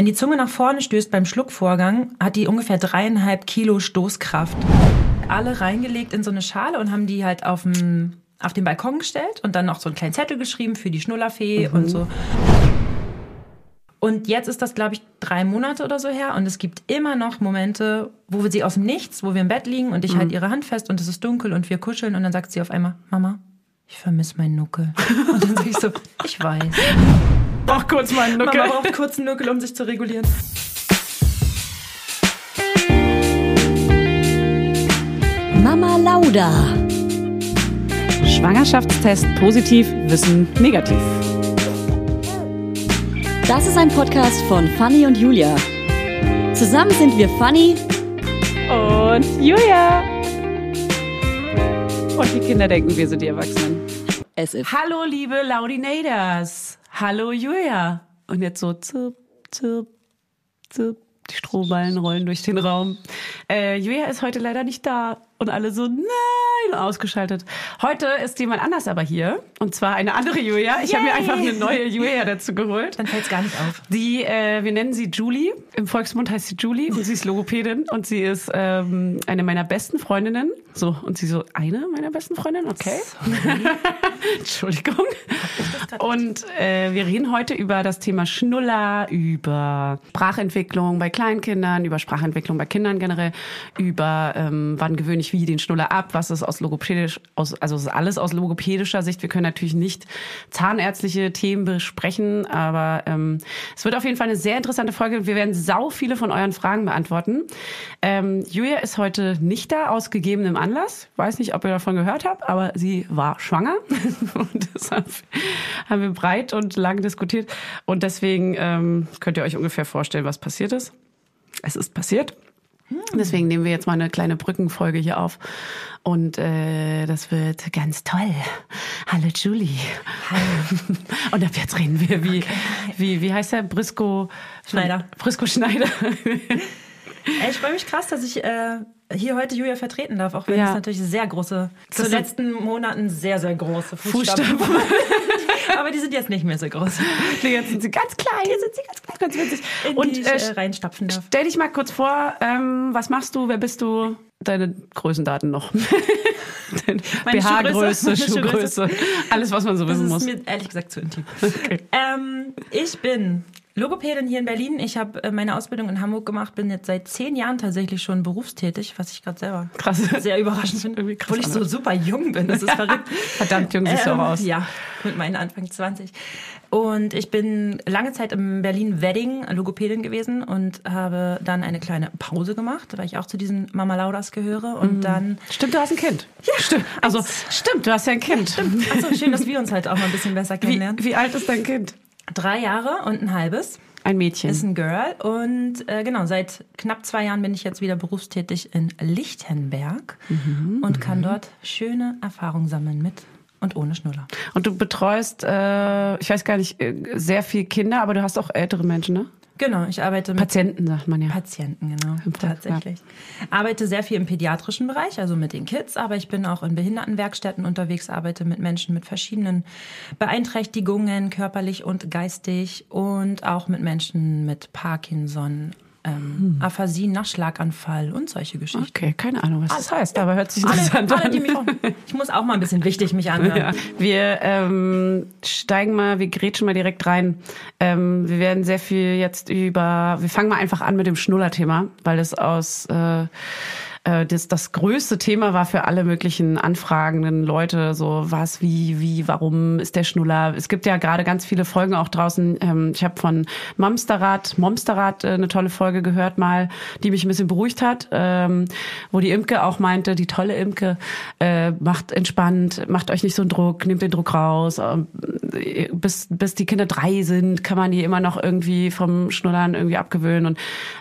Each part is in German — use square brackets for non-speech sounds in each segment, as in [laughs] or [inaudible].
Wenn die Zunge nach vorne stößt beim Schluckvorgang, hat die ungefähr dreieinhalb Kilo Stoßkraft. Alle reingelegt in so eine Schale und haben die halt auf dem, auf den Balkon gestellt und dann noch so einen kleinen Zettel geschrieben für die Schnullerfee mhm. und so. Und jetzt ist das, glaube ich, drei Monate oder so her. Und es gibt immer noch Momente, wo wir sie aus dem Nichts, wo wir im Bett liegen und ich mhm. halte ihre Hand fest und es ist dunkel und wir kuscheln und dann sagt sie auf einmal, Mama, ich vermisse meinen Nuckel. [laughs] Und dann sage ich so, ich weiß. Braucht kurz meinen Nuckel. Mama braucht kurz einen Nuckel, um sich zu regulieren. Mama Lauda. Schwangerschaftstest positiv, Wissen negativ. Das ist ein Podcast von Fanny und Julia. Zusammen sind wir Fanny und Julia. Und die Kinder denken, wir sind die Erwachsenen. Es ist. Hallo, liebe Laudinators. Hallo, Julia. Und jetzt so zirp, zirp, zirp. Die Strohballen rollen durch den Raum. Äh, Julia ist heute leider nicht da. Und alle so, nein, ausgeschaltet. Heute ist jemand anders aber hier. Und zwar eine andere Julia. Ich habe mir einfach eine neue Julia dazu geholt. Dann fällt es gar nicht auf. Die, äh, wir nennen sie Julie. Im Volksmund heißt sie Julie und sie ist Logopädin und sie ist ähm, eine meiner besten Freundinnen. So, und sie so, eine meiner besten Freundinnen? Okay. [laughs] Entschuldigung. Und äh, wir reden heute über das Thema Schnuller, über Sprachentwicklung bei Kleinkindern, über Sprachentwicklung bei Kindern generell, über ähm, wann gewöhne wie den Schnuller ab, was ist aus logopädisch, aus, also ist alles aus logopädischer Sicht. Wir können natürlich nicht zahnärztliche Themen besprechen, aber ähm, es wird auf jeden Fall eine sehr interessante Folge. Wir werden sau viele von euren Fragen beantworten. Ähm, Julia ist heute nicht da, aus gegebenem Anlass. Weiß nicht, ob ihr davon gehört habt, aber sie war schwanger. [laughs] und deshalb haben wir breit und lang diskutiert. Und deswegen ähm, könnt ihr euch ungefähr vorstellen, was passiert ist. Es ist passiert. Deswegen nehmen wir jetzt mal eine kleine Brückenfolge hier auf. Und äh, das wird ganz toll. Hallo Julie. Hallo. [laughs] Und ab jetzt reden wir wie, okay. wie, wie heißt der? Brisco Schneider. Brisco Schneider. Ich freue mich krass, dass ich äh, hier heute Julia vertreten darf, auch wenn ja. es natürlich sehr große, zu den letzten Monaten sehr, sehr große Fußstapfen. Fußstapfen. [laughs] Aber die sind jetzt nicht mehr so groß. [laughs] Jetzt sind sie ganz klein. Hier sind sie ganz klein, ganz witzig. In Und die ich, äh, reinstapfen darf. Stell dich mal kurz vor, ähm, was machst du, wer bist du? Deine Größendaten noch. [laughs] BH-Größe, Schuhgröße, alles, was man so wissen muss. Das ist mir ehrlich gesagt zu intim. [laughs] Okay. Ähm, ich bin Logopädin hier in Berlin. Ich habe äh, meine Ausbildung in Hamburg gemacht, bin jetzt seit zehn Jahren tatsächlich schon berufstätig, was ich gerade selber krass. sehr überraschend finde, obwohl ich so super jung bin. Das ist [laughs] verrückt. Verdammt jung siehst du ähm, auch aus. Ja, mit meinen Anfang 20. Und ich bin lange Zeit im Berlin-Wedding Logopädin gewesen und habe dann eine kleine Pause gemacht, weil ich auch zu diesen Mama Laudas gehöre. Und mhm. dann. Stimmt, du hast ein Kind. Ja, stimmt. Also, stimmt, du hast ja ein Kind. Stimmt. Achso, schön, dass wir uns halt auch mal ein bisschen besser kennenlernen. Wie, wie alt ist dein Kind? Drei Jahre und ein halbes. Ein Mädchen. Ist ein Girl. Und äh, genau, seit knapp zwei Jahren bin ich jetzt wieder berufstätig in Lichtenberg mhm, und kann mhm. dort schöne Erfahrungen sammeln mit und ohne Schnuller. Und du betreust, äh, ich weiß gar nicht, äh, sehr viel Kinder, aber du hast auch ältere Menschen, ne? Genau, ich arbeite mit Patienten, sagt man ja. Patienten, genau, tatsächlich. Arbeite sehr viel im pädiatrischen Bereich, also mit den Kids, aber ich bin auch in Behindertenwerkstätten unterwegs, arbeite mit Menschen mit verschiedenen Beeinträchtigungen, körperlich und geistig und auch mit Menschen mit Parkinson, ähm, hm. Aphasie nach Schlaganfall und solche Geschichten. Okay, keine Ahnung, was das heißt, aber hört sich interessant alle, alle, an. ich muss auch mal ein bisschen wichtig mich anhören. Ja. Wir ähm, steigen mal, wir grätschen mal direkt rein. Ähm, wir werden sehr viel jetzt über, wir fangen mal einfach an mit dem Schnuller-Thema, weil es aus äh, äh, das, das größte Thema war für alle möglichen anfragenden Leute so was, wie, wie, warum ist der Schnuller? Es gibt ja gerade ganz viele Folgen auch draußen. Ähm, ich habe von Momsterrad, Momsterrad äh, eine tolle Folge gehört mal, die mich ein bisschen beruhigt hat, ähm, wo die Imke auch meinte, die tolle Imke, äh, macht entspannt, macht euch nicht so einen Druck, nehmt den Druck raus. Ähm, bis, bis die Kinder drei sind, kann man die immer noch irgendwie vom Schnullern irgendwie abgewöhnen und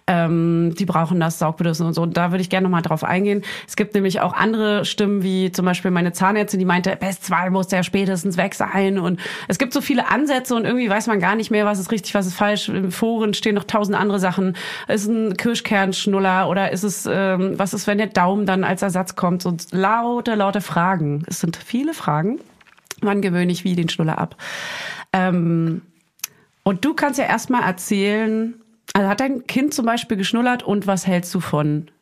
ähm, die brauchen das Saugbedürfnis und so. Und da würde ich gerne nochmal drauf eingehen. Es gibt nämlich auch andere Stimmen, wie zum Beispiel meine Zahnärztin, die meinte, Best 2 muss der spätestens weg sein. Und es gibt so viele Ansätze und irgendwie weiß man gar nicht mehr, was ist richtig, was ist falsch. Im Foren stehen noch tausend andere Sachen. Ist ein Kirschkernschnuller oder ist es, ähm, was ist, wenn der Daumen dann als Ersatz kommt? So laute, laute Fragen. Es sind viele Fragen. Wann gewöhne ich wie den Schnuller ab? Ähm, und du kannst ja erstmal erzählen, Also hat dein Kind zum Beispiel geschnullert und was hältst du von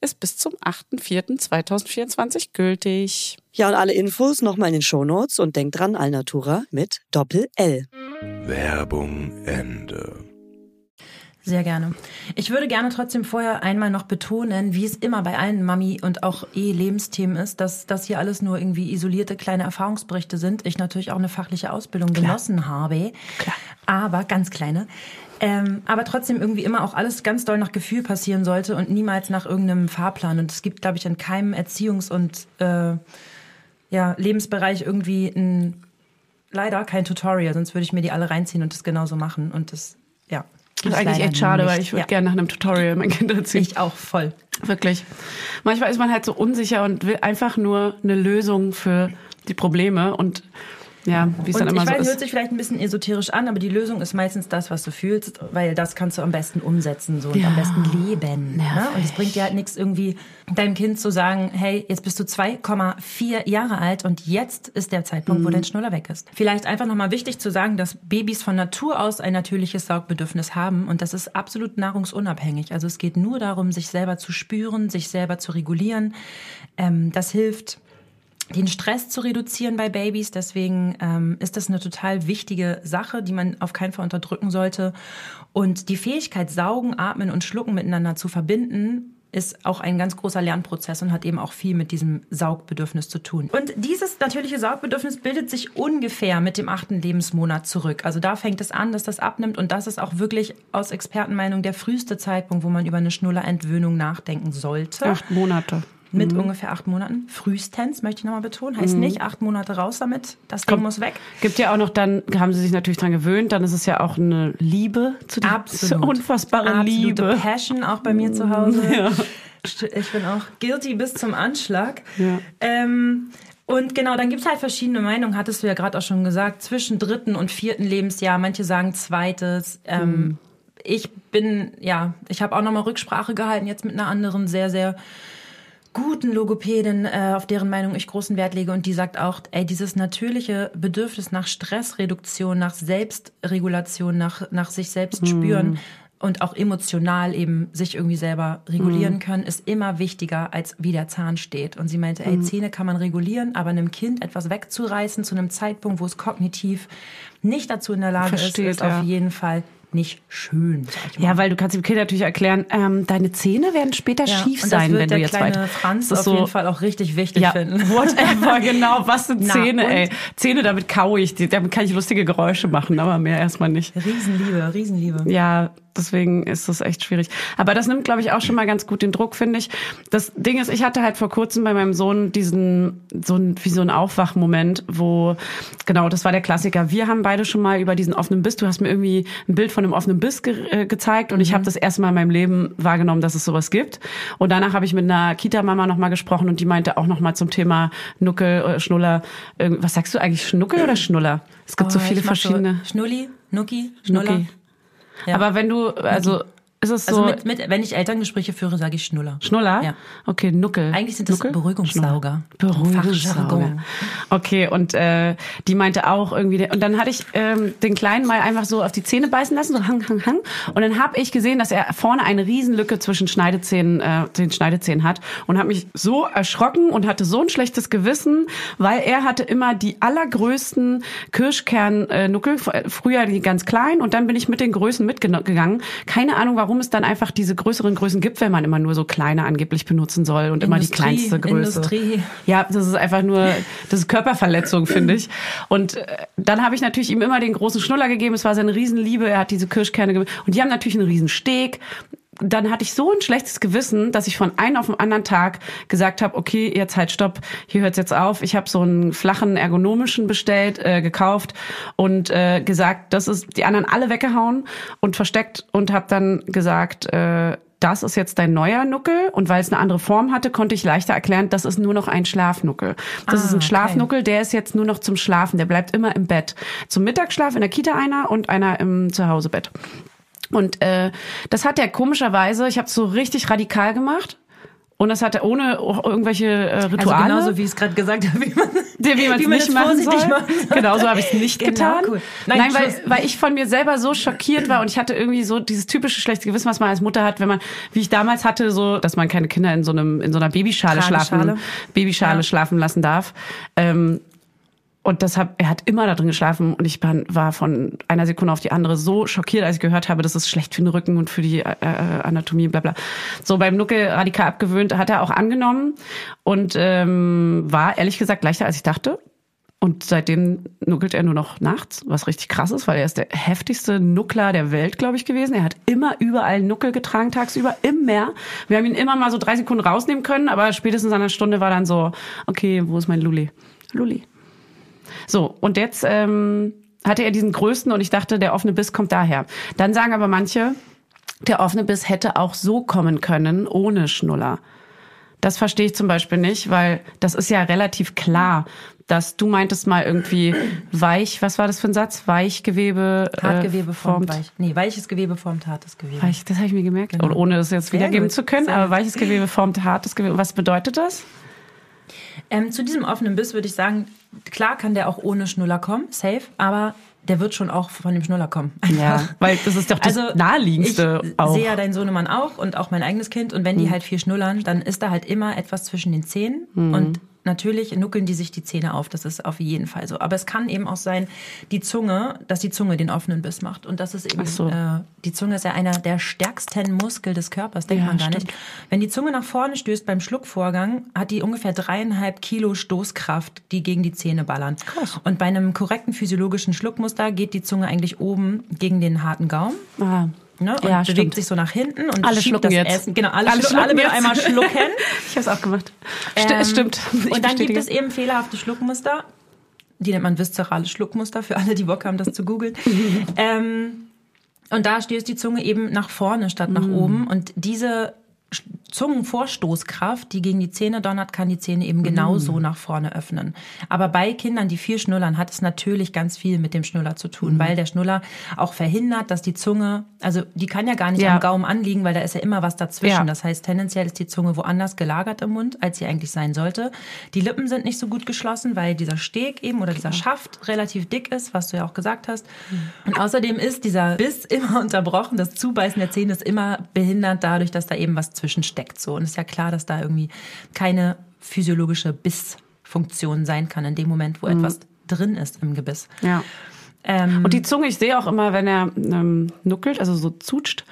ist bis zum 8.4.2024 gültig. Ja, und alle Infos nochmal in den Shownotes und denkt dran, Alnatura mit Doppel-L. Werbung Ende. Sehr gerne. Ich würde gerne trotzdem vorher einmal noch betonen, wie es immer bei allen Mami- und auch eh-Lebensthemen ist, dass das hier alles nur irgendwie isolierte kleine Erfahrungsberichte sind. Ich natürlich auch eine fachliche Ausbildung Klar. genossen habe. Klar. Aber ganz kleine. Ähm, aber trotzdem irgendwie immer auch alles ganz doll nach Gefühl passieren sollte und niemals nach irgendeinem Fahrplan. Und es gibt, glaube ich, in keinem Erziehungs- und äh, ja, Lebensbereich irgendwie ein, leider kein Tutorial, sonst würde ich mir die alle reinziehen und das genauso machen. Und das, ja. Das ist eigentlich echt schade, nicht. weil ich würde Ja. gerne nach einem Tutorial mein Kind erziehen. Ich auch voll. Wirklich. Manchmal ist man halt so unsicher und will einfach nur eine Lösung für die Probleme und ja, wie es dann immer ich so weiß, ist. hört sich vielleicht ein bisschen esoterisch an, aber die Lösung ist meistens das, was du fühlst, weil das kannst du am besten umsetzen so und Ja. am besten leben. Ne? Und es bringt dir halt nichts irgendwie deinem Kind zu sagen, hey, jetzt bist du 2,4 Jahre alt und jetzt ist der Zeitpunkt, Mhm. wo dein Schnuller weg ist. Vielleicht einfach nochmal wichtig zu sagen, dass Babys von Natur aus ein natürliches Saugbedürfnis haben und das ist absolut nahrungsunabhängig. Also es geht nur darum, sich selber zu spüren, sich selber zu regulieren. Ähm, das hilft den Stress zu reduzieren bei Babys. Deswegen ähm, ist das eine total wichtige Sache, die man auf keinen Fall unterdrücken sollte. Und die Fähigkeit, saugen, atmen und schlucken miteinander zu verbinden, ist auch ein ganz großer Lernprozess und hat eben auch viel mit diesem Saugbedürfnis zu tun. Und dieses natürliche Saugbedürfnis bildet sich ungefähr mit dem achten Lebensmonat zurück. Also da fängt es an, dass das abnimmt und das ist auch wirklich aus Expertenmeinung der früheste Zeitpunkt, wo man über eine Schnullerentwöhnung nachdenken sollte. Acht Monate. Mit ungefähr acht Monaten. Frühestens, möchte ich nochmal betonen. Heißt nicht acht Monate raus damit. Das Ding Komm. muss weg. Gibt ja auch noch, dann haben sie sich natürlich dran gewöhnt, dann ist es ja auch eine Liebe zu dieser Absolut. [laughs] unfassbare Absolute Liebe. Passion auch bei mir zu Hause. Ich bin auch guilty bis zum Anschlag. Ja. Ähm, und genau, dann gibt es halt verschiedene Meinungen, hattest du ja gerade auch schon gesagt, zwischen dritten und vierten Lebensjahr. Manche sagen zweites. Ähm, Ich bin, ja, ich habe auch nochmal Rücksprache gehalten, jetzt mit einer anderen sehr, sehr guten Logopädin, äh, auf deren Meinung ich großen Wert lege und die sagt auch, ey, dieses natürliche Bedürfnis nach Stressreduktion, nach Selbstregulation, nach, nach sich selbst spüren und auch emotional eben sich irgendwie selber regulieren können, ist immer wichtiger, als wie der Zahn steht. Und sie meinte, ey, Zähne kann man regulieren, aber einem Kind etwas wegzureißen zu einem Zeitpunkt, wo es kognitiv nicht dazu in der Lage Versteht, ist, ist ja. auf jeden Fall nicht schön. Ja, weil du kannst dem Kind natürlich erklären, ähm, deine Zähne werden später Ja, schief sein, wenn du jetzt kleine weiter. Franz Das auf ist jeden Fall auch richtig wichtig ja, finden. [laughs] whatever, genau. Was sind [laughs] Na, Zähne, und? ey? Zähne, damit kaue ich. Damit kann ich lustige Geräusche machen, aber mehr erstmal nicht. Riesenliebe, Riesenliebe. Ja, deswegen ist das echt schwierig. Aber das nimmt, glaube ich, auch schon mal ganz gut den Druck, finde ich. Das Ding ist, ich hatte halt vor kurzem bei meinem Sohn diesen, so ein, wie so ein Aufwachmoment, wo, genau, das war der Klassiker. Wir haben beide schon mal über diesen offenen Biss, du hast mir irgendwie ein Bild von einem offenen Biss ge äh, gezeigt und ich habe das erste Mal in meinem Leben wahrgenommen, dass es sowas gibt. Und danach habe ich mit einer Kita-Mama nochmal gesprochen und die meinte auch nochmal zum Thema Nuckel, äh, Schnuller. Irgend- Was sagst du eigentlich, Schnuckel oder Schnuller? Es gibt so Oh, viele ich mach verschiedene. Schnulli, Nucki, Schnuller. Nucki. Ja. Aber wenn du, also ist es so. Also mit, mit, wenn ich Elterngespräche führe, sage ich Schnuller. Schnuller? Ja. Okay, Nuckel. Eigentlich sind das Nuckel? Beruhigungssauger. Beruhigungssauger. Okay, und äh, die meinte auch irgendwie, und dann hatte ich ähm, den Kleinen mal einfach so auf die Zähne beißen lassen, so hang, hang, hang. Und dann habe ich gesehen, dass er vorne eine Riesenlücke zwischen Schneidezähnen, äh, den Schneidezähnen hat und habe mich so erschrocken und hatte so ein schlechtes Gewissen, weil er hatte immer die allergrößten Kirschkern-Nuckel, früher die ganz kleinen und dann bin ich mit den Größen mitgegangen. Keine Ahnung, warum es dann einfach diese größeren Größen gibt, wenn man immer nur so kleine angeblich benutzen soll und immer die Industrie, kleinste Größe. Industrie. Ja, das ist einfach nur, das ist Körperverletzung, finde ich. Und äh, dann habe ich natürlich ihm immer den großen Schnuller gegeben. Es war seine Riesenliebe. Er hat diese Kirschkerne ge- und die haben natürlich einen Riesensteg. Dann hatte ich so ein schlechtes Gewissen, dass ich von einem auf den anderen Tag gesagt habe, okay, jetzt halt stopp, hier hört's jetzt auf. Ich habe so einen flachen ergonomischen bestellt, äh, gekauft und äh, gesagt, das ist die anderen alle weggehauen und versteckt und habe dann gesagt, äh, das ist jetzt dein neuer Nuckel und weil es eine andere Form hatte, konnte ich leichter erklären, das ist nur noch ein Schlafnuckel. Das Ah, ist ein okay. Schlafnuckel, der ist jetzt nur noch zum Schlafen, der bleibt immer im Bett. Zum Mittagsschlaf in der Kita einer und einer im Zuhausebett. Und äh, das hat er komischerweise, ich habe so richtig radikal gemacht. Und das hat er ohne irgendwelche äh, Also Rituale. genauso wie ich es gerade gesagt habe, wie man Der, [laughs] wie es wie man nicht es machen soll. machen soll. Genau, so habe ich es nicht Genau, getan. cool. Nein, Nein, weil, weil ich von mir selber so schockiert war und ich hatte irgendwie so dieses typische schlechte Gewissen, was man als Mutter hat, wenn man, wie ich damals hatte, so, dass man keine Kinder in so einem in so einer Babyschale Trageschale. schlafen, Babyschale Ja. schlafen lassen darf. Ähm, und das hab, er hat immer da drin geschlafen und ich war- von einer Sekunde auf die andere so schockiert, als ich gehört habe, das ist schlecht für den Rücken und für die äh, äh, Anatomie, bla bla. So beim Nuckel radikal abgewöhnt, hat er auch angenommen und ähm, war ehrlich gesagt leichter, als ich dachte. Und seitdem nuckelt er nur noch nachts, was richtig krass ist, weil er ist der heftigste Nuckler der Welt, glaube ich, gewesen. Er hat immer überall Nuckel getragen, tagsüber, im Meer. Wir haben ihn immer mal so drei Sekunden rausnehmen können, aber spätestens nach einer Stunde war dann so, okay, wo ist mein Luli? Luli. So, und jetzt ähm, hatte er diesen größten und ich dachte, der offene Biss kommt daher. Dann sagen aber manche, der offene Biss hätte auch so kommen können, ohne Schnuller. Das verstehe ich zum Beispiel nicht, weil das ist ja relativ klar, dass du meintest mal irgendwie weich, was war das für ein Satz? Weichgewebe. äh, Hartgewebe formt weich. Nee, weiches Gewebe formt hartes Gewebe. Weich, das habe ich mir gemerkt. Genau. Und ohne das jetzt wiedergeben zu können, sehr aber weiches Gewebe formt hartes Gewebe. Was bedeutet das? Ähm, zu diesem offenen Biss würde ich sagen, klar kann der auch ohne Schnuller kommen, safe, aber der wird schon auch von dem Schnuller kommen. Ja, [laughs] weil das ist doch das naheliegendste Also ich auch. sehe ja deinen Sohnemann auch und auch mein eigenes Kind und wenn die halt viel schnullern, dann ist da halt immer etwas zwischen den Zähnen und natürlich nuckeln die sich die Zähne auf, das ist auf jeden Fall so. Aber es kann eben auch sein, die Zunge, dass die Zunge den offenen Biss macht und das ist eben, so. äh, die Zunge ist ja einer der stärksten Muskel des Körpers, denkt Ja, man gar stimmt. nicht. Wenn die Zunge nach vorne stößt beim Schluckvorgang, hat die ungefähr dreieinhalb Kilo Stoßkraft, die gegen die Zähne ballern. Und bei einem korrekten physiologischen Schluckmuster geht die Zunge eigentlich oben gegen den harten Gaumen. Ah. Ne, und Ja, bewegt stimmt. sich so nach hinten und Alle schiebt schlucken das jetzt. Essen. Genau, alle, Alle schlucken, alle jetzt. einmal schlucken. [laughs] Ich habe es auch gemacht. Ähm, stimmt. Ich Und dann gibt bestätige. es eben fehlerhafte Schluckmuster. Die nennt man viszerale Schluckmuster, für alle, die Bock haben, das zu googeln. [laughs] ähm, und da stößt die Zunge eben nach vorne statt nach oben. Und diese Zungenvorstoßkraft, die gegen die Zähne donnert, kann die Zähne eben genauso nach vorne öffnen. Aber bei Kindern, die viel schnullern, hat es natürlich ganz viel mit dem Schnuller zu tun, weil der Schnuller auch verhindert, dass die Zunge, also die kann ja gar nicht Ja. am Gaumen anliegen, weil da ist ja immer was dazwischen. Ja. Das heißt, tendenziell ist die Zunge woanders gelagert im Mund, als sie eigentlich sein sollte. Die Lippen sind nicht so gut geschlossen, weil dieser Steg eben oder dieser Schaft relativ dick ist, was du ja auch gesagt hast. Und außerdem ist dieser Biss [laughs] immer unterbrochen. Das Zubeißen der Zähne ist immer behindert dadurch, dass da eben was zwischensteckt. So. Und es ist ja klar, dass da irgendwie keine physiologische Bissfunktion sein kann in dem Moment, wo etwas drin ist im Gebiss. Ja. Ähm, Und die Zunge, ich sehe auch immer, wenn er ähm, nuckelt, also so zutscht,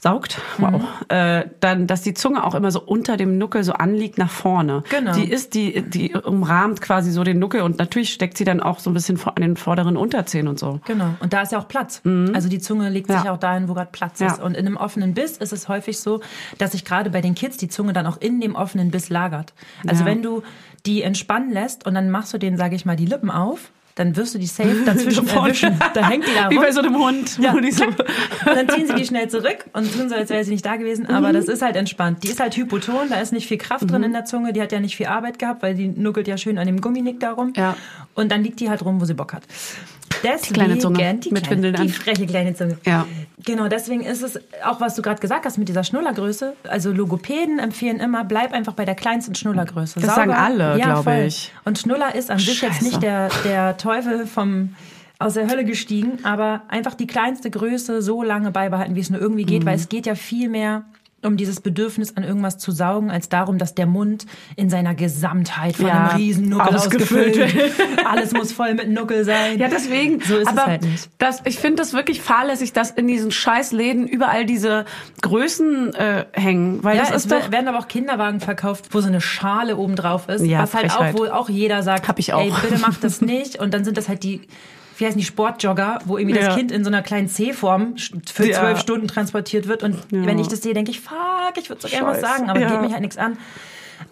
saugt, wow, Mhm. äh, dann, dass die Zunge auch immer so unter dem Nuckel so anliegt nach vorne. Genau. Die ist, die, die umrahmt quasi so den Nuckel und natürlich steckt sie dann auch so ein bisschen vor- an den vorderen Unterzähnen und so. Genau. Und da ist ja auch Platz. Also die Zunge legt sich Mhm. Ja. auch dahin, wo gerade Platz Ja. ist. Und in einem offenen Biss ist es häufig so, dass sich gerade bei den Kids die Zunge dann auch in dem offenen Biss lagert. Also Ja. wenn du die entspannen lässt und dann machst du denen, sage ich mal, die Lippen auf, dann wirst du die safe dazwischen [laughs] erwischen. Da hängt die da Wie rum. bei so einem Hund. Ja, so, Und [laughs] dann ziehen sie die schnell zurück und tun so, als wäre sie nicht da gewesen. Mhm. Aber das ist halt entspannt. Die ist halt hypoton, da ist nicht viel Kraft drin in der Zunge. Die hat ja nicht viel Arbeit gehabt, weil die nuckelt ja schön an dem Gumminick da rum. Ja. Und dann liegt die halt rum, wo sie Bock hat. Deswegen, kleine Zunge die, mit kleine, Windeln die an. freche kleine Zunge. Ja. Genau, deswegen ist es auch, was du gerade gesagt hast mit dieser Schnullergröße. Also Logopäden empfehlen immer, bleib einfach bei der kleinsten Schnullergröße. Das sagen alle, ja, glaube ich. Und Schnuller ist an sich jetzt nicht der, der Teufel vom aus der Hölle gestiegen, aber einfach die kleinste Größe so lange beibehalten, wie es nur irgendwie Mhm. geht, weil es geht ja viel mehr um dieses Bedürfnis an irgendwas zu saugen, als darum, dass der Mund in seiner Gesamtheit von Ja, einem riesen Nuckel ausgefüllt wird. Alles muss voll mit Nuckel sein. Ja, deswegen. So ist aber es halt nicht. Das, ich finde das wirklich fahrlässig, dass in diesen Scheißläden überall diese Größen äh, hängen. Weil Ja, das es ist doch. wer- werden aber auch Kinderwagen verkauft, wo so eine Schale oben drauf ist. Ja, was halt Frechheit. auch, wo auch jeder sagt, Hab ich auch. ey, bitte mach das [laughs] nicht. Und dann sind das halt die, wie heißen die, Sportjogger, wo irgendwie Ja. das Kind in so einer kleinen C-Form für Ja. zwölf Stunden transportiert wird. Und wenn ich das sehe, denke ich, fuck, ich würde so gerne was sagen, aber geht mich halt nichts an.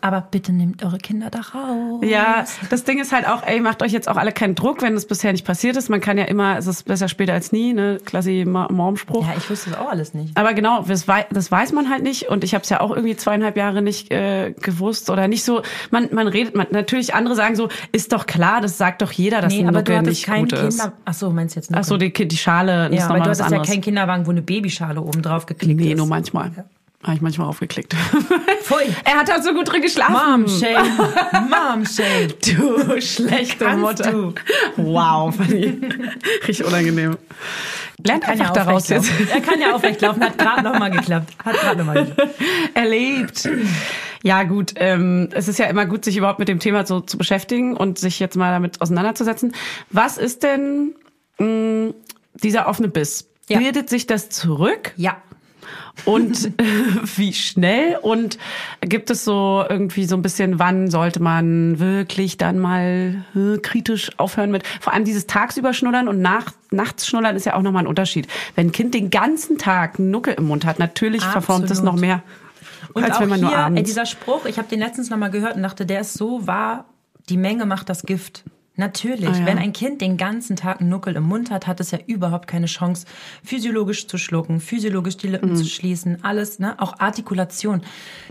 Aber bitte nehmt eure Kinder da raus. Ja, das Ding ist halt auch, ey, macht euch jetzt auch alle keinen Druck, wenn es bisher nicht passiert ist. Man kann ja immer, es ist besser später als nie, ne, Klassi Normspruch. Ja, ich wusste das auch alles nicht. Aber genau, das, wei das weiß man halt nicht und ich habe es ja auch irgendwie zweieinhalb Jahre nicht äh, gewusst oder nicht so. Man, man redet, man, natürlich andere sagen so, ist doch klar, das sagt doch jeder, dass Nee, ein aber du Nuckel hattest nicht keinen gut ist. Kinder... Ach so, meinst du jetzt Ach so, die, die Schale, das ist Ja, aber nochmal du was hattest ja anderes. keinen Kinderwagen, wo eine Babyschale oben drauf geklickt nee, ist. nur manchmal. Habe ich manchmal aufgeklickt. Pfui. [laughs] er hat halt so gut drin geschlafen. Mom shame. Mom shame. [laughs] Du schlechte Kannst Mutter. du. Wow, Fanny. Richtig unangenehm. Lernt Kann ja einfach daraus jetzt. Er kann ja aufrecht laufen, hat gerade noch mal geklappt. Hat gerade noch mal geklappt. [laughs] erlebt. Ja, gut. Ähm, es ist ja immer gut, sich überhaupt mit dem Thema so zu beschäftigen und sich jetzt mal damit auseinanderzusetzen. Was ist denn mh, dieser offene Biss? Ja. Bildet sich das zurück? Ja. Und äh, [laughs] wie schnell? Und gibt es so irgendwie so ein bisschen, wann sollte man wirklich dann mal äh, kritisch aufhören mit? Vor allem dieses tagsüber schnullern und nach, nachts schnullern ist ja auch nochmal ein Unterschied. Wenn ein Kind den ganzen Tag einen Nuckel im Mund hat, natürlich verformt es Absolut. noch mehr. Und als auch wenn man hier, nur ey, abends. dieser Spruch, ich habe den letztens noch mal gehört und dachte, der ist so wahr, die Menge macht das Gift. Natürlich, Ah, ja. wenn ein Kind den ganzen Tag einen Nuckel im Mund hat, hat es ja überhaupt keine Chance, physiologisch zu schlucken, physiologisch die Lippen zu schließen, alles, ne? Auch Artikulation.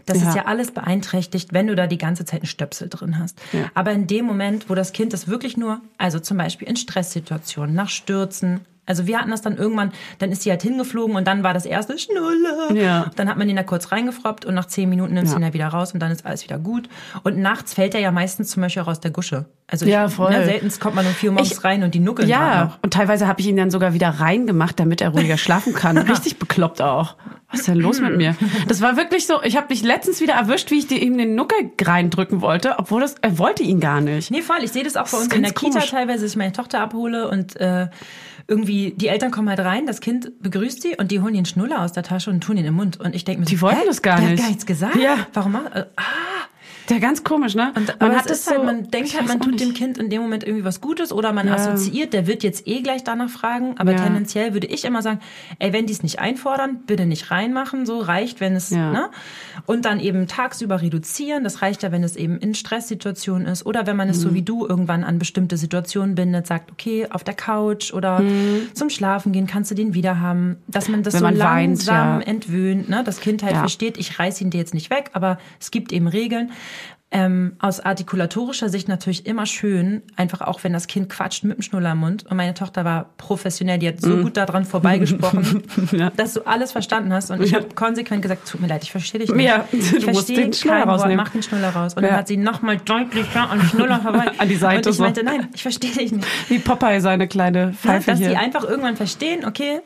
Das Mhm. Ja. ist ja alles beeinträchtigt, wenn du da die ganze Zeit einen Stöpsel drin hast. Ja. Aber in dem Moment, wo das Kind das wirklich nur, also zum Beispiel in Stresssituationen, nach Stürzen, also wir hatten das dann irgendwann, dann ist sie halt hingeflogen und dann war das erste Schnuller. Ja. Dann hat man den da kurz reingefroppt und nach zehn Minuten nimmst du Ja. ihn ja wieder raus und dann ist alles wieder gut. Und nachts fällt er ja meistens zum Beispiel auch aus der Gusche. Also Ja, ich, voll. Ne, seltenst kommt man um vier Uhr morgens Ich- rein und die nuckeln Ja, noch. und teilweise habe ich ihn dann sogar wieder reingemacht, damit er ruhiger schlafen kann. [laughs] Richtig bekloppt auch. Was ist denn los mit mir? Das war wirklich so, ich habe mich letztens wieder erwischt, wie ich dir ihm den Nuckel reindrücken wollte, obwohl das, er wollte ihn gar nicht. Nee, voll. Ich sehe das auch bei uns in der ganz Kita komisch. teilweise, dass ich meine Tochter abhole und äh, irgendwie die Eltern kommen halt rein, das Kind begrüßt sie und die holen den Schnuller aus der Tasche und tun ihn im Mund. Und ich denke mir, Die so, wollten das gar der nicht. Hat gar nichts gesagt. Ja. Warum? Äh, ah, Der ganz komisch, ne? Und, man hat es halt, so, man denkt halt, man tut dem nicht. Kind in dem Moment irgendwie was Gutes oder man Ja. assoziiert, der wird jetzt eh gleich danach fragen. Aber Ja. tendenziell würde ich immer sagen, ey, wenn die es nicht einfordern, bitte nicht reinmachen. So reicht, wenn es, Ja. ne? Und dann eben tagsüber reduzieren. Das reicht ja, wenn es eben in Stresssituationen ist oder wenn man es so Mhm. wie du irgendwann an bestimmte Situationen bindet, sagt, okay, auf der Couch oder zum Schlafen gehen kannst du den wieder haben. Dass man das Mhm. Wenn so man weint, langsam ja. entwöhnt, ne? Das Kind halt Ja. versteht, ich reiß ihn dir jetzt nicht weg, aber es gibt eben Regeln. Ähm, aus artikulatorischer Sicht natürlich immer schön, einfach auch wenn das Kind quatscht mit dem Schnuller im Mund. Und meine Tochter war professionell, die hat so gut daran vorbeigesprochen. [laughs] Ja. dass du alles verstanden hast. Und ich habe konsequent gesagt, tut mir leid, ich verstehe dich nicht. Ja, du ich musst verstehe den Schnuller Wort, rausnehmen. mach den Schnuller raus. Und Ja. dann hat sie nochmal deutlicher an Schnuller vorbei. [laughs] An die Seite Und ich so. meinte, nein, ich verstehe dich nicht. Wie Popeye seine kleine Ne, Pfeife dass die hier. einfach irgendwann verstehen, okay,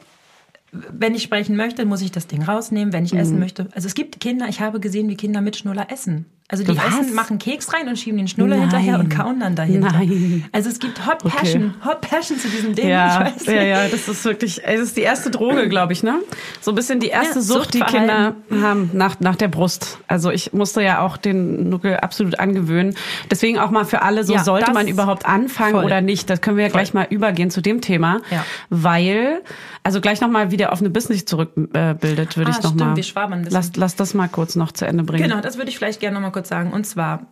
wenn ich sprechen möchte, muss ich das Ding rausnehmen, wenn ich essen Mhm. möchte. Also es gibt Kinder, ich habe gesehen, wie Kinder mit Schnuller essen. Also die Was? essen, machen Keks rein und schieben den Schnuller Nein. hinterher und kauen dann dahinter. Nein. Also es gibt Hot Okay. Passion, Hot Passion zu diesem Ding. Ja, ich weiß ja, nicht. ja, das ist wirklich, es ist die erste Droge, glaube ich, ne? So ein bisschen die erste Ja, Sucht, die Kinder haben nach, nach der Brust. Also ich musste ja auch den Nuckel absolut angewöhnen. Deswegen auch mal für alle, so Ja, sollte man überhaupt anfangen voll. oder nicht. Das können wir ja gleich mal übergehen zu dem Thema. Ja. Weil, also gleich nochmal, wie der offene Biss sich zurückbildet, äh, bildet, würde Ah, ich nochmal. stimmt, wir schwabern ein bisschen. Lass, lass das mal kurz noch zu Ende bringen. Genau, das würde ich vielleicht gerne noch mal kurz sagen. Und zwar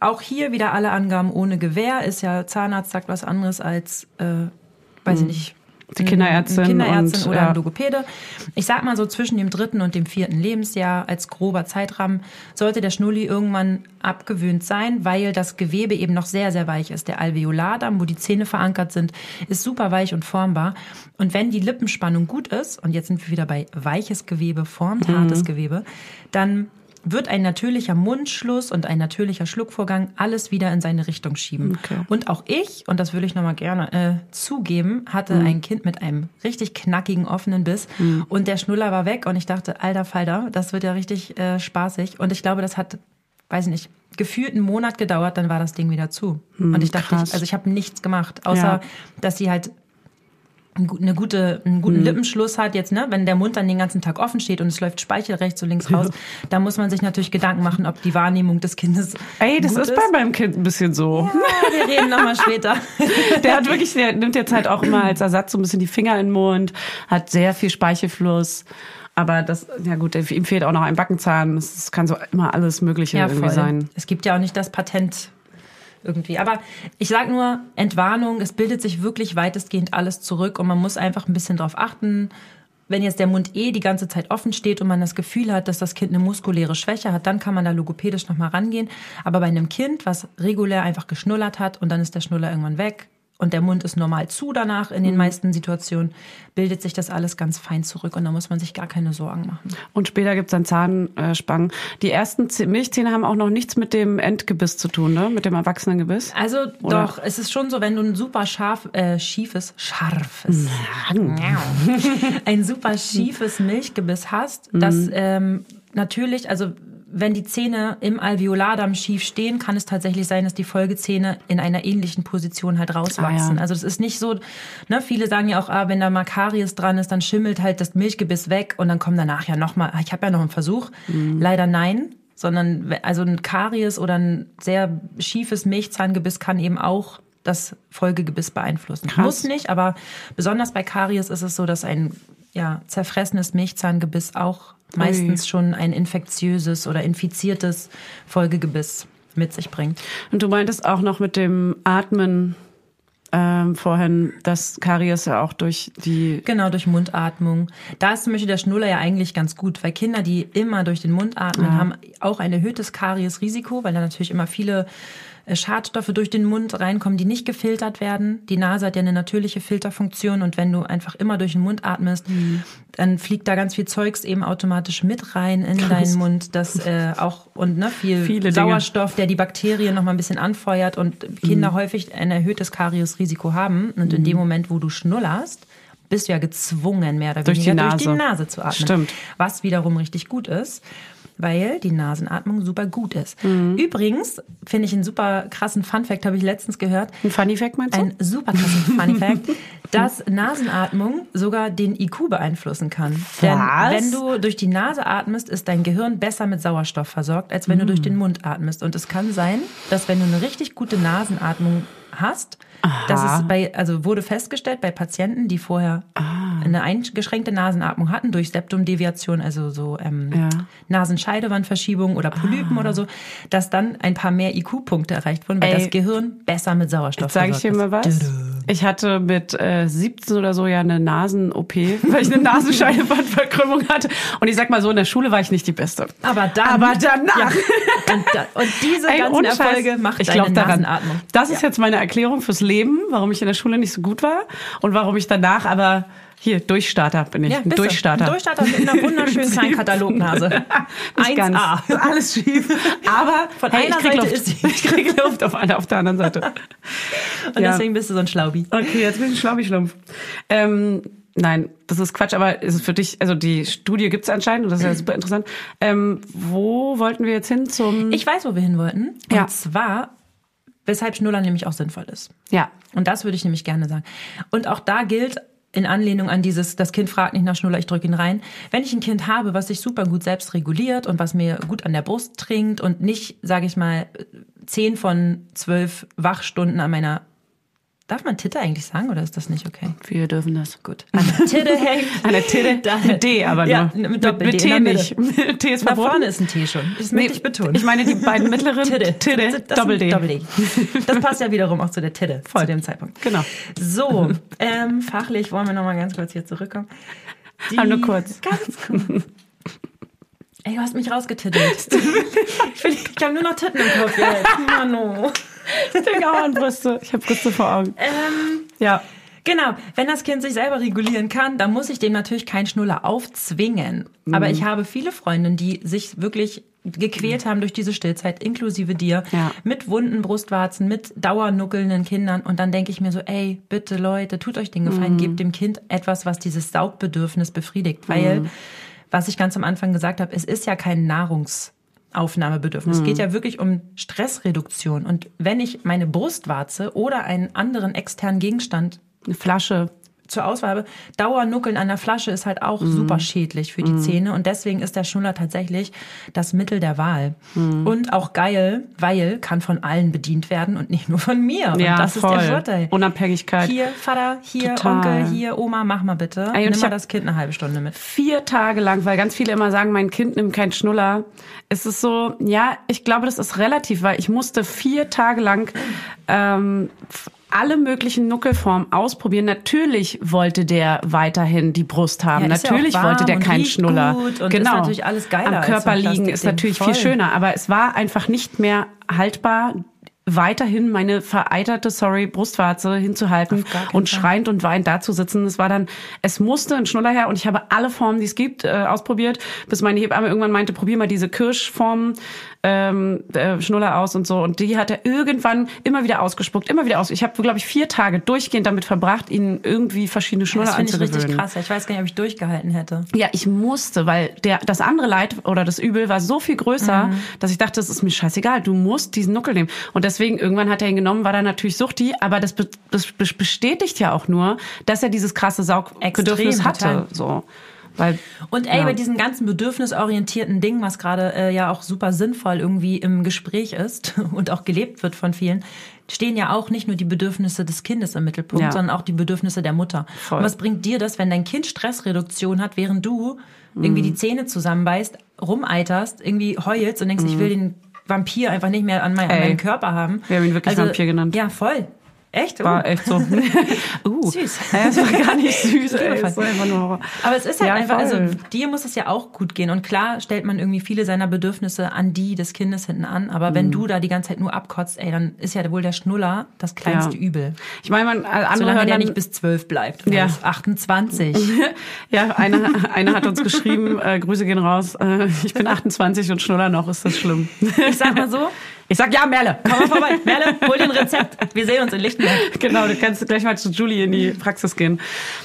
auch hier wieder alle Angaben ohne Gewähr. Ist ja Zahnarzt sagt was anderes als, äh, weiß ich nicht. Die Kinderärztin eine Kinderärztin und, oder ja. ein Logopäde. Ich sag mal so zwischen dem dritten und dem vierten Lebensjahr als grober Zeitrahmen sollte der Schnulli irgendwann abgewöhnt sein, weil das Gewebe eben noch sehr, sehr weich ist. Der Alveolardarm, wo die Zähne verankert sind, ist super weich und formbar. Und wenn die Lippenspannung gut ist, und jetzt sind wir wieder bei weiches Gewebe, formt Mhm. hartes Gewebe, dann wird ein natürlicher Mundschluss und ein natürlicher Schluckvorgang alles wieder in seine Richtung schieben. Okay. Und auch ich, und das will ich nochmal gerne äh, zugeben, hatte Mhm. ein Kind mit einem richtig knackigen, offenen Biss und der Schnuller war weg und ich dachte, alter Falter, das wird ja richtig äh, spaßig. Und ich glaube, das hat, weiß ich nicht, gefühlt einen Monat gedauert, dann war das Ding wieder zu. und ich dachte, ich, also ich habe nichts gemacht, außer Ja. dass sie halt eine gute, einen guten Hm. Lippenschluss hat jetzt, ne, wenn der Mund dann den ganzen Tag offen steht und es läuft Speichel rechts und links raus, da muss man sich natürlich Gedanken machen, ob die Wahrnehmung des Kindes Ey, das gut ist bei meinem Kind ein bisschen so. Ja, wir reden nochmal später. [laughs] Der hat wirklich, der nimmt jetzt halt auch immer als Ersatz so ein bisschen die Finger in den Mund, hat sehr viel Speichelfluss. Aber das, ja gut, ihm fehlt auch noch ein Backenzahn. Es kann so immer alles Mögliche irgendwie sein. Es gibt ja auch nicht das Patent irgendwie. Aber ich sag nur, Entwarnung, es bildet sich wirklich weitestgehend alles zurück und man muss einfach ein bisschen drauf achten. Wenn jetzt der Mund eh die ganze Zeit offen steht und man das Gefühl hat, dass das Kind eine muskuläre Schwäche hat, dann kann man da logopädisch nochmal rangehen. Aber bei einem Kind, was regulär einfach geschnullert hat und dann ist der Schnuller irgendwann weg und der Mund ist normal zu danach in den meisten Situationen, bildet sich das alles ganz fein zurück und da muss man sich gar keine Sorgen machen. Und später gibt's dann Zahnspangen. Die ersten Zäh- Milchzähne haben auch noch nichts mit dem Endgebiss zu tun, ne? Mit dem Erwachsenengebiss. Also Oder? doch, es ist schon so, wenn du ein super scharf, äh, schiefes, scharfes, [laughs] ein super schiefes Milchgebiss hast, Mhm. das ähm, natürlich, also wenn die Zähne im Alveolardarm schief stehen, kann es tatsächlich sein, dass die Folgezähne in einer ähnlichen Position halt rauswachsen. Ah, ja. Also das ist nicht so, ne, viele sagen ja auch, ah, wenn da mal Karies dran ist, dann schimmelt halt das Milchgebiss weg und dann kommen danach ja nochmal, ich habe ja noch einen Versuch. Mhm. Leider nein, sondern also ein Karies oder ein sehr schiefes Milchzahngebiss kann eben auch das Folgegebiss beeinflussen. Krass. Muss nicht, aber besonders bei Karies ist es so, dass ein ja, zerfressenes Milchzahngebiss auch meistens schon ein infektiöses oder infiziertes Folgegebiss mit sich bringt. Und du meintest auch noch mit dem Atmen ähm, vorhin, dass Karies ja auch durch die Genau, durch Mundatmung. Da ist zum Beispiel der Schnuller ja eigentlich ganz gut, weil Kinder, die immer durch den Mund atmen, haben auch ein erhöhtes Kariesrisiko, weil da natürlich immer viele Schadstoffe durch den Mund reinkommen, die nicht gefiltert werden. Die Nase hat ja eine natürliche Filterfunktion und wenn du einfach immer durch den Mund atmest, dann fliegt da ganz viel Zeugs eben automatisch mit rein in deinen Mund, das äh, auch und ne, viel Viele Dinge. Sauerstoff, der die Bakterien noch mal ein bisschen anfeuert und Kinder häufig ein erhöhtes Kariesrisiko haben und in dem Moment, wo du schnullerst, bist du ja gezwungen, mehr oder Durch die weniger durch die Nase. Nase zu atmen. Stimmt. Was wiederum richtig gut ist, weil die Nasenatmung super gut ist. Mhm. Übrigens finde ich einen super krassen Funfact, habe ich letztens gehört. ein Funny Fact meinst du? Ein super krassen Funny Fact, [laughs] dass Nasenatmung sogar den IQ beeinflussen kann. Denn Was? wenn du durch die Nase atmest, ist dein Gehirn besser mit Sauerstoff versorgt, als wenn du durch den Mund atmest. Und es kann sein, dass wenn du eine richtig gute Nasenatmung hast, dass es bei, also wurde festgestellt bei Patienten, die vorher Ah. eine eingeschränkte Nasenatmung hatten durch Septumdeviation, also so ähm, Ja. Nasenscheidewandverschiebung oder Polypen oder so, dass dann ein paar mehr IQ-Punkte erreicht wurden, weil Ey. das Gehirn besser mit Sauerstoff Sag ich dir mal ist. was? Ich hatte mit äh, 17 oder so ja eine Nasen-OP, weil ich eine Nasenscheidewandverkrümmung hatte. Und ich sag mal so, in der Schule war ich nicht die Beste. Aber dann, Aber danach. Ja. Und, da, und diese Ey, ganzen Erfolge macht ich deine glaub daran. Nasenatmung. Das ist jetzt meine Erklärung fürs Leben, warum ich in der Schule nicht so gut war und warum ich danach aber hier Durchstarter bin ich. Ja, ein. Durchstarter. Ein Durchstarter mit einer wunderschönen [laughs] kleinen Katalognase. [laughs] Nicht ganz. 1A. [laughs] Alles schief. Aber Von hey, einer ich krieg Seite Luft. ist sie- Ich krieg Luft auf, einer- auf der anderen Seite. Und Ja. deswegen bist du so ein Schlaubi. Okay, jetzt bin ich ein Schlaubi-Schlumpf. Ähm, Nein, das ist Quatsch, aber ist es für dich, also die Studie gibt's anscheinend und das ist ja super interessant. Ähm, wo wollten wir jetzt hin zum... Ich weiß, wo wir hin wollten. Ja. Und zwar, weshalb Schnuller nämlich auch sinnvoll ist. ja, Und das würde ich nämlich gerne sagen. Und auch da gilt in Anlehnung an dieses, das Kind fragt nicht nach Schnuller, ich drücke ihn rein. Wenn ich ein Kind habe, was sich super gut selbst reguliert und was mir gut an der Brust trinkt und nicht, sage ich mal, zehn von zwölf Wachstunden an meiner Darf man Titte eigentlich sagen oder ist das nicht okay? wir dürfen das. Gut. An der Titte hängt. [laughs] An der Titte, Da- mit D aber nur. Ja, mit Doppel-D mit in T nicht. T [laughs] ist Da verboten. vorne ist ein T schon. Das möchte ich betonen. Ich meine die beiden mittleren. Titte. Titte, Das Doppel-D. ist Doppel-D. Das passt ja wiederum auch zu der Titte, zu dem Zeitpunkt. Genau. So, ähm, fachlich wollen wir nochmal ganz kurz hier zurückkommen. [laughs] Die, Aber nur kurz. Ganz kurz. Ey, du hast mich rausgetittelt. Ich, will- ich habe nur noch Titten im Kopf jetzt. Mano. Finger und Brüste. Ich habe Brüste vor Augen. Ähm, Ja. Genau, wenn das Kind sich selber regulieren kann, dann muss ich dem natürlich keinen Schnuller aufzwingen. Aber Mhm. ich habe viele Freundinnen, die sich wirklich gequält haben durch diese Stillzeit, inklusive dir, Ja. mit wunden Brustwarzen, mit dauernuckelnden Kindern. Und dann denke ich mir so, ey, bitte Leute, tut euch den Mhm. Gefallen, gebt dem Kind etwas, was dieses Saugbedürfnis befriedigt. Weil, Mhm. was ich ganz am Anfang gesagt habe, es ist ja kein Nahrungsaufnahmebedürfnis. Es geht Mhm. ja wirklich um Stressreduktion. Und wenn ich meine Brustwarze oder einen anderen externen Gegenstand Eine Flasche. Zur Auswahl habe. Dauernuckeln an der Flasche ist halt auch super schädlich für die Zähne und deswegen ist der Schnuller tatsächlich das Mittel der Wahl. Und auch geil, weil kann von allen bedient werden und nicht nur von mir. Und ja, das voll. ist der Vorteil. Unabhängigkeit. Hier, Vater, hier, Total. Onkel, hier, Oma, mach mal bitte. Ey, und Nimm ich mal das Kind eine halbe Stunde mit. vier Tage lang, weil ganz viele immer sagen, mein Kind nimmt keinen Schnuller. Es ist so, ja, ich glaube, das ist relativ, weil ich musste vier Tage lang ähm, alle möglichen Nuckelformen ausprobieren. Natürlich wollte der weiterhin die Brust haben. Ja, ja natürlich warm wollte der keinen Schnuller. genau. Am Körper liegen ist natürlich Voll. viel schöner, aber es war einfach nicht mehr haltbar weiterhin meine vereiterte, sorry, Brustwarze hinzuhalten und schreiend und weinend dazusitzen. Es war dann, es musste ein Schnuller her und ich habe alle Formen, die es gibt, äh, ausprobiert, bis meine Hebamme irgendwann meinte, probier mal diese Kirschform ähm, äh, Schnuller aus und so. Und die hat er irgendwann immer wieder ausgespuckt, immer wieder aus. Ich habe, glaube ich, vier Tage durchgehend damit verbracht, ihnen irgendwie verschiedene Schnuller Das finde ich anzugewöhnen. richtig krass. Ich weiß gar nicht, ob ich durchgehalten hätte. Ja, ich musste, weil der, das andere Leid oder das Übel war so viel größer, Mhm. dass ich dachte, es ist mir scheißegal, du musst diesen Nuckel nehmen. Und deswegen, irgendwann hat er ihn genommen, war dann natürlich suchti, aber das, das be- bestätigt ja auch nur, dass er dieses krasse Saugbedürfnis hatte. total. So. Weil, Und ey, ja. bei diesem ganzen bedürfnisorientierten Ding, was gerade äh, ja auch super sinnvoll irgendwie im Gespräch ist [laughs] und auch gelebt wird von vielen, stehen ja auch nicht nur die Bedürfnisse des Kindes im Mittelpunkt, Ja. sondern auch die Bedürfnisse der Mutter. Voll. Und was bringt dir das, wenn dein Kind Stressreduktion hat, während du irgendwie Mhm. die Zähne zusammenbeißt, rumeiterst, irgendwie heulst und denkst, ich will den Vampir einfach nicht mehr an, mein, an Mhm. Meinem Körper haben. Also, Wir haben ihn wirklich Vampir genannt. Ja, voll. Echt? war Oh. echt so. [laughs] uh, Süß. Ja, es [laughs] war gar nicht süß. ey. Aber es ist halt Ja, einfach, also voll. dir muss es ja auch gut gehen. Und klar stellt man irgendwie viele seiner Bedürfnisse an die des Kindes hinten an. Aber Mhm. wenn du da die ganze Zeit nur abkotzt, ey, dann ist ja wohl der Schnuller das kleinste Ja. Übel. Ich meine, man, andere Solange hören der nicht bis zwölf bleibt. Ja. bis 28. [laughs] Ja, einer, einer hat uns geschrieben, äh, Grüße gehen raus, äh, ich bin 28 und schnuller noch, ist das schlimm? Ich sag mal so, Ich sag ja, Merle. komm mal vorbei. [laughs] Merle, hol dir ein Rezept. Wir sehen uns in Lichtenberg. [laughs] Genau, du kannst gleich mal zu Julie in die Praxis gehen.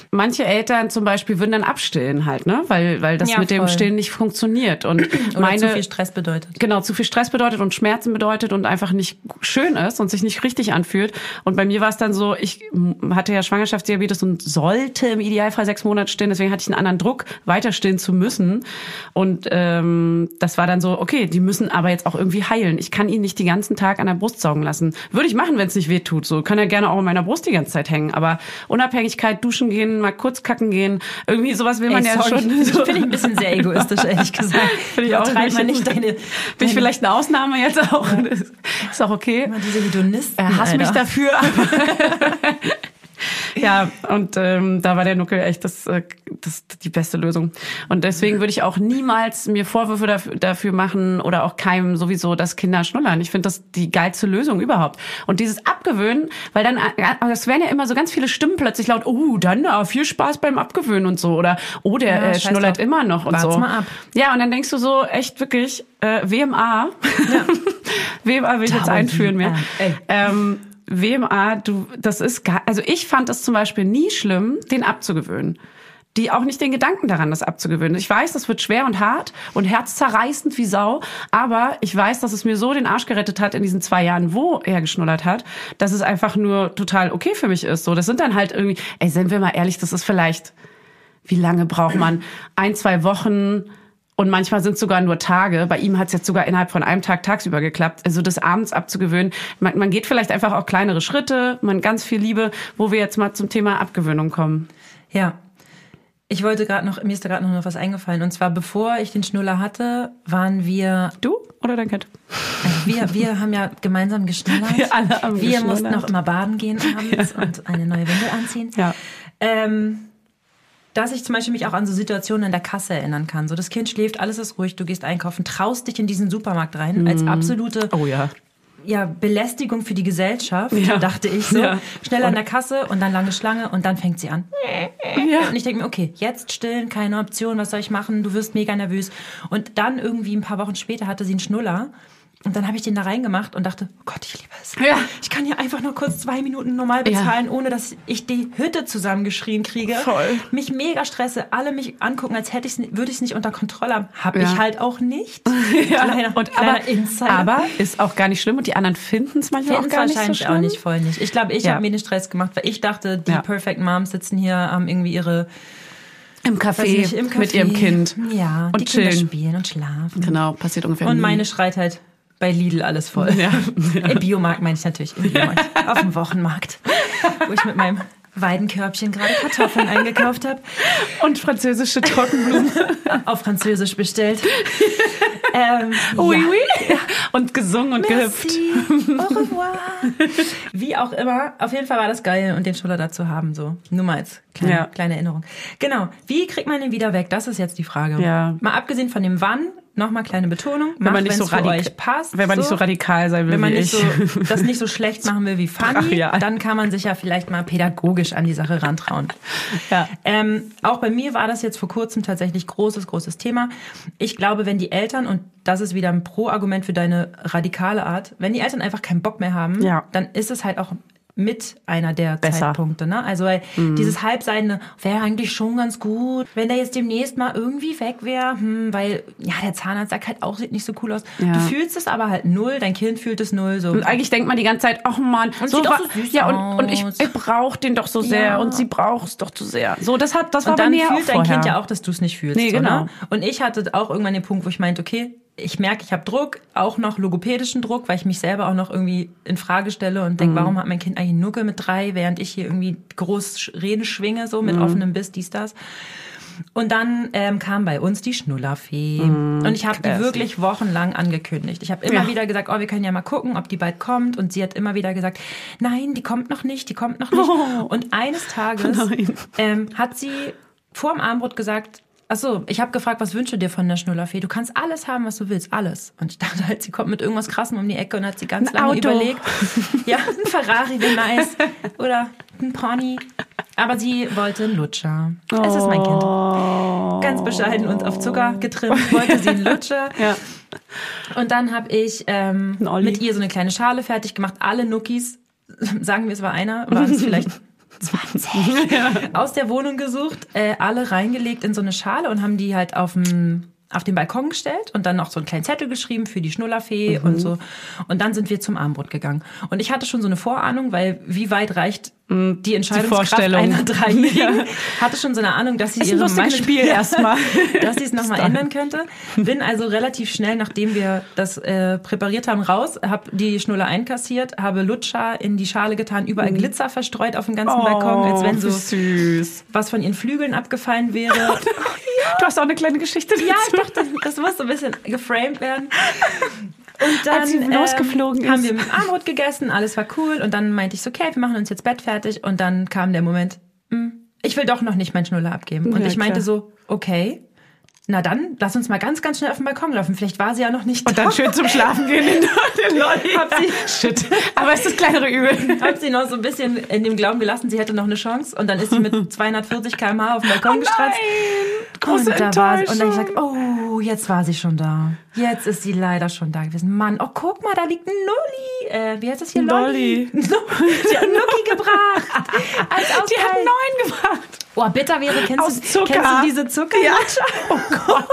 Manche Eltern zum Beispiel würden dann abstillen halt, ne? Weil, weil das Ja, mit dem voll. Stillen nicht funktioniert. Und Oder meine, zu viel Stress bedeutet. Genau, zu viel Stress bedeutet und Schmerzen bedeutet und einfach nicht schön ist und sich nicht richtig anfühlt. Und bei mir war es dann so, ich hatte ja Schwangerschaftsdiabetes und sollte im Idealfall sechs Monate stillen, deswegen hatte ich einen anderen Druck, weiter stillen zu müssen. Und ähm, das war dann so, okay, die müssen aber jetzt auch irgendwie heilen. Ich kann ihn nicht den ganzen Tag an der Brust saugen lassen. Würde ich machen, wenn es nicht weh tut. So kann er gerne auch in meiner Brust die ganze Zeit hängen. Aber Unabhängigkeit, duschen gehen, mal kurz kacken gehen, irgendwie sowas will man Ey, ja sorry, schon. Finde ich, finde ich ein bisschen sehr egoistisch, ehrlich [laughs] gesagt. Finde ich auch. Übertreib mal Bin ich- nicht deine, Bin ich deine vielleicht eine Ausnahme jetzt auch? Ist auch okay. immer diese Hedonisten. Er hasst mich Alter. dafür. [laughs] [laughs] ja, und ähm, da war der Nuckel echt das, äh, das die beste Lösung. Und deswegen würde ich auch niemals mir Vorwürfe dafür, dafür machen oder auch keinem sowieso, dass Kinder schnullern. Ich finde das die geilste Lösung überhaupt. Und dieses Abgewöhnen, weil dann, äh, es werden ja immer so ganz viele Stimmen plötzlich laut, oh, dann äh, viel Spaß beim Abgewöhnen und so. Oder, oh, der Ja, äh, schnullert immer noch und so. mal ab. Ja, und dann denkst du so, echt wirklich, äh, WMA. WMA [laughs] will ich jetzt Dauer einführen mehr. Ey. Ähm, WMA, du, das ist gar, also ich fand es zum Beispiel nie schlimm, den abzugewöhnen. die auch nicht den Gedanken daran, das abzugewöhnen. Ich weiß, das wird schwer und hart und herzzerreißend wie Sau, aber ich weiß, dass es mir so den Arsch gerettet hat in diesen zwei Jahren, wo er geschnullert hat, dass es einfach nur total okay für mich ist. So, das sind dann halt irgendwie, ey, sind wir mal ehrlich, das ist vielleicht, wie lange braucht man? Ein, zwei Wochen, und manchmal sind es sogar nur Tage. Bei ihm hat es jetzt sogar innerhalb von einem Tag tagsüber geklappt. Also das abends abzugewöhnen. Man, man geht vielleicht einfach auch kleinere Schritte, man ganz viel Liebe, wo wir jetzt mal zum Thema Abgewöhnung kommen. Ja. Ich wollte gerade noch, mir ist da gerade noch was eingefallen. Und zwar, bevor ich den Schnuller hatte, waren wir, Du oder dein Kind? also wir, wir haben ja gemeinsam geschnullert. Wir alle haben Wir mussten auch immer baden gehen abends und eine neue Windel anziehen. Ja. Ähm, dass ich zum Beispiel mich auch an so Situationen in der Kasse erinnern kann. So, das Kind schläft, alles ist ruhig, du gehst einkaufen, traust dich in diesen Supermarkt rein als absolute Oh ja. ja, Belästigung für die Gesellschaft, Ja. dachte ich so. Ja. Schnell an der Kasse und dann lange Schlange und dann fängt sie an. Ja. Und ich denke mir, okay, jetzt stillen, keine Option, was soll ich machen? Du wirst mega nervös. Und dann irgendwie ein paar Wochen später hatte sie einen Schnuller. Und dann habe ich den da reingemacht und dachte, oh Gott, ich liebe es. Ja. Ich kann hier einfach nur kurz zwei Minuten normal bezahlen, ohne dass ich die Hütte zusammengeschrien kriege. Voll. Mich mega stresse, alle mich angucken, als hätte ich's, ni- würde ich es nicht unter Kontrolle haben. Hab Ja. ich halt auch nicht. [laughs] Ja. Kleiner, und kleiner aber, Insider. aber ist auch gar nicht schlimm und die anderen finden es manchmal auch gar nicht so wahrscheinlich schlimm. auch nicht voll nicht. Ich glaube, ich Ja. habe mir den Stress gemacht, weil ich dachte, die Ja. Perfect Moms sitzen hier, haben irgendwie ihre Im Café, nicht, im Café, mit ihrem Kind. Ja, Und die Kinder chillen. spielen und schlafen. Genau, passiert ungefähr Und meine schreit halt bei Lidl alles voll. Ja. Im Biomarkt meine ich natürlich, im Biomarkt. Auf dem Wochenmarkt, wo ich mit meinem Weidenkörbchen gerade Kartoffeln eingekauft habe, Und französische Trockenblumen. [laughs] auf Französisch bestellt. ähm, Oui, ja. oui. Und gesungen und gehüpft. Merci, au revoir. Wie auch immer, auf jeden Fall war das geil und den Schnuller dazu haben, so. Nur mal als kleine, Ja. kleine Erinnerung. Genau. Wie kriegt man den wieder weg? Das ist jetzt die Frage. Ja. Mal abgesehen von dem Wann, nochmal kleine Betonung. Wenn man Macht, nicht so radikal, passt. wenn man nicht so radikal sein will wenn man wie nicht ich. so, das nicht so schlecht [laughs] machen will wie Fanny, Brachial. dann kann man sich ja vielleicht mal pädagogisch an die Sache rantrauen. Ja. Ähm, auch bei mir war das jetzt vor kurzem tatsächlich großes, großes Thema. Ich glaube, wenn die Eltern, und das ist wieder ein Pro-Argument für deine radikale Art, wenn die Eltern einfach keinen Bock mehr haben, Ja. dann ist es halt auch mit einer der Besser. Zeitpunkte. Ne? Also weil dieses Halbseidene wäre eigentlich schon ganz gut, wenn der jetzt demnächst mal irgendwie weg wäre, hm, weil ja der Zahnarzt sagt halt auch, sieht nicht so cool aus. Ja. Du fühlst es aber halt null, dein Kind fühlt es null. So. Und eigentlich denkt man die ganze Zeit, ach Mann, Und so war, so ja und, und ich, ich brauche den doch so sehr Ja. und sie braucht es doch zu sehr. So, das hat, das war Und bei dann mir ja auch fühlt dein vorher. Kind ja auch, dass du es nicht fühlst. Nee, genau. Ne? Und ich hatte auch irgendwann den Punkt, wo ich meinte, okay, ich merke, ich habe Druck, auch noch logopädischen Druck, weil ich mich selber auch noch irgendwie in Frage stelle und Mhm. denke, warum hat mein Kind eigentlich Nuckel mit drei, während ich hier irgendwie groß Reden schwinge, so Mhm. mit offenem Biss, dies, das. Und dann ähm, kam bei uns die Schnullerfee. und ich habe die wirklich wochenlang angekündigt. Ich habe immer Ja. wieder gesagt, oh, wir können ja mal gucken, ob die bald kommt. Und sie hat immer wieder gesagt, nein, die kommt noch nicht, die kommt noch nicht. Oh. [laughs] Und eines Tages ähm, hat sie vor dem Abendbrot gesagt, ach so, ich habe gefragt, was wünschst du dir von der Schnullerfee? Du kannst alles haben, was du willst, alles. Und ich dachte halt, sie kommt mit irgendwas Krassem um die Ecke und hat sie ganz Ein lange Auto. überlegt. Ja, ein Ferrari wäre nice. Oder ein Pony. Aber sie wollte einen Lutscher. Es ist mein Kind. Oh. Ganz bescheiden und auf Zucker getrimmt, [laughs] wollte sie einen Lutscher. Ja. Und dann habe ich ähm, mit ihr so eine kleine Schale fertig gemacht. Alle Nuckis, sagen wir es war einer, waren es vielleicht [laughs] 20, [laughs] aus der Wohnung gesucht, äh, alle reingelegt in so eine Schale und haben die halt auf dem auf den Balkon gestellt und dann noch so einen kleinen Zettel geschrieben für die Schnullerfee Mhm. und so. Und dann sind wir zum Abendbrot gegangen. Und ich hatte schon so eine Vorahnung, weil wie weit reicht die Entscheidungskraft Vorstellung. einer Dreijährigen? [laughs] Hatte schon so eine Ahnung, dass sie Ist ein ihre Meinung- Spiel erstmal. [laughs] dass sie es nochmal [laughs] ändern könnte. Bin also relativ schnell, nachdem wir das äh, präpariert haben, raus, habe die Schnuller einkassiert, habe Lutscher in die Schale getan, überall Glitzer verstreut auf dem ganzen Balkon, als wenn Mhm. Oh, so süß. was von ihren Flügeln abgefallen wäre. Du hast auch eine kleine Geschichte dazu. Ja, ich dachte, das muss so ein bisschen geframed werden. Und dann sie losgeflogen ähm, haben ist. wir mit Abendbrot gegessen, alles war cool. Und dann meinte ich so, okay, wir machen uns jetzt Bett fertig. Und dann kam der Moment, hm, ich will doch noch nicht meinen Schnuller abgeben. Und Ja, ich meinte klar. so, okay, na dann, lass uns mal ganz, ganz schnell auf den Balkon laufen. Vielleicht war sie ja noch nicht Und dann schön zum Schlafen gehen in den [laughs] Lolli. Hab sie- Shit. Aber es ist das kleinere Übel. Hab sie noch so ein bisschen in dem Glauben gelassen, sie hätte noch eine Chance. Und dann ist sie mit 240 km/h auf den Balkon gestratzt. Große und, da war sie, und dann ich gesagt, oh, jetzt war sie schon da. Jetzt ist sie leider schon da gewesen. Mann, oh, guck mal, da liegt ein Nulli. Äh, wie heißt das hier? Lolli. sie [laughs] hat Nucki gebracht. Als Die hat neun gebracht. Oh, Bitterbeere, kennst, Aus du, Zucker. kennst du diese Zuckerlutscher? [laughs] Oh Gott.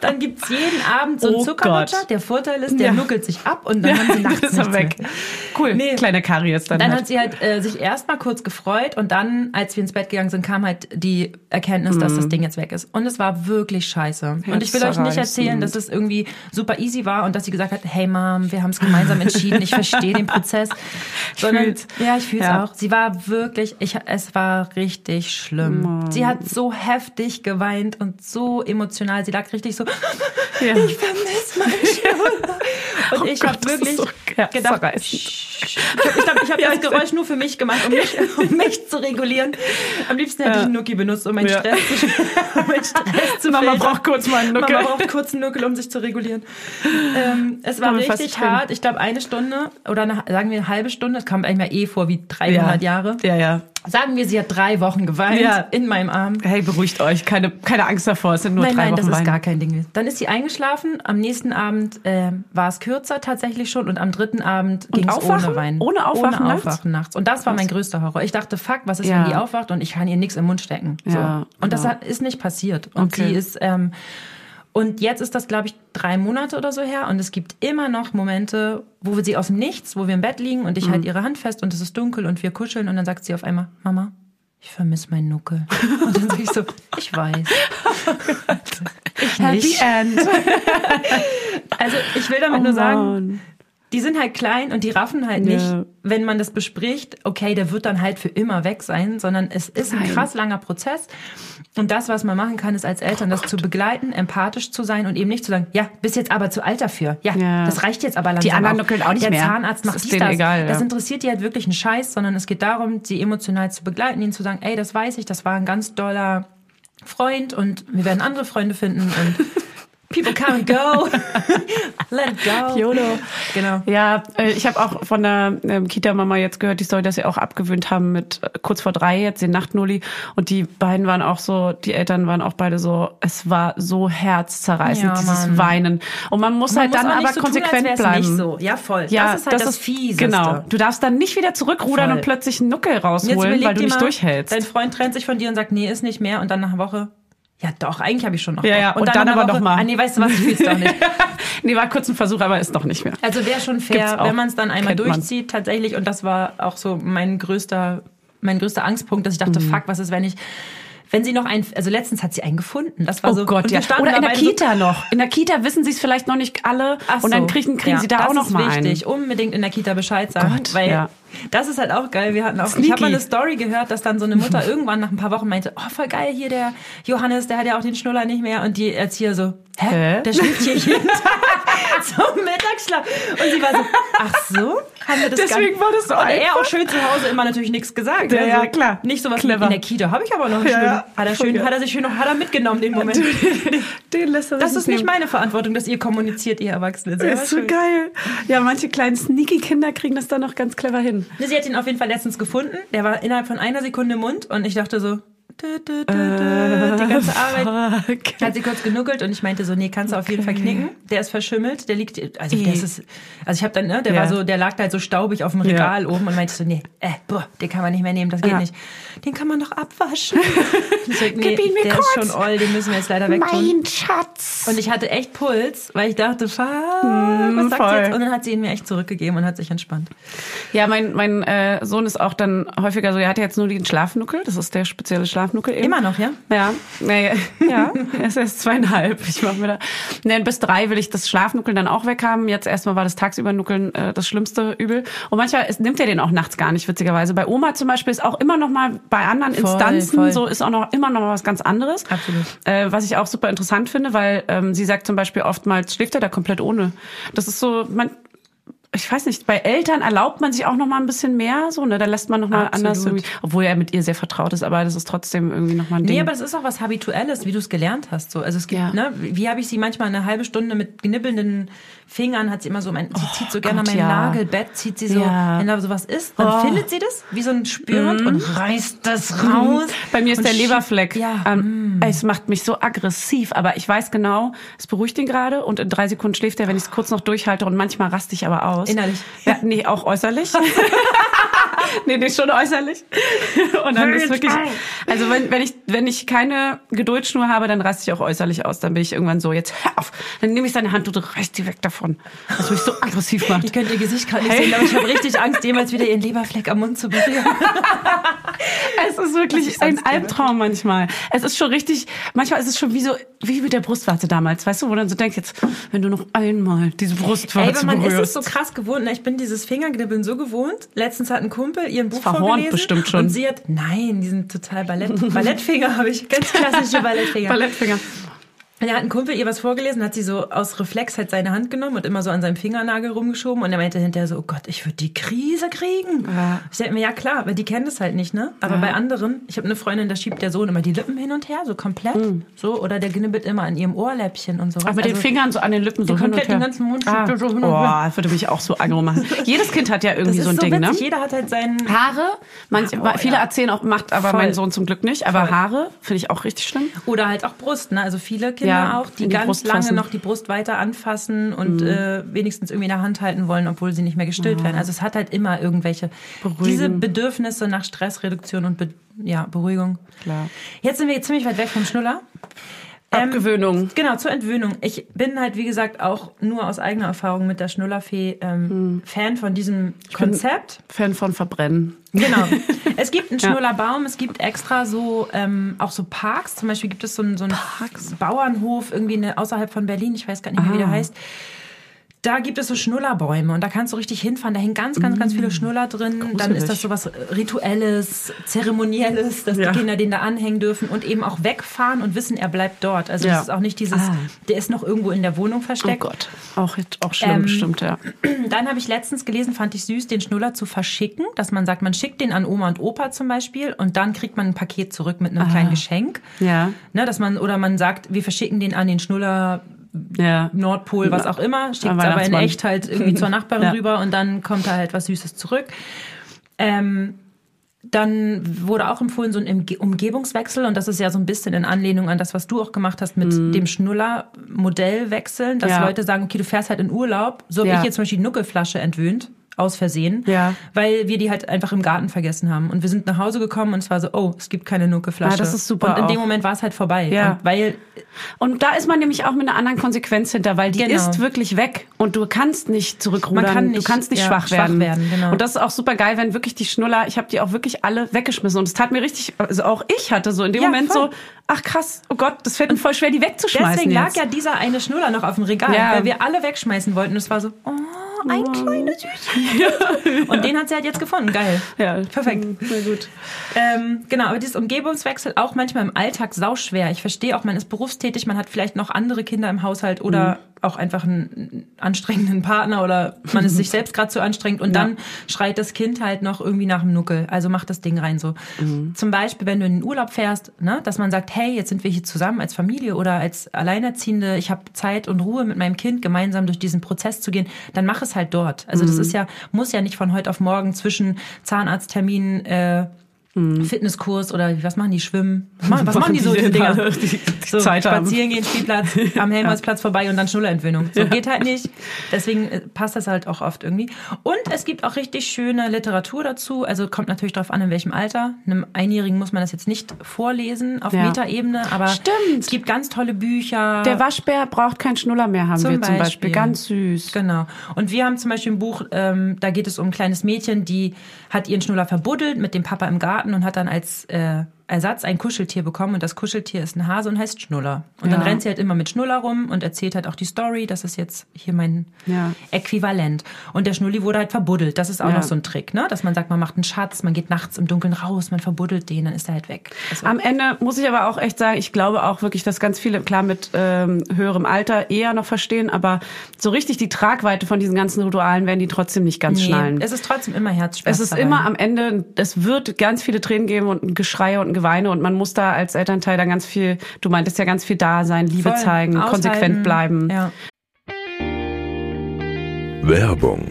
Dann gibt's jeden Abend so einen Oh Zuckerlutscher. Gott. Der Vorteil ist, der Ja. nuckelt sich ab und dann haben sie nachts ist er weg. Mehr. Cool, Nee. kleine Karies dann, Dann halt. hat sie halt äh, sich erstmal kurz gefreut und dann, als wir ins Bett gegangen sind, kam halt die Erkenntnis, dass Mhm. das Ding jetzt weg ist. Und es war wirklich scheiße. Und ich will euch nicht erzählen, dass es irgendwie super easy war und dass sie gesagt hat, hey Mom, wir haben es gemeinsam entschieden, ich verstehe den Prozess. [laughs] [laughs] Sondern, fühl's. ja, ich fühle es Ja. auch. Sie war wirklich, ich, es war richtig schlimm. Sie hat so heftig geweint und so emotional. Sie lag richtig so, Ja. [laughs] ich vermisse meinen [laughs] Schnuller. Und Oh ich habe wirklich so gedacht, ich habe das Geräusch nur für mich gemacht, um mich, um mich zu regulieren. Am liebsten hätte ich einen Nuki benutzt, um meinen Ja. Stress zu, [laughs] um meinen Stress zu Mama braucht kurz mal einen Nuckel. Mama braucht kurz einen Nuckel, um sich zu regulieren. Ähm, es war richtig hart. Ich glaube, eine Stunde oder eine, sagen wir eine halbe Stunde, das kam eigentlich mal eh vor wie 300 Jahre. Ja, ja. Sagen wir, sie hat drei Wochen geweint Ja. in meinem Arm. Hey, beruhigt euch. Keine, keine Angst davor. Es sind nur Nein, drei nein, Wochen das ist gar kein Ding. Dann ist sie eingeschlafen. Am nächsten Abend ähm, war es kürzer tatsächlich schon und am dritten Abend ging es ohne Wein. Ohne Aufwachen ohne nachts? Aufwachen nachts. Und das war mein größter Horror. Ich dachte, fuck, was ist, Ja. wenn die aufwacht und ich kann ihr nichts im Mund stecken. So. Ja, und das genau. hat, ist nicht passiert. Und Okay. sie ist ähm, und jetzt ist das, glaube ich, drei Monate oder so her. Und es gibt immer noch Momente, wo wir sie aus dem Nichts, wo wir im Bett liegen und ich Mhm. halte ihre Hand fest und es ist dunkel und wir kuscheln und dann sagt sie auf einmal, Mama, ich vermisse meinen Nuckel. Und dann sage ich so, ich weiß. [laughs] Ich Happy. End. [laughs] Also ich will damit Oh nur sagen. Die sind halt klein und die raffen halt Ja. nicht, wenn man das bespricht, okay, der wird dann halt für immer weg sein, sondern es ist ein Nein. krass langer Prozess. Und das, was man machen kann, ist als Eltern, das zu begleiten, empathisch zu sein und eben nicht zu sagen, ja, bist jetzt aber zu alt dafür. Ja, Ja. das reicht jetzt aber langsam. Die anderen nuckeln auch nicht Der mehr. Zahnarzt Das macht ist dies, das. egal, Das ja. interessiert die halt wirklich einen Scheiß, sondern es geht darum, sie emotional zu begleiten, ihnen zu sagen, ey, das weiß ich, das war ein ganz doller Freund und wir werden andere Freunde finden und [laughs] people come and go. [laughs] Let it go. YOLO. Genau. Ja, äh, ich habe auch von der ähm, Kita-Mama jetzt gehört, die Story, dass sie auch abgewöhnt haben mit äh, kurz vor drei jetzt, den Nachtnulli. Und die beiden waren auch so, die Eltern waren auch beide so, es war so herzzerreißend, Ja, dieses Mann. Weinen. Und man muss halt muss dann aber so tun, konsequent wär's bleiben. nicht so. Ja, voll. Ja, Das ist halt das Fieseste. Genau. Du darfst dann nicht wieder zurückrudern Voll. und plötzlich einen Nuckel rausholen, weil du nicht mal, durchhältst. Dein Freund trennt sich von dir und sagt, nee, ist nicht mehr. Und dann nach einer Woche, ja doch, eigentlich habe ich schon noch Ja, ja, und dann nach einer aber Woche, noch mal. Ah, nee, weißt du was, ich fühl's doch nicht. [laughs] nee, war kurz ein Versuch, aber ist doch nicht mehr. Also wäre schon fair, wenn man es dann einmal durchzieht, tatsächlich. Und das war auch so mein größter, mein größter Angstpunkt, dass ich dachte, Mhm. fuck, was ist, wenn ich, wenn sie noch einen, also letztens hat sie einen gefunden. Das war Oh so, Gott, ja. Oder in der Kita noch. In der Kita wissen sie es vielleicht noch nicht alle Ach und dann so. kriegen, kriegen Ja, sie da das auch noch ist mal wichtig. Unbedingt in der Kita Bescheid sagen, Gott, weil ja. das ist halt auch geil. Wir hatten auch, ich Sneaky. habe mal eine Story gehört, dass dann so eine Mutter [laughs] irgendwann nach ein paar Wochen meinte, oh voll geil hier der Johannes, der hat ja auch den Schnuller nicht mehr und die Erzieher so, hä, Hä? der schläft hier jeden [laughs] Tag [laughs] zum Mittagsschlaf und sie war so, ach so, haben wir das Deswegen war das so und er einfach. auch schön zu Hause immer natürlich nichts gesagt. Ja, ja, klar. Nicht sowas Clever. in der Kita habe ich aber noch Ja, ja. Hat er schön, hat er sich schön noch, hat er mitgenommen den Moment. Den lässt er Das sich ist nicht meine Verantwortung, dass ihr kommuniziert, ihr Erwachsene. Das ist so schön. geil. Ja, manche kleinen sneaky Kinder kriegen das dann noch ganz clever hin. Sie hat ihn auf jeden Fall letztens gefunden. Der war innerhalb von einer Sekunde im Mund und ich dachte so, dü, dü, dü, dü, die ganze Arbeit. Fuck. Hat sie kurz genuckelt und ich meinte so, nee, kannst du auf jeden Fall knicken. Der ist verschimmelt, der liegt, also der Ih. ist, also ich habe dann, ne, der Ja. war so, der lag da halt so staubig auf dem Regal oben und meinte so, nee, äh, boah, den kann man nicht mehr nehmen, das geht Ja. nicht. Den kann man doch abwaschen. [laughs] sag, nee, Gib ihn mir der kurz. ist schon oll, den müssen wir jetzt leider wegtun. Schatz. Und ich hatte echt Puls, weil ich dachte, fuck, was sagt sie jetzt? Und dann hat sie ihn mir echt zurückgegeben und hat sich entspannt. Ja, mein, mein äh, Sohn ist auch dann häufiger so, er hat jetzt nur den Schlafnuckel, das ist der spezielle Schlafnuckel eben. Immer noch, ja? Ja, naja, [laughs] ja, [laughs] er ist zweieinhalb. Ich mach mir da. Nein, bis drei will ich das Schlafnuckeln dann auch weghaben. Jetzt erstmal war das tagsüber Nuckeln äh, das schlimmste Übel. Und manchmal ist, nimmt er den auch nachts gar nicht, witzigerweise. Bei Oma zum Beispiel ist auch immer noch mal bei anderen Voll, Instanzen voll. so ist auch noch immer noch mal was ganz anderes. Absolut. Äh, was ich auch super interessant finde, weil ähm, sie sagt zum Beispiel oftmals schläft er da komplett ohne. Das ist so, man, ich weiß nicht, bei Eltern erlaubt man sich auch noch mal ein bisschen mehr, so, ne? Da lässt man noch mal Absolut. anders irgendwie, obwohl er mit ihr sehr vertraut ist, aber das ist trotzdem irgendwie noch mal ein Ding. Nee, aber es ist auch was Habituelles, wie du es gelernt hast. So. Also es gibt, Ja. ne, wie habe ich sie manchmal eine halbe Stunde mit knibbelnden Fingern, hat sie immer so, mein, sie zieht so gerne Gott, mein ja. Nagelbett, zieht sie so, Ja. wenn da sowas ist, dann Oh. findet sie das, wie so ein Spürhund und reißt das raus. Bei mir ist der Leberfleck. Ja. Ähm, Es macht mich so aggressiv, aber ich weiß genau, es beruhigt ihn gerade und in drei Sekunden schläft er, wenn ich es kurz noch durchhalte und manchmal raste ich aber aus. Innerlich. Ja, nee, auch äußerlich. [laughs] nee, nee, schon äußerlich. Und dann ist wirklich, also wenn, wenn ich, wenn ich keine Geduldsschnur habe, dann raste ich auch äußerlich aus. Dann bin ich irgendwann so, jetzt hör auf. Dann nehme ich seine Hand und reiß die weg davon. Das mich so aggressiv macht. [laughs] Ich könnte ihr Gesicht gerade nicht sehen, aber ich habe richtig Angst, jemals wieder ihren Leberfleck am Mund zu berühren. [laughs] Es ist wirklich Was ich ein. Albtraum manchmal. Es ist schon richtig, manchmal ist es schon wie so, wie mit der Brustwarze damals, weißt du, wo dann so denkst, jetzt, wenn du noch einmal diese Ey, Brustwarze aber man ist es berührst. so krass gewohnt. ne? Ich bin dieses Fingerknibbeln so gewohnt. Letztens hat ein Kumpel ihren Buch verhornt bestimmt schon. Und sie hat, nein, die sind total Ballett. [laughs] Ballettfinger habe ich, ganz klassische Ballettfinger. Ballettfinger. Und da hat ein Kumpel ihr was vorgelesen, hat sie so aus Reflex halt seine Hand genommen und immer so an seinem Fingernagel rumgeschoben. Und er meinte hinterher so, oh Gott, ich würde die Krise kriegen. Ja. Ich denke mir, ja klar, weil die kennen das halt nicht, ne? Aber Ja. bei anderen, ich habe eine Freundin, da schiebt der Sohn immer die Lippen hin und her, so komplett. So, oder der knibbelt immer an ihrem Ohrläppchen und sowas. Aber mit den Also- Fingern so an den Lippen so hin und komplett her. den ganzen Mund ah. so hin und Oh, her. das würde mich auch so aggro machen. [laughs] Jedes Kind hat ja irgendwie so ein so Ding, witzig. ne? Jeder hat halt seinen... Haare, manche, Boah, viele ja. erzählen auch, macht aber Voll. mein Sohn zum Glück nicht. Aber Voll. Haare finde ich auch richtig schlimm. Oder halt auch Brust, ne? Also viele Kinder Ja, auch, die die ganz Brust lange fassen. Mhm. noch die Brust weiter anfassen und äh, wenigstens irgendwie in der Hand halten wollen, obwohl sie nicht mehr gestillt werden. Also es hat halt immer irgendwelche Beruhigen. diese Bedürfnisse nach Stressreduktion und Be ja, Beruhigung. Klar. Jetzt sind wir ziemlich weit weg vom Schnuller. Ähm, Abgewöhnung. Genau, zur Entwöhnung. Ich bin halt, wie gesagt, auch nur aus eigener Erfahrung mit der Schnullerfee ähm, Hm. Fan von diesem Konzept. Fan von Verbrennen. Genau. Es gibt einen [laughs] Ja. Schnullerbaum, es gibt extra so ähm, auch so Parks. Zum Beispiel gibt es so einen, so einen Bauernhof irgendwie ne, außerhalb von Berlin, ich weiß gar nicht mehr, wie der Ah. heißt. Da gibt es so Schnullerbäume und da kannst du richtig hinfahren. Da hängen ganz, ganz, ganz viele Schnuller drin. Dann ist das so was Rituelles, Zeremonielles, dass Ja. die Kinder den da anhängen dürfen und eben auch wegfahren und wissen, er bleibt dort. Also Ja. das ist auch nicht dieses, Ah. der ist noch irgendwo in der Wohnung Oh versteckt. Gott. Auch, auch schlimm, Ähm, bestimmt, ja. [clears throat] Dann habe ich letztens gelesen, fand ich süß, den Schnuller zu verschicken, dass man sagt, man schickt den an Oma und Opa zum Beispiel und dann kriegt man ein Paket zurück mit einem kleinen Geschenk. Ja. Ne, dass man, oder man sagt, wir verschicken den an den Schnuller Ja. Nordpol, was auch immer, schickt es aber in echt halt irgendwie zur [laughs] Nachbarin Ja. rüber und dann kommt da halt was Süßes zurück. Ähm, dann wurde auch empfohlen, so ein Umge- Umgebungswechsel. Und das ist ja so ein bisschen in Anlehnung an das, was du auch gemacht hast mit dem Schnuller-Modell wechseln. Dass. Ja. Leute sagen, okay, du fährst halt in Urlaub. So habe Ja. ich jetzt zum Beispiel die Nuckelflasche entwöhnt. Aus Versehen. Ja. Weil wir die halt einfach im Garten vergessen haben. Und wir sind nach Hause gekommen und es war so, oh, es gibt keine Nuckelflasche. Ah, das ist super Und in dem auch. Moment war es halt vorbei. Ja. Und weil Und da ist man nämlich auch mit einer anderen Konsequenz hinter, weil die Genau. ist wirklich weg und du kannst nicht zurückrudern, Man kann du nicht, kannst nicht ja, schwach, schwach werden. werden, genau. Und das ist auch super geil, wenn wirklich die Schnuller, ich habe die auch wirklich alle weggeschmissen und es tat mir richtig, also auch ich hatte so in dem Ja, Moment voll. so, ach krass, oh Gott, das fällt mir voll schwer, die wegzuschmeißen Deswegen lag jetzt. ja dieser eine Schnuller noch auf dem Regal, Ja. weil wir alle wegschmeißen wollten. Und es war so, oh, ein kleiner Süßer. [laughs] Und den hat sie halt jetzt gefunden. Geil. ja, Perfekt. Sehr gut. Ähm, genau, aber dieses Umgebungswechsel auch manchmal im Alltag sauschwer. Ich verstehe auch, man ist berufstätig, man hat vielleicht noch andere Kinder im Haushalt oder auch einfach einen anstrengenden Partner oder man ist sich [laughs] selbst gerade zu anstrengend und Ja. dann schreit das Kind halt noch irgendwie nach dem Nuckel. Also macht das Ding rein so. Zum Beispiel, wenn du in den Urlaub fährst, ne, dass man sagt, hey, jetzt sind wir hier zusammen als Familie oder als Alleinerziehende, ich habe Zeit und Ruhe mit meinem Kind gemeinsam durch diesen Prozess zu gehen, dann mach es halt dort. Also das ist ja, muss ja nicht von heute auf morgen zwischen Zahnarzttermin, äh, Fitnesskurs oder was machen die schwimmen? Was machen, was [laughs] machen die so, diese Dinger? die- die [laughs] so, Zeit haben? spazieren gehen, Spielplatz, [laughs] am Helmholtzplatz vorbei und dann Schnullerentwöhnung. So geht halt nicht. Deswegen äh, passt das halt auch oft irgendwie. Und es gibt auch richtig schöne Literatur dazu. Also kommt natürlich darauf an, in welchem Alter. Einem Einjährigen muss man das jetzt nicht vorlesen auf Ja. Metaebene, aber Stimmt. es gibt ganz tolle Bücher. Der Waschbär braucht keinen Schnuller mehr, haben wir zum Beispiel. Ganz süß. Genau. Und wir haben zum Beispiel ein Buch, ähm, da geht es um ein kleines Mädchen, die hat ihren Schnuller verbuddelt mit dem Papa im Garten und hat dann als äh, Ersatz ein Kuscheltier bekommen. Und das Kuscheltier ist ein Hase und heißt Schnuller. Und dann Ja. rennt sie halt immer mit Schnuller rum und erzählt halt auch die Story. Das ist jetzt hier mein Ja. Äquivalent. Und der Schnulli wurde halt verbuddelt. Das ist auch Ja. noch so ein Trick, ne? Dass man sagt, man macht einen Schatz, man geht nachts im Dunkeln raus, man verbuddelt den, dann ist er halt weg. Also, Am Ende muss ich aber auch echt sagen, ich glaube auch wirklich, dass ganz viele, klar mit ähm, höherem Alter eher noch verstehen, aber so richtig die Tragweite von diesen ganzen Ritualen werden die trotzdem nicht ganz nee, schnallen. es ist trotzdem immer Herzschmerz. Es ist dabei. immer am Ende, es wird ganz viele Tränen geben und ein Geschrei und ein Geweine und man muss da als Elternteil dann ganz viel, du meintest ja ganz viel da sein, Liebe Voll. zeigen, Aushalten. konsequent bleiben. Ja. Werbung,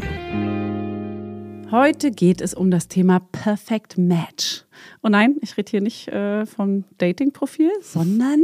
Heute geht es um das Thema Perfect Match. Und nein, ich rede hier nicht äh, vom Dating-Profil, sondern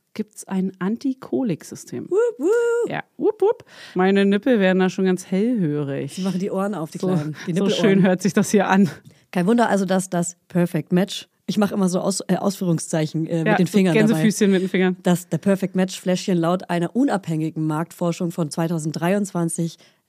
gibt es ein Antikoliksystem. Ja, wup, wup. Meine Nippel werden da schon ganz hellhörig. Sie machen die Ohren auf, die So, Kleinen. Die so schön hört sich das hier an. Kein Wunder also, dass das Perfect Match, ich mache immer so Aus, äh, Ausführungszeichen äh, Ja, mit den Fingern dabei. Gänsefüßchen mit den Fingern. dass der Perfect Match Fläschchen laut einer unabhängigen Marktforschung von 2023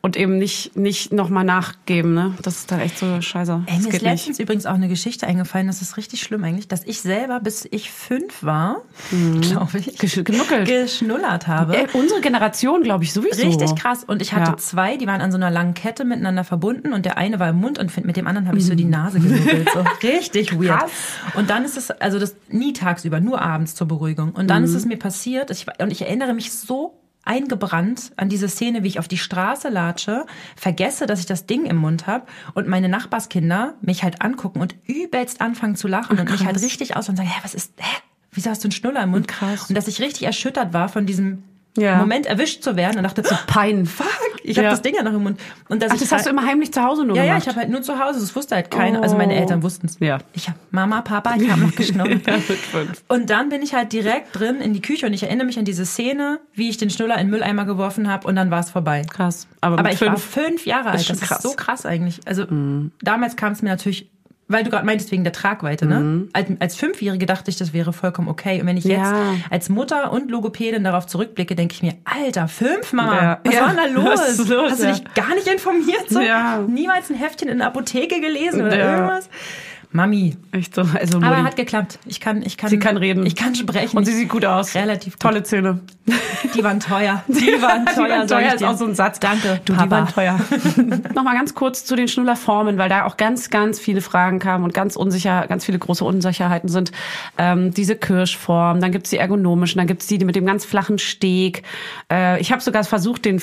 Und eben nicht, nicht nochmal nachgeben, ne? Das ist dann echt so scheiße. Ey, mir ist letztens nicht. übrigens auch eine Geschichte eingefallen, das ist richtig schlimm eigentlich, dass ich selber, bis ich fünf war, Mhm. glaube ich, Gesch- genuckelt. geschnullert habe. Ey, unsere Generation, glaube ich, sowieso. Richtig krass. Und ich hatte Ja. zwei, die waren an so einer langen Kette miteinander verbunden und der eine war im Mund und mit dem anderen habe ich so die Nase genuggelt. So [laughs] richtig weird. Krass. Und dann ist es, also das nie tagsüber, nur abends zur Beruhigung. Und dann ist es mir passiert, ich, und ich erinnere mich so eingebrannt an diese Szene, wie ich auf die Straße latsche, vergesse, dass ich das Ding im Mund habe und meine Nachbarskinder mich halt angucken und übelst anfangen zu lachen und mich halt richtig aus und sagen, hä, was ist, hä? Wieso hast du einen Schnuller im Mund? Krass. Und dass ich richtig erschüttert war von diesem Ja. Moment erwischt zu werden und dachte so, [laughs] Pein. fuck, ich habe Ja. das Ding ja noch im Mund. Und dass Ach, das hast du halt- immer heimlich zu Hause nur ja, ja, gemacht? ich habe halt nur zu Hause, das wusste halt keiner. Also meine Oh. Eltern wussten es. Ja. Ich habe Mama, Papa, ich habe noch geschnuppert. [laughs] Ja, fünf. Und dann bin ich halt direkt drin in die Küche und ich erinnere mich an diese Szene, wie ich den Schnuller in den Mülleimer geworfen habe und dann war es vorbei. Krass. Aber, Aber ich war fünf. fünf Jahre alt. ist Das schon krass. ist so krass eigentlich. Also damals kam es mir natürlich, weil du gerade meintest wegen der Tragweite, ne? Als, als Fünfjährige dachte ich, das wäre vollkommen okay. Und wenn ich jetzt Ja. als Mutter und Logopädin darauf zurückblicke, denke ich mir, Alter, fünf, Mama, Ja. was Ja. war denn da los? Was ist los, Hast du dich gar nicht informiert? So? Ja. Niemals ein Heftchen in der Apotheke gelesen oder irgendwas? Mami. Echt so. Also Aber hat geklappt. Ich kann, ich kann, Sie kann reden. Ich kann sprechen. Und sie sieht gut aus. Relativ gut. Tolle Zähne. Die waren teuer. [laughs] Die waren teuer, Die waren teuer ist auch so ein Satz. Danke, Du, die Papa. waren teuer. [laughs] Nochmal ganz kurz zu den Schnullerformen, weil da auch ganz, ganz viele Fragen kamen und ganz unsicher, ganz viele große Unsicherheiten sind. Ähm, diese Kirschform, dann gibt's die ergonomischen, dann gibt's die, die mit dem ganz flachen Steg. Äh, ich habe sogar versucht, den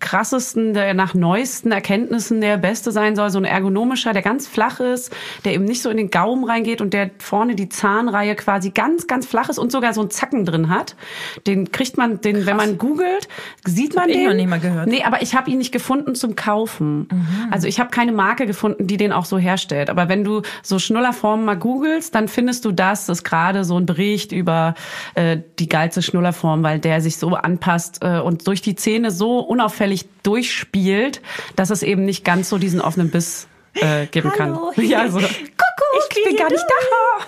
krassesten, der nach neuesten Erkenntnissen der beste sein soll, so ein ergonomischer, der ganz flach ist, der eben nicht so in den Gaumen reingeht und der vorne die Zahnreihe quasi ganz, ganz flach ist und sogar so einen Zacken drin hat. Den kriegt man, den, wenn man googelt, sieht man ich den. noch nie mal gehört. Nee, aber ich habe ihn nicht gefunden zum Kaufen. Also ich habe keine Marke gefunden, die den auch so herstellt. Aber wenn du so Schnullerformen mal googelst, dann findest du das. Das ist gerade so ein Bericht über äh, die geilste Schnullerform, weil der sich so anpasst äh, und durch die Zähne so unauffällig durchspielt, dass es eben nicht ganz so diesen offenen Biss äh, geben Hallo. kann. [laughs] Ja, so. Kuckuck, ich bin gar nicht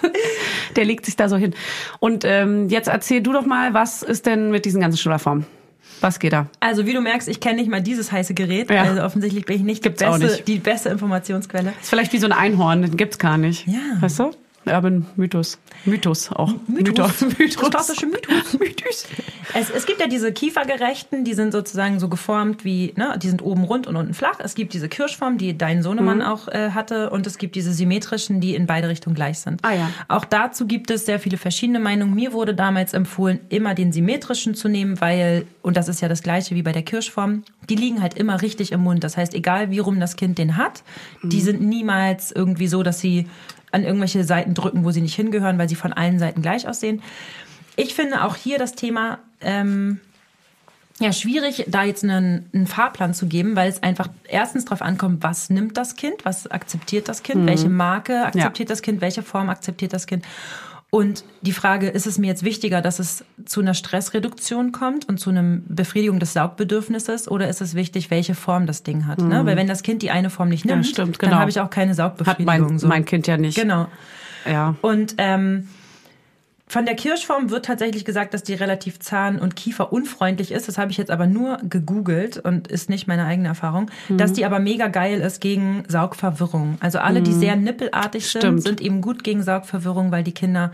da. Der legt sich da so hin. Und ähm, jetzt erzähl du doch mal, was ist denn mit diesen ganzen Schnullerformen? Was geht da? Also wie du merkst, ich kenne nicht mal dieses heiße Gerät. Ja. Also offensichtlich bin ich nicht, Gibt's die, auch beste, nicht. die beste Informationsquelle. Ist vielleicht wie so ein Einhorn, den gibt's gar nicht. Ja. Weißt du? Urban Mythos. Mythos auch. Mythos. Mythos. Das klassische Mythos. [laughs] Mythos. Es, es gibt ja diese Kiefergerechten, die sind sozusagen so geformt wie, ne, die sind oben rund und unten flach. Es gibt diese Kirschform, die dein Sohnemann Mhm. auch äh, hatte, und es gibt diese symmetrischen, die in beide Richtungen gleich sind. Ah, ja. Auch dazu gibt es sehr viele verschiedene Meinungen. Mir wurde damals empfohlen, immer den symmetrischen zu nehmen, weil, und das ist ja das gleiche wie bei der Kirschform, die liegen halt immer richtig im Mund. Das heißt, egal wie rum das Kind den hat, die sind niemals irgendwie so, dass sie an irgendwelche Seiten drücken, wo sie nicht hingehören, weil sie von allen Seiten gleich aussehen. Ich finde auch hier das Thema ähm, ja schwierig, da jetzt einen, einen Fahrplan zu geben, weil es einfach erstens darauf ankommt, was nimmt das Kind, was akzeptiert das Kind, welche Marke akzeptiert das Kind, welche Form akzeptiert das Kind. Und die Frage, ist es mir jetzt wichtiger, dass es zu einer Stressreduktion kommt und zu einer Befriedigung des Saugbedürfnisses oder ist es wichtig, welche Form das Ding hat? Ne? Weil wenn das Kind die eine Form nicht nimmt, stimmt, dann genau. habe ich auch keine Hat Saugbefriedigung. mein, so. mein Kind ja nicht. Genau. Ja. Und ähm, von der Kirschform wird tatsächlich gesagt, dass die relativ zahn- und kieferunfreundlich ist. Das habe ich jetzt aber nur gegoogelt und ist nicht meine eigene Erfahrung. Mhm. Dass die aber mega geil ist gegen Saugverwirrung. Also alle, die sehr nippelartig sind, Mhm. Stimmt. sind eben gut gegen Saugverwirrung, weil die Kinder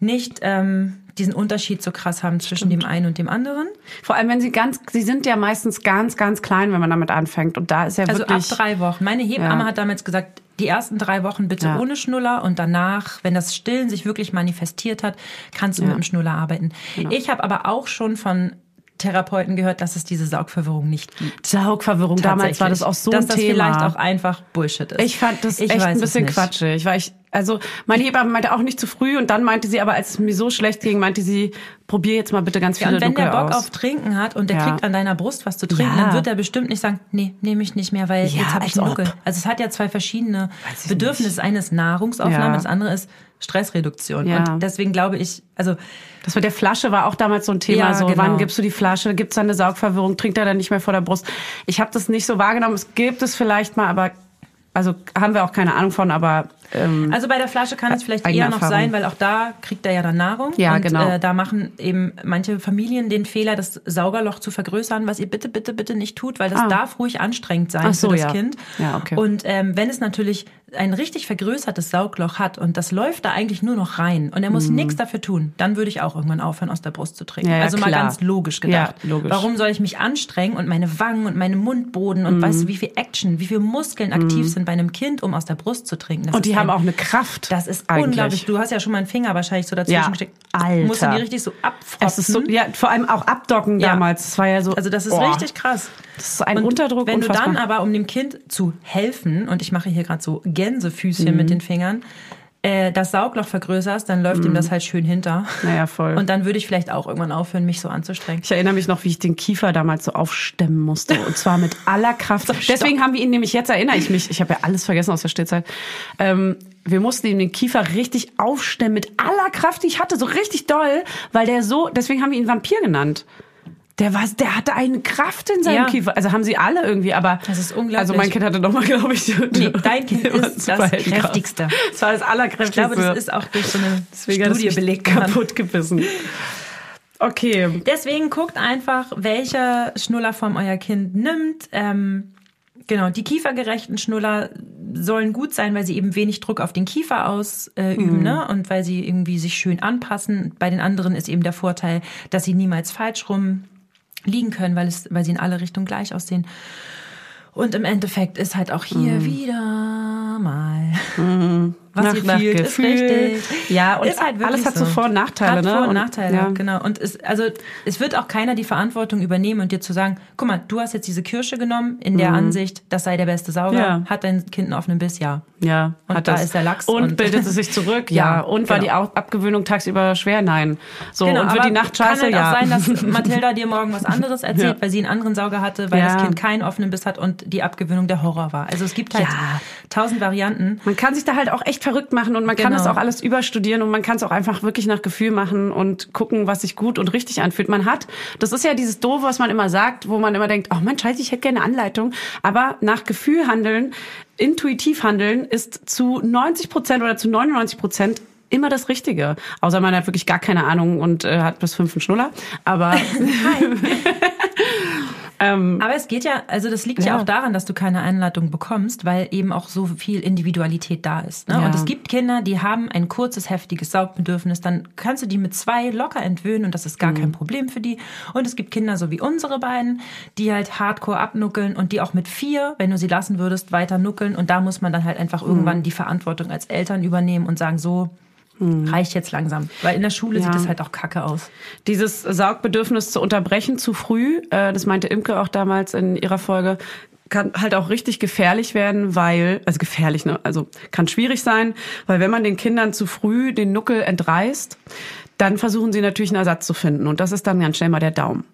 nicht ähm, diesen Unterschied so krass haben zwischen dem einen und dem anderen. Vor allem, wenn sie ganz, sie sind ja meistens ganz, ganz klein, wenn man damit anfängt. Und da ist ja Also ab wirklich. drei Wochen. Meine Hebamme Ja. hat damals gesagt, die ersten drei Wochen bitte Ja. ohne Schnuller und danach, wenn das Stillen sich wirklich manifestiert hat, kannst du mit dem Schnuller arbeiten. Genau. Ich habe aber auch schon von Therapeuten gehört, dass es diese Saugverwirrung nicht gibt. Saugverwirrung, damals war das auch so Dass ein das Thema. vielleicht auch einfach Bullshit ist. Ich fand das Ich echt ein bisschen quatschig. Weil ich, also meine Hebamme meinte auch nicht zu früh und dann meinte sie aber, als es mir so schlecht ging, meinte sie, probier jetzt mal bitte ganz Ja, viele und wenn der Nuckel Bock aus. auf Trinken hat und der Ja. kriegt an deiner Brust was zu trinken, Ja. dann wird er bestimmt nicht sagen, nee, nehme ich nicht mehr, weil Ja, jetzt habe ich. Nuckel. Also es hat ja zwei verschiedene Bedürfnisse. nicht. Das eine ist Nahrungsaufnahme, Ja. das andere ist Stressreduktion. Ja. Und deswegen glaube ich, also Das mit der Flasche war auch damals so ein Thema. Ja, so, genau. wann gibst du die Flasche? Gibt's da eine Saugverwirrung? Trinkt er dann nicht mehr vor der Brust? Ich habe das nicht so wahrgenommen. Es gibt es vielleicht mal, aber also haben wir auch keine Ahnung von, aber ähm, Also bei der Flasche kann es vielleicht eher noch Erfahrung. sein, weil auch da kriegt er ja dann Nahrung. Ja, und, genau. Äh, da machen eben manche Familien den Fehler, das Saugerloch zu vergrößern, was ihr bitte, bitte, bitte nicht tut, weil das Ah. darf ruhig anstrengend sein Ach so, für das ja. Kind. Ja, okay. Und ähm, wenn es natürlich ein richtig vergrößertes Saugloch hat und das läuft da eigentlich nur noch rein und er muss nichts dafür tun, dann würde ich auch irgendwann aufhören, aus der Brust zu trinken. Mhm. Ja, ja, also mal klar. ganz logisch gedacht. Ja, logisch. Warum soll ich mich anstrengen und meine Wangen und meine Mundboden und Mhm. weißt du, wie viel Action, wie viel Muskeln aktiv sind bei einem Kind, um aus der Brust zu trinken? Das und die haben auch eine Kraft. das ist eigentlich. unglaublich. Du hast ja schon mal einen Finger wahrscheinlich so dazwischen Ja, gesteckt. Alter. Musst du die richtig so abfrotzen. Es ist so, ja, vor allem auch abdocken Ja. damals. Das war ja so. also das ist oh, richtig krass. Das ist ein Und Unterdruck. Wenn du unfassbar. dann aber, um dem Kind zu helfen, und ich mache hier gerade so Gänsefüßchen Mhm. mit den Fingern, äh, das Saugloch vergrößerst, dann läuft ihm das halt schön hinter. Naja, Mhm. voll. Und dann würde ich vielleicht auch irgendwann aufhören, mich so anzustrengen. Ich erinnere mich noch, wie ich den Kiefer damals so aufstemmen musste. Und zwar mit aller Kraft. [laughs] Deswegen haben wir ihn nämlich, jetzt erinnere ich mich, ich habe ja alles vergessen aus der Stillzeit. Ähm, wir mussten ihm den Kiefer richtig aufstemmen mit aller Kraft, die ich hatte, so richtig doll, weil der so, deswegen haben wir ihn Vampir genannt. Der war, der hatte eine Kraft in seinem Ja. Kiefer. Also haben sie alle irgendwie, aber. Das ist unglaublich. Also mein Kind hatte noch mal, glaube ich. Nee, dein Kind [laughs] ist das kräftigste. Das war das Ich allerkräftigste. glaube, das ist auch durch so eine Deswegen Studie belegt kaputt gebissen. Okay. Deswegen guckt einfach, welche Schnullerform euer Kind nimmt. Ähm, genau, die kiefergerechten Schnuller sollen gut sein, weil sie eben wenig Druck auf den Kiefer ausüben üben, ne? und weil sie irgendwie sich schön anpassen. Bei den anderen ist eben der Vorteil, dass sie niemals falsch rum liegen können, weil, es, weil sie in alle Richtungen gleich aussehen. Und im Endeffekt ist halt auch hier wieder mal, was Nach- ihr nach fühlt, Gefühl. ist richtig. Ja, und halt alles hat so Vor- und Nachteile, hat ne? Vor- und Nachteile, ja. genau. Und es, also, es wird auch keiner die Verantwortung übernehmen und dir zu sagen, guck mal, du hast jetzt diese Kirsche genommen, in der Ansicht, das sei der beste Sauger. Mhm. Ja. Hat dein Kind einen offenen Biss? Ja. Ja, Und hat da das. ist der Lachs Und, und- bildet es sich zurück, [laughs] ja. Ja, Und war genau. die Au- Abgewöhnung tagsüber schwer? Nein. So, Genau, und wird aber die Nacht scheiße? kann halt ja. auch sein, dass [laughs] Mathilda dir morgen was anderes erzählt, weil sie einen anderen Sauger hatte, weil das Kind keinen offenen Biss hat und die Abgewöhnung der Horror war. Also es gibt halt Ja. tausend Varianten. Man kann sich da halt auch echt verrückt machen und man kann Genau. das auch alles überstudieren und man kann es auch einfach wirklich nach Gefühl machen und gucken, was sich gut und richtig anfühlt. Man hat, das ist ja dieses Doof, was man immer sagt, wo man immer denkt, oh Mann, scheiße, ich hätte gerne Anleitung. Aber nach Gefühl handeln, intuitiv handeln ist zu 90 Prozent oder zu 99 Prozent immer das Richtige. Außer man hat wirklich gar keine Ahnung und äh, hat bis fünf einen Schnuller. Aber [laughs] Ähm, Aber es geht ja, also das liegt ja. Ja. auch daran, dass du keine Einladung bekommst, weil eben auch so viel Individualität da ist. Ne? Ja. Und es gibt Kinder, die haben ein kurzes, heftiges Saugbedürfnis, dann kannst du die mit zwei locker entwöhnen und das ist gar Mhm. kein Problem für die. Und es gibt Kinder, so wie unsere beiden, die halt hardcore abnuckeln und die auch mit vier, wenn du sie lassen würdest, weiter nuckeln. Und da muss man dann halt einfach Mhm. irgendwann die Verantwortung als Eltern übernehmen und sagen, so reicht jetzt langsam. Weil in der Schule Mhm. Ja. sieht es halt auch kacke aus. dieses Saugbedürfnis zu unterbrechen zu früh, äh, das meinte Imke auch damals in ihrer Folge, kann halt auch richtig gefährlich werden, weil, also gefährlich, ne? Also kann schwierig sein, weil wenn man den Kindern zu früh den Nuckel entreißt, dann versuchen sie natürlich einen Ersatz zu finden. Und das ist dann ganz schnell mal der Daumen.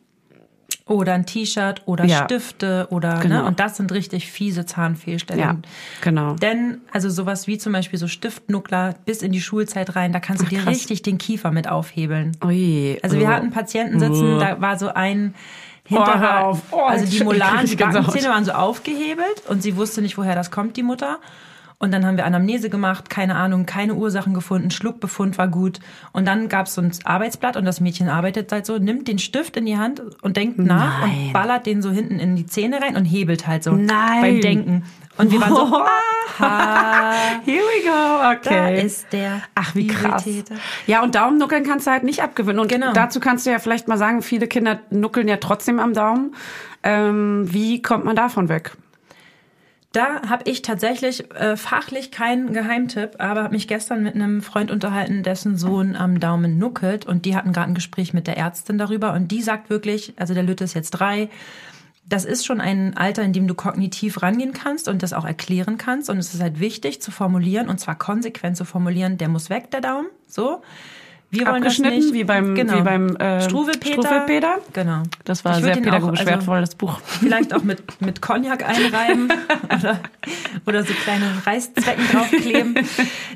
Oder ein T-Shirt oder Ja. Stifte oder Genau. ne? und das sind richtig fiese Zahnfehlstellen. Ja, genau. Denn also sowas wie zum Beispiel so Stiftnuckler bis in die Schulzeit rein, da kannst du Ach, dir krass. richtig den Kiefer mit aufhebeln. Ui. Also wir oh. hatten Patienten sitzen, da war so ein Oh, auf. Oh, also die ich die. Backenzähne waren so aufgehebelt und sie wusste nicht, woher das kommt, die Mutter. Und dann haben wir Anamnese gemacht, keine Ahnung, keine Ursachen gefunden, Schluckbefund war gut. Und dann gab es ein Arbeitsblatt und das Mädchen arbeitet halt so, nimmt den Stift in die Hand und denkt nach Nein. und ballert den so hinten in die Zähne rein und hebelt halt so Nein. beim Denken. Und wir waren so, aha, [laughs] Here we go, okay. da ist der Ach, wie krass. Ja, und Daumennuckeln kannst du halt nicht abgewöhnen. Und Genau. dazu kannst du ja vielleicht mal sagen, viele Kinder nuckeln ja trotzdem am Daumen. Ähm, wie kommt man davon weg? Da habe ich tatsächlich äh, fachlich keinen Geheimtipp, aber habe mich gestern mit einem Freund unterhalten, dessen Sohn am Daumen nuckelt und die hatten gerade ein Gespräch mit der Ärztin darüber und die sagt wirklich, also der Lütte ist jetzt drei, das ist schon ein Alter, in dem du kognitiv rangehen kannst und das auch erklären kannst und es ist halt wichtig zu formulieren und zwar konsequent zu formulieren, der muss weg, der Daumen, so. Wir wollen das Abgeschnitten, nicht. wie beim- wie beim, äh, Struwelpeter. Struwelpeter? Genau. Das war sehr den auch- pädagogisch also- wertvolles Buch. Vielleicht auch mit, mit Cognac einreiben [laughs] oder, oder so kleine Reißzwecken draufkleben.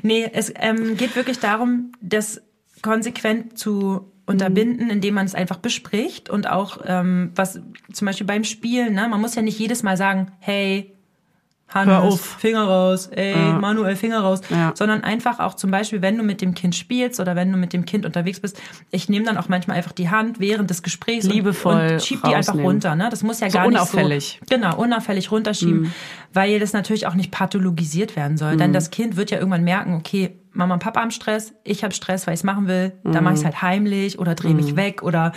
Nee, es ähm, geht wirklich darum, das konsequent zu unterbinden, indem man es einfach bespricht und auch ähm, was zum Beispiel beim Spielen, ne, man muss ja nicht jedes Mal sagen, hey, Hannes, Hör auf. Finger raus, ey, Manuel, Finger raus, Ja. sondern einfach auch zum Beispiel, wenn du mit dem Kind spielst oder wenn du mit dem Kind unterwegs bist, ich nehme dann auch manchmal einfach die Hand während des Gesprächs Liebevoll und, und schieb die einfach runter. Ne? Das muss ja So gar unauffällig. nicht so genau unauffällig runterschieben, weil das natürlich auch nicht pathologisiert werden soll. Denn das Kind wird ja irgendwann merken, okay, Mama und Papa haben Stress, ich habe Stress, weil ich es machen will, dann mache ich es halt heimlich oder drehe mich weg oder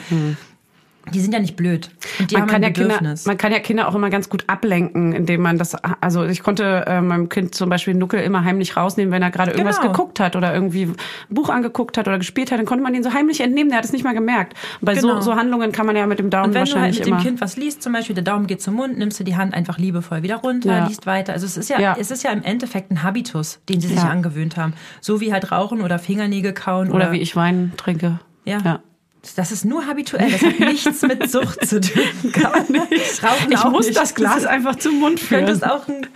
die sind ja nicht blöd und die man haben kann ein ja Kinder, Bedürfnis. man kann ja Kinder auch immer ganz gut ablenken, indem man das, also ich konnte äh, meinem Kind zum Beispiel Nuckel immer heimlich rausnehmen, wenn er gerade irgendwas Genau. geguckt hat oder irgendwie ein Buch angeguckt hat oder gespielt hat, dann konnte man den so heimlich entnehmen, der hat es nicht mal gemerkt. Und bei Genau. so, so Handlungen kann man ja mit dem Daumen Und wenn du halt wahrscheinlich mit dem immer. Kind was liest, zum Beispiel der Daumen geht zum Mund, nimmst du die Hand einfach liebevoll wieder runter, Ja. liest weiter. Also es ist ja, Ja. es ist ja im Endeffekt ein Habitus, den sie sich Ja. angewöhnt haben. So wie halt Rauchen oder Fingernägel kauen oder wie ich Wein trinke. Ja. Das ist nur habituell. Das hat nichts mit Sucht zu tun. [laughs] Gar nicht. Rauchen Ich muss nicht. das Glas einfach zum Mund führen. Könntest auch ein,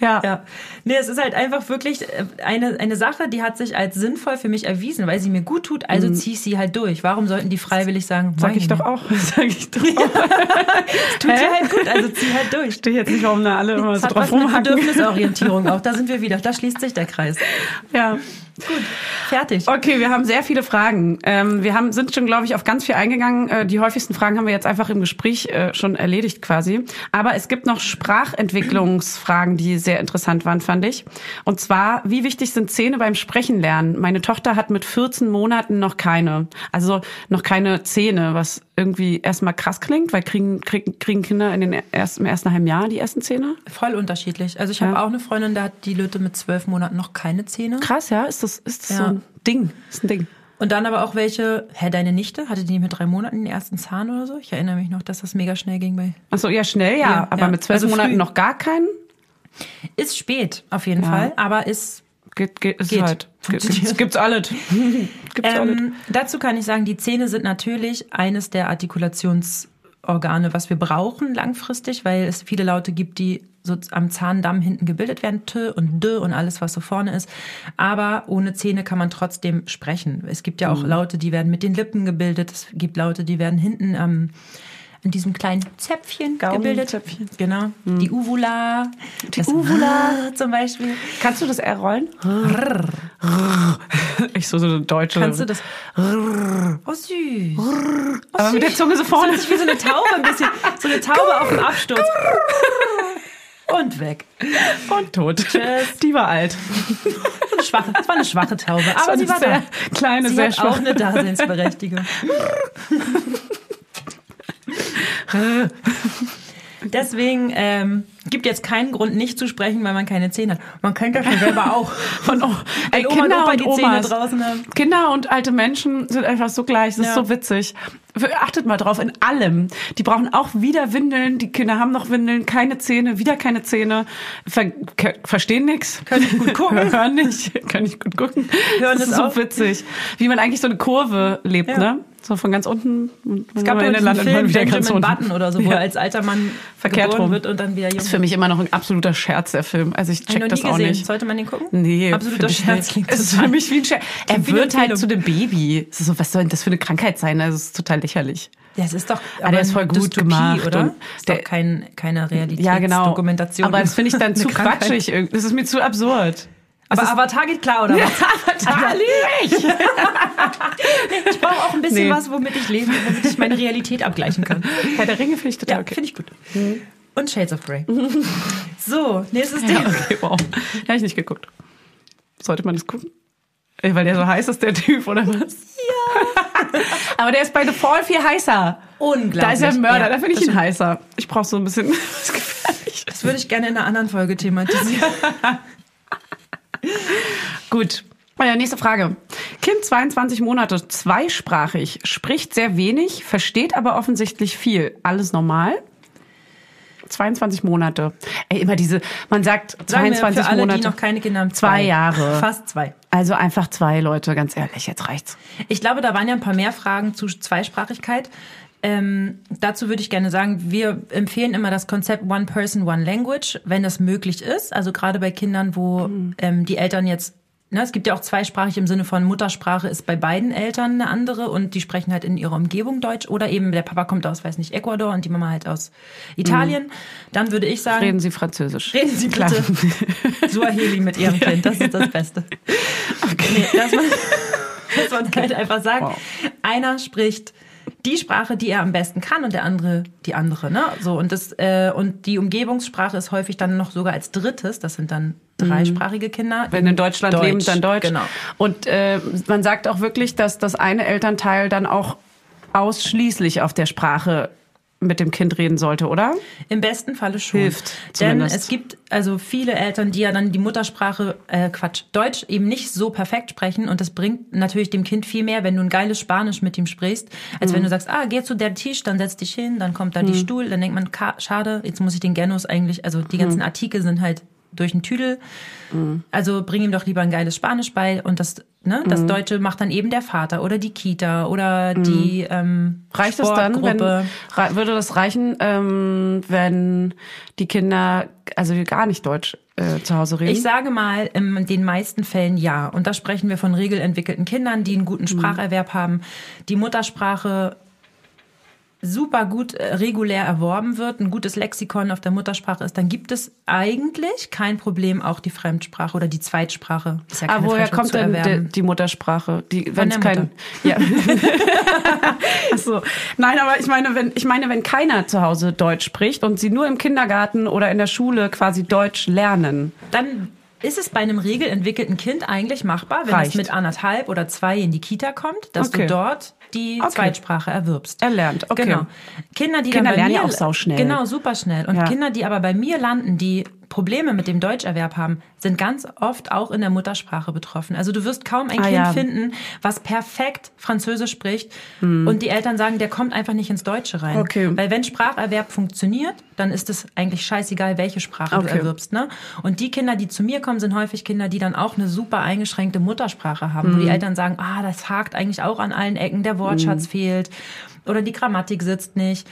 ja. ja. Nee, es ist halt einfach wirklich äh, eine, eine Sache, die hat sich als sinnvoll für mich erwiesen, weil sie mir gut tut, also zieh ich sie halt durch. Warum sollten die freiwillig sagen, Mhm. [laughs] Sag ich doch auch. Sag ich doch auch. [laughs] Tut dir halt gut, also zieh halt durch. Verstehe jetzt nicht, warum da alle immer so drauf rumhacken. Bedürfnisorientierung [laughs] auch. Da sind wir wieder. Da schließt sich der Kreis. Ja. Fertig. Okay, wir haben sehr viele Fragen. Ähm, wir haben, sind schon, glaube ich, auf ganz viel eingegangen. Äh, die häufigsten Fragen haben wir jetzt einfach im Gespräch äh, schon erledigt quasi. Aber es gibt noch Sprachentwicklungsfragen, die sehr interessant waren, fand ich. Und zwar, wie wichtig sind Zähne beim Sprechen lernen? Meine Tochter hat mit 14 Monaten noch keine. Also noch keine Zähne, was irgendwie erstmal krass klingt, weil kriegen, kriegen, kriegen Kinder in den ersten, im ersten halben Jahr die ersten Zähne? Voll unterschiedlich. Also ich habe Ja. auch eine Freundin, da hat die Lütte mit zwölf Monaten noch keine Zähne. Krass, ja? Ist das, ist das Ja. so ein Ding? Ist ein Ding. Und dann aber auch welche, hä, deine Nichte, hatte die mit drei Monaten den ersten Zahn oder so? Ich erinnere mich noch, dass das mega schnell ging bei. Ach so, ja, schnell, ja. Ja, aber ja. mit zwölf Also Monaten früh. noch gar keinen? Ist spät, auf jeden Ja. Fall, aber ist. Geht, geht, ist Geht. halt. Gibt's, gibt's alles. [laughs] gibt's alles. Ähm, dazu kann ich sagen, die Zähne sind natürlich eines der Artikulationsorgane, was wir brauchen langfristig, weil es viele Laute gibt, die so am Zahndamm hinten gebildet werden, T und D und alles, was so vorne ist. Aber ohne Zähne kann man trotzdem sprechen. Es gibt ja Mhm. auch Laute, die werden mit den Lippen gebildet. Es gibt Laute, die werden hinten am in diesem kleinen Zäpfchen gebildet. Gaumenzäpfchen. Genau. Die Uvula. Die Das Uvula zum Beispiel. Kannst du das R rollen? ich so, so eine deutsche. Kannst du das? Oh, süß. Oh, Aber mit der. Zunge so vorne. Das ist wie so eine Taube, ein bisschen. So eine Taube auf dem Absturz. Und weg. Und tot. Tschüss. Die war alt. Schwache, das war eine schwache Taube, aber sie war sehr da. kleine, Sie sehr hat auch schwache. eine Daseinsberechtigung. Deswegen ähm, gibt jetzt keinen Grund, nicht zu sprechen, weil man keine Zähne hat. Man könnte das ja selber auch. [laughs] Von oh, ey, Oma und Kinder Opa und die Zähne draußen haben. Kinder und alte Menschen sind einfach so gleich. Das ist Ja. so witzig. Achtet mal drauf, in allem. Die brauchen auch wieder Windeln. Die Kinder haben noch Windeln, keine Zähne, wieder keine Zähne. Ver verstehen nichts. Können nicht gut gucken. [laughs] Hören nicht. Können nicht gut gucken. Hören das ist so auch. witzig. Wie man eigentlich so eine Kurve lebt, Ja. ne? So von ganz unten. und Es gab ja diesen landet man Film wieder ganz unten. Button oder so, wo Ja. er als alter Mann Verkehrt geboren rum. wird und dann wieder jung Das ist für mich immer noch ein absoluter Scherz, der Film. Also ich ich check noch das auch gesehen. nicht. Sollte man den gucken? Nee, Absoluter ich Scherz Es ist für mich wie ein Scherz. Er Klingt wird halt zu dem Baby. So, was soll denn das für eine Krankheit sein? Also es ist total lächerlich. Ja, es ist doch Ah, der ist voll gut Dystopie, gemacht oder? und Ist der- doch kein, keine Realität. Ja, genau. Aber das finde ich dann [laughs] zu quatschig. Das ist mir zu absurd. Aber ist- Avatar geht klar, oder was? Avatar liebe ich. [laughs] Ich brauche auch ein bisschen Nee. was, womit ich leben, womit ich meine Realität abgleichen kann. [laughs] Herr der Ringe finde ich total Ja, okay. finde ich gut. Und Shades of Grey. [laughs] So, nächstes Ja, Thema. okay, wow. Habe ich nicht geguckt. Sollte man das gucken? Ey, Weil der so heiß ist, der Typ, oder was? Ja. Aber der ist bei The Fall viel heißer. Unglaublich. Da ist er ein Mörder, Ja, da finde ich ihn heißer. Ich brauche so ein bisschen. Das würde ich gerne in einer anderen Folge thematisieren. Gut. Nächste Frage. Kind 22 Monate, zweisprachig, spricht sehr wenig, versteht aber offensichtlich viel. Alles normal? 22 Monate. Ey, immer diese, man sagt Sagen wir 22 für alle, Monate. die noch keine Kinder haben, Zwei Jahre. Fast zwei. Also einfach zwei Leute, ganz ehrlich, jetzt reicht's. Ich glaube, da waren ja ein paar mehr Fragen zu Zweisprachigkeit. Ähm, dazu würde ich gerne sagen, wir empfehlen immer das Konzept One Person, One Language, wenn das möglich ist. Also gerade bei Kindern, wo ähm, die Eltern jetzt, ne, es gibt ja auch zweisprachig im Sinne von Muttersprache ist bei beiden Eltern eine andere und die sprechen halt in ihrer Umgebung Deutsch oder eben der Papa kommt aus, weiß nicht, Ecuador und die Mama halt aus Italien. Dann würde ich sagen, Reden Sie Französisch. Reden Sie Klar. bitte Suaheli mit Ihrem Kind, das ist das Beste. [laughs] Nee, dass man, [laughs] dass man halt einfach sagt, Wow. einer spricht die Sprache, die er am besten kann und der andere die andere, ne? So und das äh, und die Umgebungssprache ist häufig dann noch sogar als drittes, das sind dann dreisprachige Kinder. Wenn in Deutschland Deutsch, leben, dann Deutsch. Genau. Und äh, man sagt auch wirklich, dass das eine Elternteil dann auch ausschließlich auf der Sprache mit dem Kind reden sollte, oder? Im besten Falle schon. Hilft Denn zumindest. es gibt also viele Eltern, die ja dann die Muttersprache, äh, Quatsch, Deutsch eben nicht so perfekt sprechen und das bringt natürlich dem Kind viel mehr, wenn du ein geiles Spanisch mit ihm sprichst, als Mhm. wenn du sagst, ah, geh zu der Tisch, dann setz dich hin, dann kommt da die Stuhl, dann denkt man, schade, jetzt muss ich den Genus eigentlich, also die Mhm. ganzen Artikel sind halt durch den Tüdel. Also bring ihm doch lieber ein geiles Spanisch bei und das, ne, das Mhm. Deutsche macht dann eben der Vater oder die Kita oder die ähm, Reicht es dann, wenn, würde das reichen, ähm, wenn die Kinder also gar nicht Deutsch äh, zu Hause reden? Ich sage mal, in den meisten Fällen ja. Und da sprechen wir von regelentwickelten Kindern, die einen guten Spracherwerb haben, die Muttersprache super gut äh, regulär erworben wird, ein gutes Lexikon auf der Muttersprache ist, dann gibt es eigentlich kein Problem, auch die Fremdsprache oder die Zweitsprache. Ist ja Ah, keine woher kommt denn erwerben. die, Muttersprache? Die, wenn's der kein, ja. [laughs] Ach so. Nein, aber ich meine, wenn ich meine, wenn keiner zu Hause Deutsch spricht und sie nur im Kindergarten oder in der Schule quasi Deutsch lernen, Dann ist es bei einem regelentwickelten Kind eigentlich machbar, wenn Reicht. es mit anderthalb oder zwei in die Kita kommt, dass Okay. du dort die Okay. Zweitsprache erwirbst. erlernt. Okay. Genau. Kinder, die Kinder dann bei lernen mir, ja auch sauschnell. Genau, super schnell. Und Ja. Kinder, die aber bei mir landen, die Probleme mit dem Deutscherwerb haben, sind ganz oft auch in der Muttersprache betroffen. Also du wirst kaum ein Ah, Kind ja. finden, was perfekt Französisch spricht und die Eltern sagen, der kommt einfach nicht ins Deutsche rein. Okay. Weil wenn Spracherwerb funktioniert, dann ist es eigentlich scheißegal, welche Sprache du Okay. erwirbst. Ne? Und die Kinder, die zu mir kommen, sind häufig Kinder, die dann auch eine super eingeschränkte Muttersprache haben, wo Hm. die Eltern sagen, ah, das hakt eigentlich auch an allen Ecken, der Wortschatz fehlt oder die Grammatik sitzt nicht.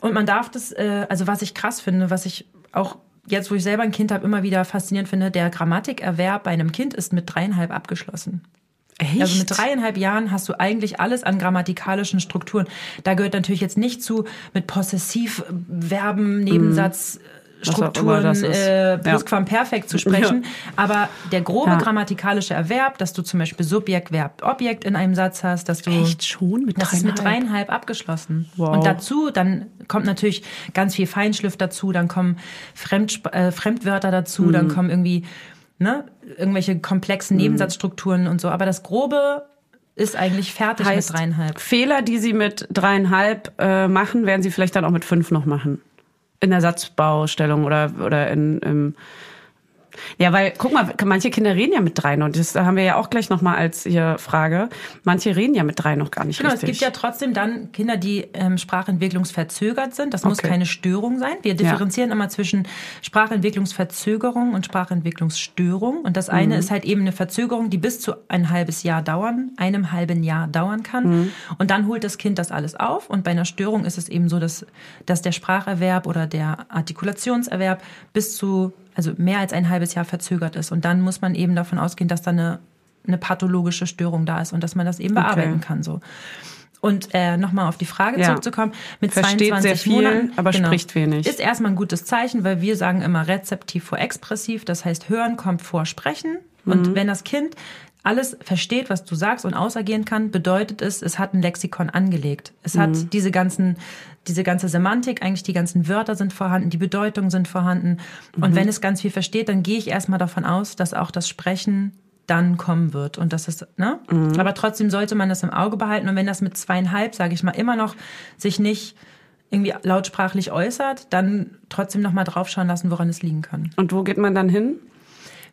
Und man darf das, äh, also was ich krass finde, was ich auch jetzt, wo ich selber ein Kind habe, immer wieder faszinierend finde, der Grammatikerwerb bei einem Kind ist mit dreieinhalb abgeschlossen. Echt? Also mit dreieinhalb Jahren hast du eigentlich alles an grammatikalischen Strukturen. Da gehört natürlich jetzt nicht zu mit Possessivverben, Nebensatz, was auch immer Strukturen, das ist. äh, Ja. Plusquamperfekt zu sprechen. Aber der grobe Ja. grammatikalische Erwerb, dass du zum Beispiel Subjekt, Verb, Objekt in einem Satz hast, dass du Echt schon mit das ist mit dreieinhalb? dreieinhalb abgeschlossen. Wow. Und dazu, dann kommt natürlich ganz viel Feinschliff dazu, dann kommen Fremdsp äh, Fremdwörter dazu, Mhm. dann kommen irgendwie ne, irgendwelche komplexen Nebensatzstrukturen und so. Aber das Grobe ist eigentlich fertig heißt, mit dreieinhalb. Fehler, die Sie mit dreieinhalb äh, machen, werden Sie vielleicht dann auch mit fünf noch machen. In der Satzbaustellung oder, oder in, im ja, weil, guck mal, manche Kinder reden ja mit drei noch. Das haben wir ja auch gleich nochmal als hier Frage. Manche reden ja mit drei noch gar nicht Genau, es richtig. gibt ja trotzdem dann Kinder, die ähm, sprachentwicklungsverzögert sind. Das muss Okay. keine Störung sein. Wir differenzieren immer zwischen Sprachentwicklungsverzögerung und Sprachentwicklungsstörung. Und das eine ist halt eben eine Verzögerung, die bis zu ein halbes Jahr dauern, einem halben Jahr dauern kann. Und dann holt das Kind das alles auf. Und bei einer Störung ist es eben so, dass, dass der Spracherwerb oder der Artikulationserwerb bis zu, also mehr als ein halbes Jahr verzögert ist. Und dann muss man eben davon ausgehen, dass da eine eine pathologische Störung da ist und dass man das eben bearbeiten kann so. Und äh, nochmal auf die Frage Ja. zurückzukommen, mit Versteht 22 sehr viel, Monaten, genau, aber spricht wenig. Ist erstmal ein gutes Zeichen, weil wir sagen immer rezeptiv vor expressiv, das heißt hören kommt vor sprechen. Mhm. Und wenn das Kind alles versteht, was du sagst und ausagieren kann, bedeutet es, es hat ein Lexikon angelegt. Es Mhm. hat diese ganzen, diese ganze Semantik, eigentlich die ganzen Wörter sind vorhanden, die Bedeutungen sind vorhanden. Mhm. Und wenn es ganz viel versteht, dann gehe ich erstmal davon aus, dass auch das Sprechen dann kommen wird und das ist, ne? Mhm. Aber trotzdem sollte man das im Auge behalten und wenn das mit zweieinhalb, sage ich mal, immer noch sich nicht irgendwie lautsprachlich äußert, dann trotzdem noch mal draufschauen lassen, woran es liegen kann. Und wo geht man dann hin?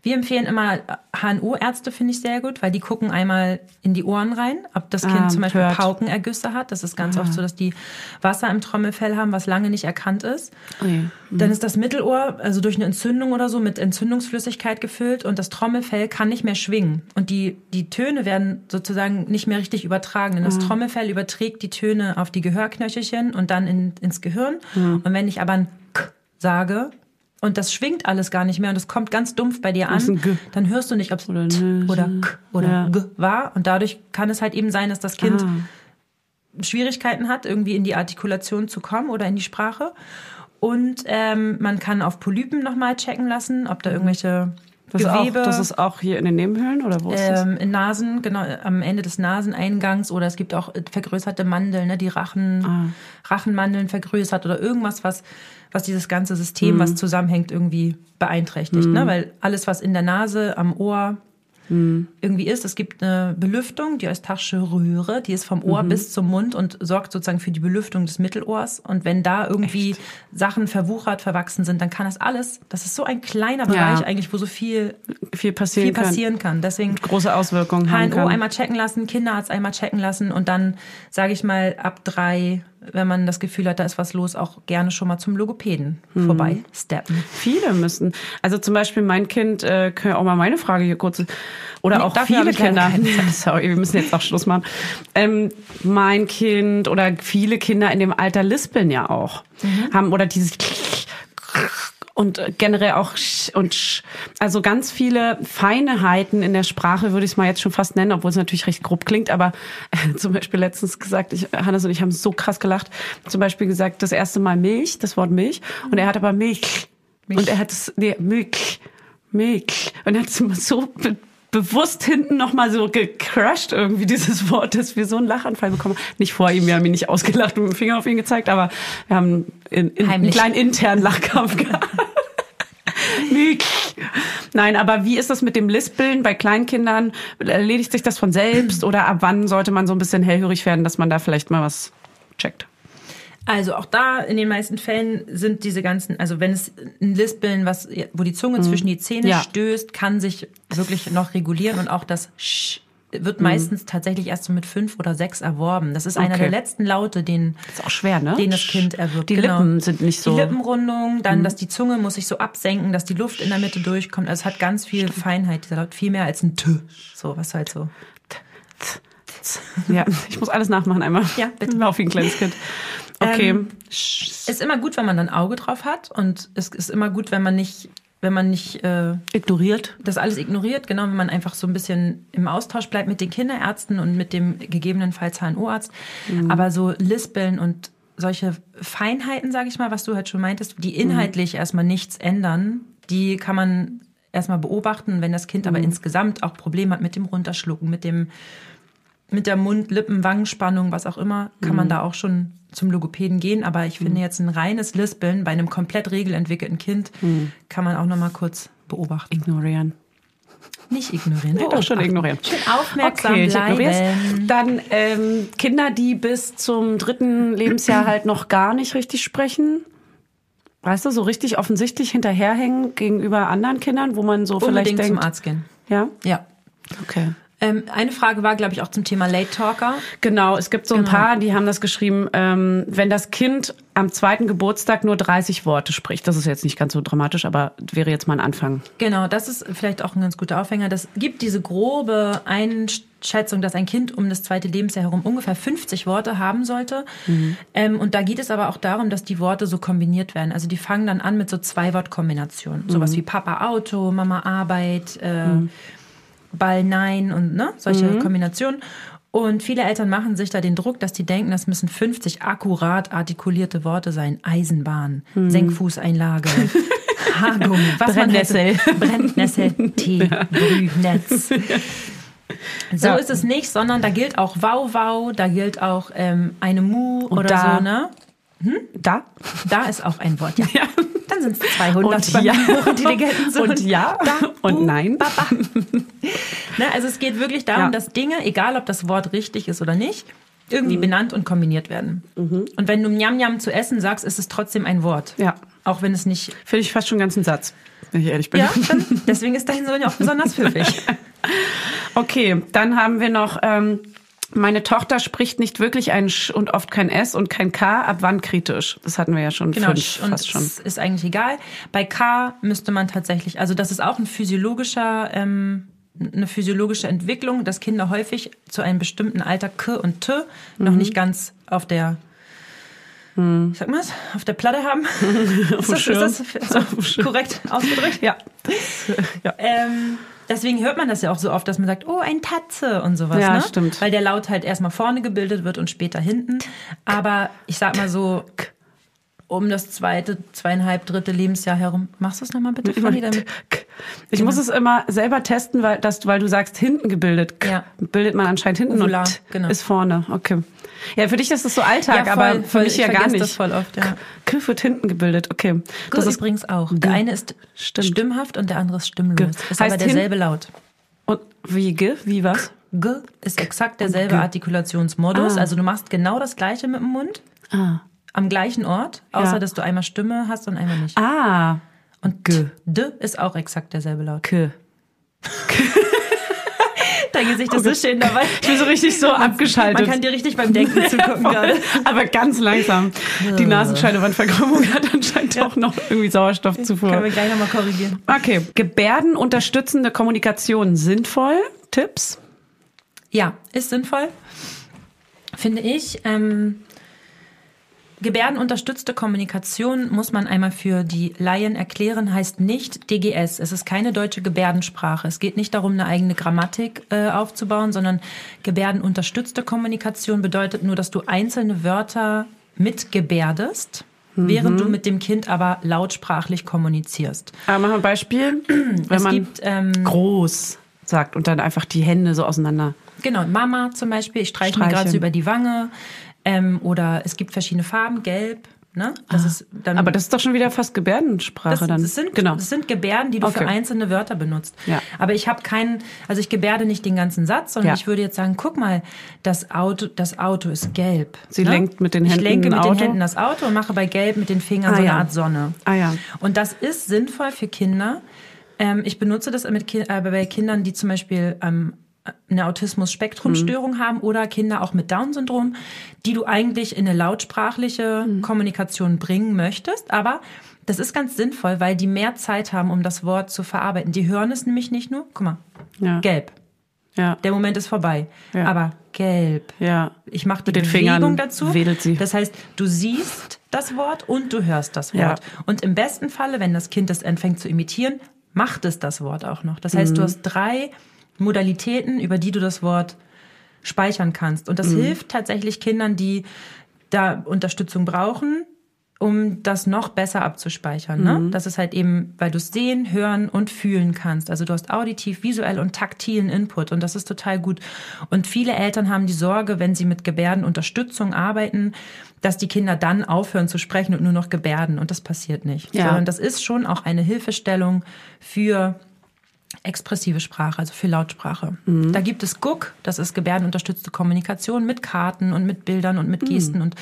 Wir empfehlen immer HNO-Ärzte, finde ich sehr gut, weil die gucken einmal in die Ohren rein, ob das Kind Ah, zum Beispiel hört. Ah. Paukenergüsse hat. Das ist ganz oft so, dass die Wasser im Trommelfell haben, was lange nicht erkannt ist. Oh je. Dann ist das Mittelohr, also durch eine Entzündung oder so, mit Entzündungsflüssigkeit gefüllt und das Trommelfell kann nicht mehr schwingen. Und die, die Töne werden sozusagen nicht mehr richtig übertragen. Denn das Trommelfell überträgt die Töne auf die Gehörknöchelchen und dann in, ins Gehirn. Und wenn ich aber ein K sage, und das schwingt alles gar nicht mehr und es kommt ganz dumpf bei dir an, dann hörst du nicht, ob es Oder T oder. K oder Ja. G war. Und dadurch kann es halt eben sein, dass das Kind Ah. Schwierigkeiten hat, irgendwie in die Artikulation zu kommen oder in die Sprache. Und ähm, man kann auf Polypen nochmal checken lassen, ob da irgendwelche Das ist, auch, Gewebe das ist auch hier in den Nebenhöhlen oder wo ist das? ähm, in Nasen, genau am Ende des Naseneingangs oder es gibt auch äh, vergrößerte Mandeln, ne, die Rachen, Ah. Rachenmandeln vergrößert oder irgendwas, was, was dieses ganze System, Mhm. was zusammenhängt, irgendwie beeinträchtigt. Ne? Weil alles, was in der Nase, am Ohr Mhm. irgendwie ist, es gibt eine Belüftung, die Eustachische Röhre, die ist vom Ohr Mhm. bis zum Mund und sorgt sozusagen für die Belüftung des Mittelohrs. Und wenn da irgendwie Sachen verwuchert, verwachsen sind, dann kann das alles, das ist so ein kleiner Bereich Ja. eigentlich, wo so viel, viel passieren, viel passieren kann. Deswegen kann. Große Auswirkungen HNO einmal checken lassen, Kinderarzt einmal checken lassen und dann, sage ich mal, ab drei, wenn man das Gefühl hat, da ist was los, auch gerne schon mal zum Logopäden Mhm. vorbei steppen. Viele müssen. Also zum Beispiel mein Kind, äh, können auch mal meine Frage hier kurz, oder Nee, auch viele Kinder. [laughs] Sorry, wir müssen jetzt auch Schluss machen. Ähm, mein Kind oder viele Kinder in dem Alter lispeln ja auch. Mhm. Haben oder dieses und generell auch sch und sch. also ganz viele Feinheiten in der Sprache würde ich es mal jetzt schon fast nennen, obwohl es natürlich recht grob klingt, aber äh, [laughs] zum Beispiel letztens gesagt, ich, Hannes und ich haben so krass gelacht, zum Beispiel gesagt, das erste Mal Milch, das Wort Milch, und er hat aber Milch, und er hat es, nee, Milch, Milch, und er hat es immer so bewusst hinten nochmal so gecrushed irgendwie dieses Wort, dass wir so einen Lachanfall bekommen. Nicht vor ihm, wir haben ihn nicht ausgelacht und mit dem Finger auf ihn gezeigt, aber wir haben in, in, einen kleinen internen Lachkampf gehabt. [laughs] Nein, aber wie ist das mit dem Lispeln bei Kleinkindern? Erledigt sich das von selbst oder ab wann sollte man so ein bisschen hellhörig werden, dass man da vielleicht mal was checkt? Also auch da in den meisten Fällen sind diese ganzen, also wenn es ein Lispeln, was, wo die Zunge zwischen die Zähne Mhm. Ja. stößt, kann sich wirklich noch regulieren und auch das Sch wird Mhm. meistens tatsächlich erst so mit fünf oder sechs erworben. Das ist einer Okay. der letzten Laute, den Ist auch schwer, ne? den das Kind erwirbt. Die genau. Lippen sind nicht so. Mhm. Die Lippenrundung, dann, dass die Zunge muss sich so absenken, dass die Luft in der Mitte durchkommt. Also es hat ganz viel Feinheit, dieser Laut, viel mehr als ein T. So, was halt so. Ja, ich muss alles nachmachen einmal. Ja, bitte. Lauf wie ein kleines Kind. Okay. Ähm, Ist immer gut, wenn man ein Auge drauf hat und es ist immer gut, wenn man nicht, wenn man nicht äh, Ignoriert. das alles ignoriert, genau, wenn man einfach so ein bisschen im Austausch bleibt mit den Kinderärzten und mit dem gegebenenfalls HNO-Arzt. Aber so Lispeln und solche Feinheiten, sage ich mal, was du halt schon meintest, die inhaltlich erstmal nichts ändern, die kann man erstmal beobachten. Wenn das Kind aber insgesamt auch Probleme hat mit dem Runterschlucken, mit dem mit der Mund-, Lippen-, Wangenspannung, was auch immer, kann man da auch schon zum Logopäden gehen. Aber ich finde jetzt ein reines Lispeln bei einem komplett regelentwickelten Kind kann man auch noch mal kurz beobachten. Ignorieren. Nicht ignorieren. Doch schon ignorieren. Schön aufmerksam Okay, bleiben. Dann ähm, Kinder, die bis zum dritten Lebensjahr halt noch gar nicht richtig sprechen. Weißt du, so richtig offensichtlich hinterherhängen gegenüber anderen Kindern, wo man so vielleicht Unbedingt denkt. zum Arzt gehen. Ja, Ja. okay. Ähm, eine Frage war, glaube ich, auch zum Thema Late Talker. Genau, es gibt so ein Genau. paar, die haben das geschrieben, ähm, wenn das Kind am zweiten Geburtstag nur 30 Worte spricht. Das ist jetzt nicht ganz so dramatisch, aber wäre jetzt mal ein Anfang. Genau, das ist vielleicht auch ein ganz guter Aufhänger. Das gibt diese grobe Einschätzung, dass ein Kind um das zweite Lebensjahr herum ungefähr 50 Worte haben sollte. Ähm, und da geht es aber auch darum, dass die Worte so kombiniert werden. Also die fangen dann an mit so Zwei-Wort-Kombinationen. Sowas wie Papa Auto, Mama Arbeit, äh, Ball Nein und ne, solche Kombinationen. Und viele Eltern machen sich da den Druck, dass die denken, das müssen 50 akkurat artikulierte Worte sein. Eisenbahn, Senkfußeinlage, [laughs] Hagum, was man hätte. Brennnessel. Brennnessel, Tee, Brühnetz. [laughs] So Ja. ist es nicht, sondern da gilt auch Wow Wow, da gilt auch ähm, eine Mu oder da. so, ne? Da? Da ist auch ein Wort, [laughs] ja. Dann sind es 200 Und ja. hochintelligenten Sohn. Und ja. Da, Und bu, nein. Baba. [laughs] ne, also es geht wirklich darum, Ja. dass Dinge, egal ob das Wort richtig ist oder nicht, irgendwie benannt und kombiniert werden. Und wenn du Njam Njam zu essen sagst, ist es trotzdem ein Wort. Ja. Auch wenn es nicht. Finde ich fast schon einen ganzen Satz, wenn ich ehrlich bin. Ja, dann, deswegen ist dein Sohn ja auch besonders pfiffig. [laughs] Okay, dann haben wir noch, ähm, meine Tochter spricht nicht wirklich ein Sch und oft kein S und kein K. Ab wann kritisch? Das hatten wir ja schon Genau, fünf, und fast schon. es ist eigentlich egal. Bei K müsste man tatsächlich, also das ist auch ein physiologischer, ähm, eine physiologische Entwicklung, dass Kinder häufig zu einem bestimmten Alter K und T noch Mhm. nicht ganz auf der sagt man das? Auf der Platte haben. [laughs] ist, das, ist das so korrekt ausgedrückt? Ja. [laughs] Ähm, deswegen hört man das ja auch so oft, dass man sagt, oh, ein Tatze und sowas. Ja, ne? stimmt. Weil der Laut halt erstmal vorne gebildet wird und später hinten. Aber ich sag mal so, um das zweite, zweieinhalb, dritte Lebensjahr herum. Machst du es nochmal bitte, Fanny? Damit Ich muss es immer selber testen, weil, das, weil du sagst, hinten gebildet. Ja. Bildet man anscheinend hinten Uvular, und genau. ist vorne. Okay. Ja, für dich ist das so Alltag, Ja, voll, aber für mich Ich ja gar nicht. das voll oft, ja. K, K wird hinten gebildet. Okay. Das Das ist übrigens auch. Der eine ist Stimmt. stimmhaft und der andere ist stimmlos. G. Ist Heißt aber derselbe Laut. und wie G? Wie was? G ist exakt derselbe G. Artikulationsmodus. Ah. Also du machst genau das gleiche mit dem Mund. Ah. Am gleichen Ort, außer Ja. dass du einmal Stimme hast und einmal nicht. Ah. Und G. D ist auch exakt derselbe Laut. K. [laughs] Dein Gesicht ist so schön dabei. Ich bin so richtig so abgeschaltet. Man kann dir richtig beim Denken [laughs] zugucken gerade. Aber ganz langsam. Die Nasenscheidewandverkrümmung hat anscheinend auch noch irgendwie Sauerstoffzufuhr. Können wir gleich nochmal korrigieren. Okay, Gebärden unterstützende Kommunikation sinnvoll. Tipps? Ja, ist sinnvoll, finde ich. Ähm, Gebärdenunterstützte Kommunikation muss man einmal für die Laien erklären, heißt nicht DGS. Es ist keine deutsche Gebärdensprache. Es geht nicht darum, eine eigene Grammatik äh, aufzubauen, sondern Gebärdenunterstützte Kommunikation bedeutet nur, dass du einzelne Wörter mitgebärdest, während du mit dem Kind aber lautsprachlich kommunizierst. Aber machen wir ein Beispiel. [clears throat] Wenn es man gibt ähm, groß sagt und dann einfach die Hände so auseinander. Genau, Mama zum Beispiel, ich streiche mir gerade so über die Wange. Ähm, oder es gibt verschiedene Farben, gelb. Ne? Das ist dann, Ah. Aber das ist doch schon wieder fast Gebärdensprache das, dann. das, sind, genau. das sind Gebärden, die du für Okay. einzelne Wörter benutzt. Ja. Aber ich habe keinen, also ich gebärde nicht den ganzen Satz, sondern Ja. ich würde jetzt sagen, guck mal, das Auto, das Auto ist gelb. Sie lenkt mit den ich Händen lenke mit ein den Auto? Händen das Auto und mache bei gelb mit den Fingern Ah, so eine ja. Art Sonne. Ah, ja. Und das ist sinnvoll für Kinder. Ähm, ich benutze das mit äh, bei Kindern, die zum Beispiel ähm, eine Autismus-Spektrum-Störung Mhm. haben oder Kinder auch mit Down-Syndrom, die du eigentlich in eine lautsprachliche Mhm. Kommunikation bringen möchtest. Aber das ist ganz sinnvoll, weil die mehr Zeit haben, um das Wort zu verarbeiten. Die hören es nämlich nicht nur. Guck mal, Ja. gelb. Ja. Der Moment ist vorbei. Ja. Aber gelb. Ja. Ich mache die Mit den Bewegung Fingern dazu. wedelt sie. Das heißt, du siehst das Wort und du hörst das Ja. Wort. Und im besten Falle, wenn das Kind das anfängt zu imitieren, macht es das Wort auch noch. Das heißt, Mhm. du hast drei Modalitäten, über die du das Wort speichern kannst. Und das Mhm. hilft tatsächlich Kindern, die da Unterstützung brauchen, um das noch besser abzuspeichern. Ne? Das ist halt eben, weil du es sehen, hören und fühlen kannst. Also du hast auditiv, visuell und taktilen Input und das ist total gut. Und viele Eltern haben die Sorge, wenn sie mit Gebärdenunterstützung arbeiten, dass die Kinder dann aufhören zu sprechen und nur noch gebärden und das passiert nicht. Ja. Sondern das ist schon auch eine Hilfestellung für expressive Sprache, also für Lautsprache. Da gibt es GUK, das ist gebärdenunterstützte Kommunikation mit Karten und mit Bildern und mit Gesten. Und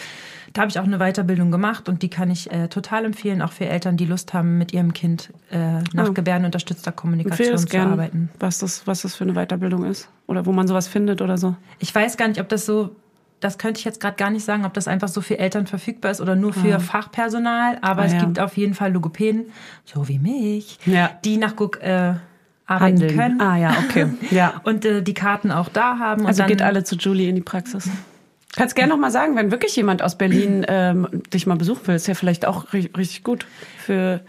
da habe ich auch eine Weiterbildung gemacht und die kann ich äh, total empfehlen, auch für Eltern, die Lust haben, mit ihrem Kind äh, nach Oh. gebärdenunterstützter Kommunikation zu gern, arbeiten. was das, was das für eine Weiterbildung ist. Oder wo man sowas findet oder so. Ich weiß gar nicht, ob das so, das könnte ich jetzt gerade gar nicht sagen, ob das einfach so für Eltern verfügbar ist oder nur für Fachpersonal. Aber Ah, es ja. gibt auf jeden Fall Logopäden, so wie mich, Ja. die nach GUK äh, arbeiten können. Ah ja, okay. [laughs] Ja. Und äh, die Karten auch da haben. Und Also dann, geht alle zu Julie in die Praxis. Kannst gerne noch mal sagen, wenn wirklich jemand aus Berlin ähm, dich mal besuchen will, ist ja vielleicht auch ri- richtig gut für,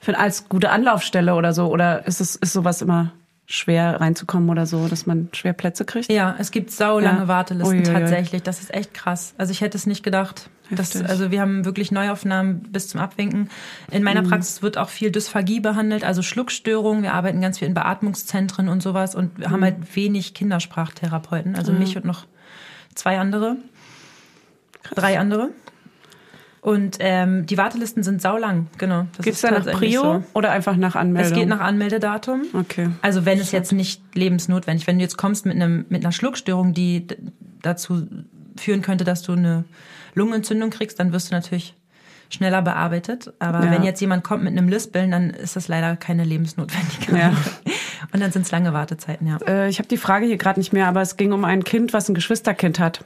für als gute Anlaufstelle oder so. Oder ist es ist sowas immer schwer reinzukommen oder so, dass man schwer Plätze kriegt? Ja, es gibt saulange Ja. Wartelisten Uiuiui. tatsächlich. Das ist echt krass. Also ich hätte es nicht gedacht. Das, also wir haben wirklich Neuaufnahmen bis zum Abwinken. In meiner Mhm. Praxis wird auch viel Dysphagie behandelt, also Schluckstörungen. Wir arbeiten ganz viel in Beatmungszentren und sowas und wir haben Mhm. halt wenig Kindersprachtherapeuten. Also mich und noch zwei andere, drei andere. Und ähm, die Wartelisten sind saulang, genau. Geht's ist da nach Prio so. oder einfach nach Anmeldung? Es geht nach Anmeldedatum. Okay. Also wenn es jetzt nicht lebensnotwendig, wenn du jetzt kommst mit einem mit einer Schluckstörung, die dazu führen könnte, dass du eine Lungenentzündung kriegst, dann wirst du natürlich schneller bearbeitet. Aber Ja. wenn jetzt jemand kommt mit einem Lispeln, dann ist das leider keine lebensnotwendige. Ja. Und dann sind es lange Wartezeiten, ja. Äh, ich habe die Frage hier gerade nicht mehr, aber es ging um ein Kind, was ein Geschwisterkind hat.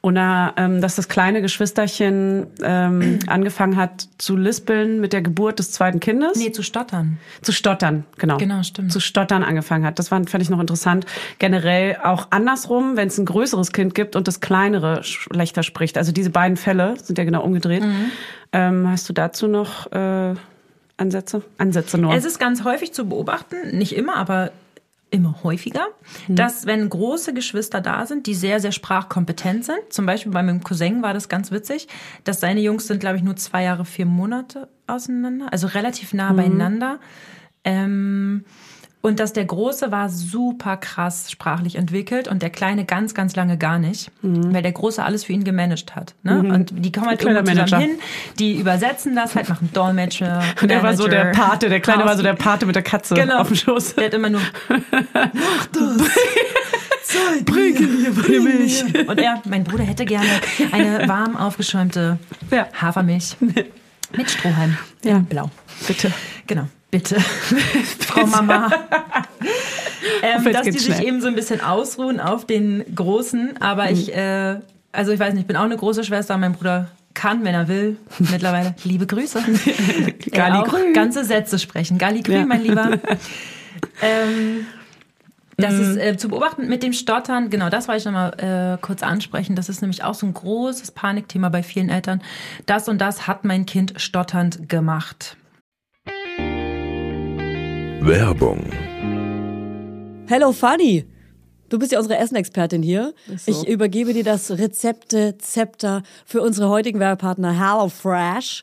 Und ähm, dass das kleine Geschwisterchen ähm, [clears throat] angefangen hat zu lispeln mit der Geburt des zweiten Kindes. Nee, zu stottern. Zu stottern, genau. Genau, stimmt. Zu stottern angefangen hat. Das fand, fand ich noch interessant. Generell auch andersrum, wenn es ein größeres Kind gibt und das kleinere schlechter spricht. Also diese beiden Fälle sind ja genau umgedreht. Mhm. Ähm, hast du dazu noch äh, Ansätze? Ansätze nur. Es ist ganz häufig zu beobachten, nicht immer, aber immer häufiger, dass wenn große Geschwister da sind, die sehr, sehr sprachkompetent sind, zum Beispiel bei meinem Cousin war das ganz witzig, dass seine Jungs sind, glaube ich, nur zwei Jahre, vier Monate auseinander, also relativ nah beieinander. Ähm, und dass der Große war super krass sprachlich entwickelt und der Kleine ganz, ganz lange gar nicht, weil der Große alles für ihn gemanagt hat. Ne? Und die kommen halt Kleiner irgendwo zusammen Manager. hin, die übersetzen das halt, machen Dolmetscher. [laughs] Und der war so der Manager, Pate, der Kleine war so der. Pate mit der Katze Genau. auf dem Schoß. Der hat immer nur [laughs] [laughs] Bringen hier meine Milch. Und er, mein Bruder hätte gerne eine warm aufgeschäumte Ja. Hafermilch mit Strohhalm. Ja. Blau. Bitte. Genau, bitte. [laughs] Frau Mama. [laughs] ähm, dass die sich schnell. eben so ein bisschen ausruhen auf den Großen. Aber ich, äh, also ich weiß nicht, ich bin auch eine große Schwester. Mein Bruder kann, wenn er will, [laughs] mittlerweile. Liebe Grüße. Galli Er auch grü. ganze Sätze sprechen. Galli grü, Ja. mein Lieber. ähm, das ist äh, zu beobachten mit dem Stottern, genau, das wollte ich nochmal äh, kurz ansprechen. Das ist nämlich auch so ein großes Panikthema bei vielen Eltern. Das und das hat mein Kind stotternd gemacht. Werbung. Hello Fanny. Du bist ja unsere Essenexpertin hier. So. Ich übergebe dir das Rezepte-Zepter für unsere heutigen Werbepartner HelloFresh.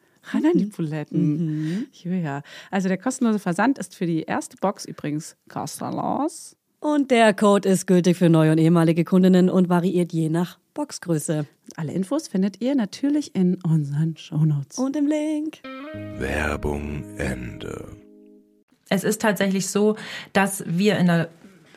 Ran an die Buletten. Ja. Also der kostenlose Versand ist für die erste Box übrigens kostenlos. Und der Code ist gültig für neue und ehemalige Kundinnen und variiert je nach Boxgröße. Alle Infos findet ihr natürlich in unseren Shownotes. Und im Link. Werbung Ende. Es ist tatsächlich so, dass wir in der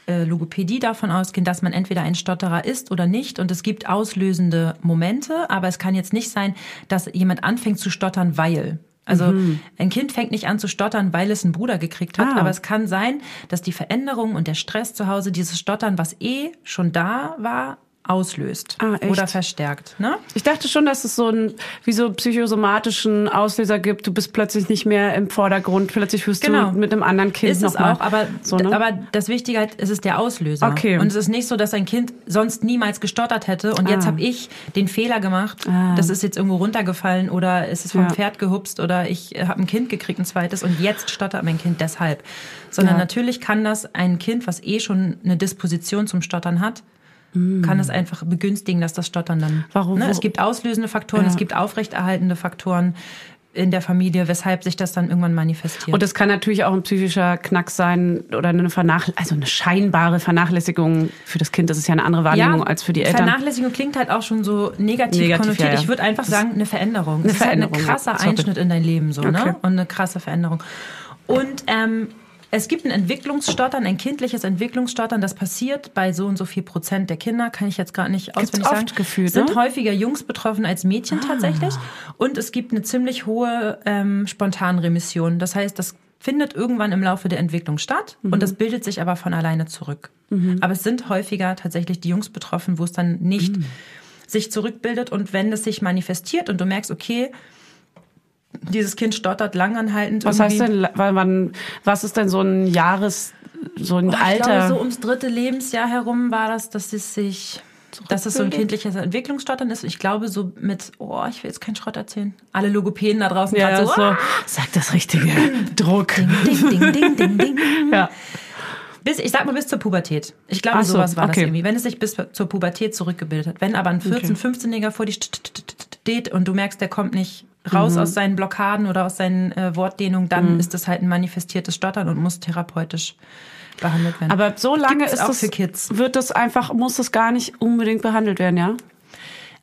äh, Logopädie davon ausgehen, dass man entweder ein Stotterer ist oder nicht. Und es gibt auslösende Momente, aber es kann jetzt nicht sein, dass jemand anfängt zu stottern, weil. Also ein Kind fängt nicht an zu stottern, weil es einen Bruder gekriegt hat, Ah. aber es kann sein, dass die Veränderung und der Stress zu Hause dieses Stottern, was eh schon da war, auslöst Ah, oder verstärkt. Ne? Ich dachte schon, dass es so einen wie so psychosomatischen Auslöser gibt. Du bist plötzlich nicht mehr im Vordergrund, plötzlich wirst Genau. du mit einem anderen Kind Ist noch es auch, aber, so, ne? aber das Wichtige halt, es ist der Auslöser. Okay. Und es ist nicht so, dass ein Kind sonst niemals gestottert hätte und jetzt Ah. habe ich den Fehler gemacht, Ah. das ist jetzt irgendwo runtergefallen oder es ist vom Ja. Pferd gehupst oder ich habe ein Kind gekriegt, ein zweites und jetzt stottert mein Kind deshalb. Sondern Ja. natürlich kann das ein Kind, was eh schon eine Disposition zum Stottern hat, kann es einfach begünstigen, dass das Stottern dann. Mm. Warum- Ne? Es gibt auslösende Faktoren, Ja. es gibt aufrechterhaltende Faktoren in der Familie, weshalb sich das dann irgendwann manifestiert. Und es kann natürlich auch ein psychischer Knack sein oder eine Vernach also eine scheinbare Vernachlässigung für das Kind. Das ist ja eine andere Wahrnehmung als für die Eltern. Vernachlässigung klingt halt auch schon so negativ, Negativ, konnotiert. ja, ja. Ich würde einfach sagen, eine Veränderung. Eine es ist halt ein ja. krasser Sorry. Einschnitt in dein Leben so, Okay. ne? Und eine krasse Veränderung. Und ähm, es gibt ein Entwicklungsstottern, ein kindliches Entwicklungsstottern, das passiert bei so und so viel Prozent der Kinder, kann ich jetzt gar nicht auswendig oft sagen. gefühlt, Sind ne? häufiger Jungs betroffen als Mädchen tatsächlich. Und es gibt eine ziemlich hohe ähm, Spontanremission. Das heißt, das findet irgendwann im Laufe der Entwicklung statt und das bildet sich aber von alleine zurück. Aber es sind häufiger tatsächlich die Jungs betroffen, wo es dann nicht sich zurückbildet und wenn es sich manifestiert und du merkst, okay, dieses Kind stottert langanhaltend. was irgendwie. heißt denn, wann, wann, was ist denn so ein Jahres, so ein Oh, Ich Alter? glaube, so ums dritte Lebensjahr herum war das, dass es sich, dass es so ein kindliches Entwicklungsstottern ist. Ich glaube, so mit, oh, ich will jetzt keinen Schrott erzählen. Alle Logopäden da draußen ja, gerade so, so, sag das Richtige. [laughs] Druck. ding, ding, ding, ding, ding. [laughs] Ja. Bis, ich sag mal bis zur Pubertät. Ich glaube, so, sowas war das okay. irgendwie. Wenn es sich bis zur Pubertät zurückgebildet hat. Wenn aber ein 14-, 15-Jähriger vor dir steht und du merkst, der kommt nicht Mhm. raus aus seinen Blockaden oder aus seinen äh, Wortdehnungen, dann ist das halt ein manifestiertes Stottern und muss therapeutisch behandelt werden. Aber so lange Gibt's ist auch das, für Kids. wird das einfach, muss das gar nicht unbedingt behandelt werden, ja?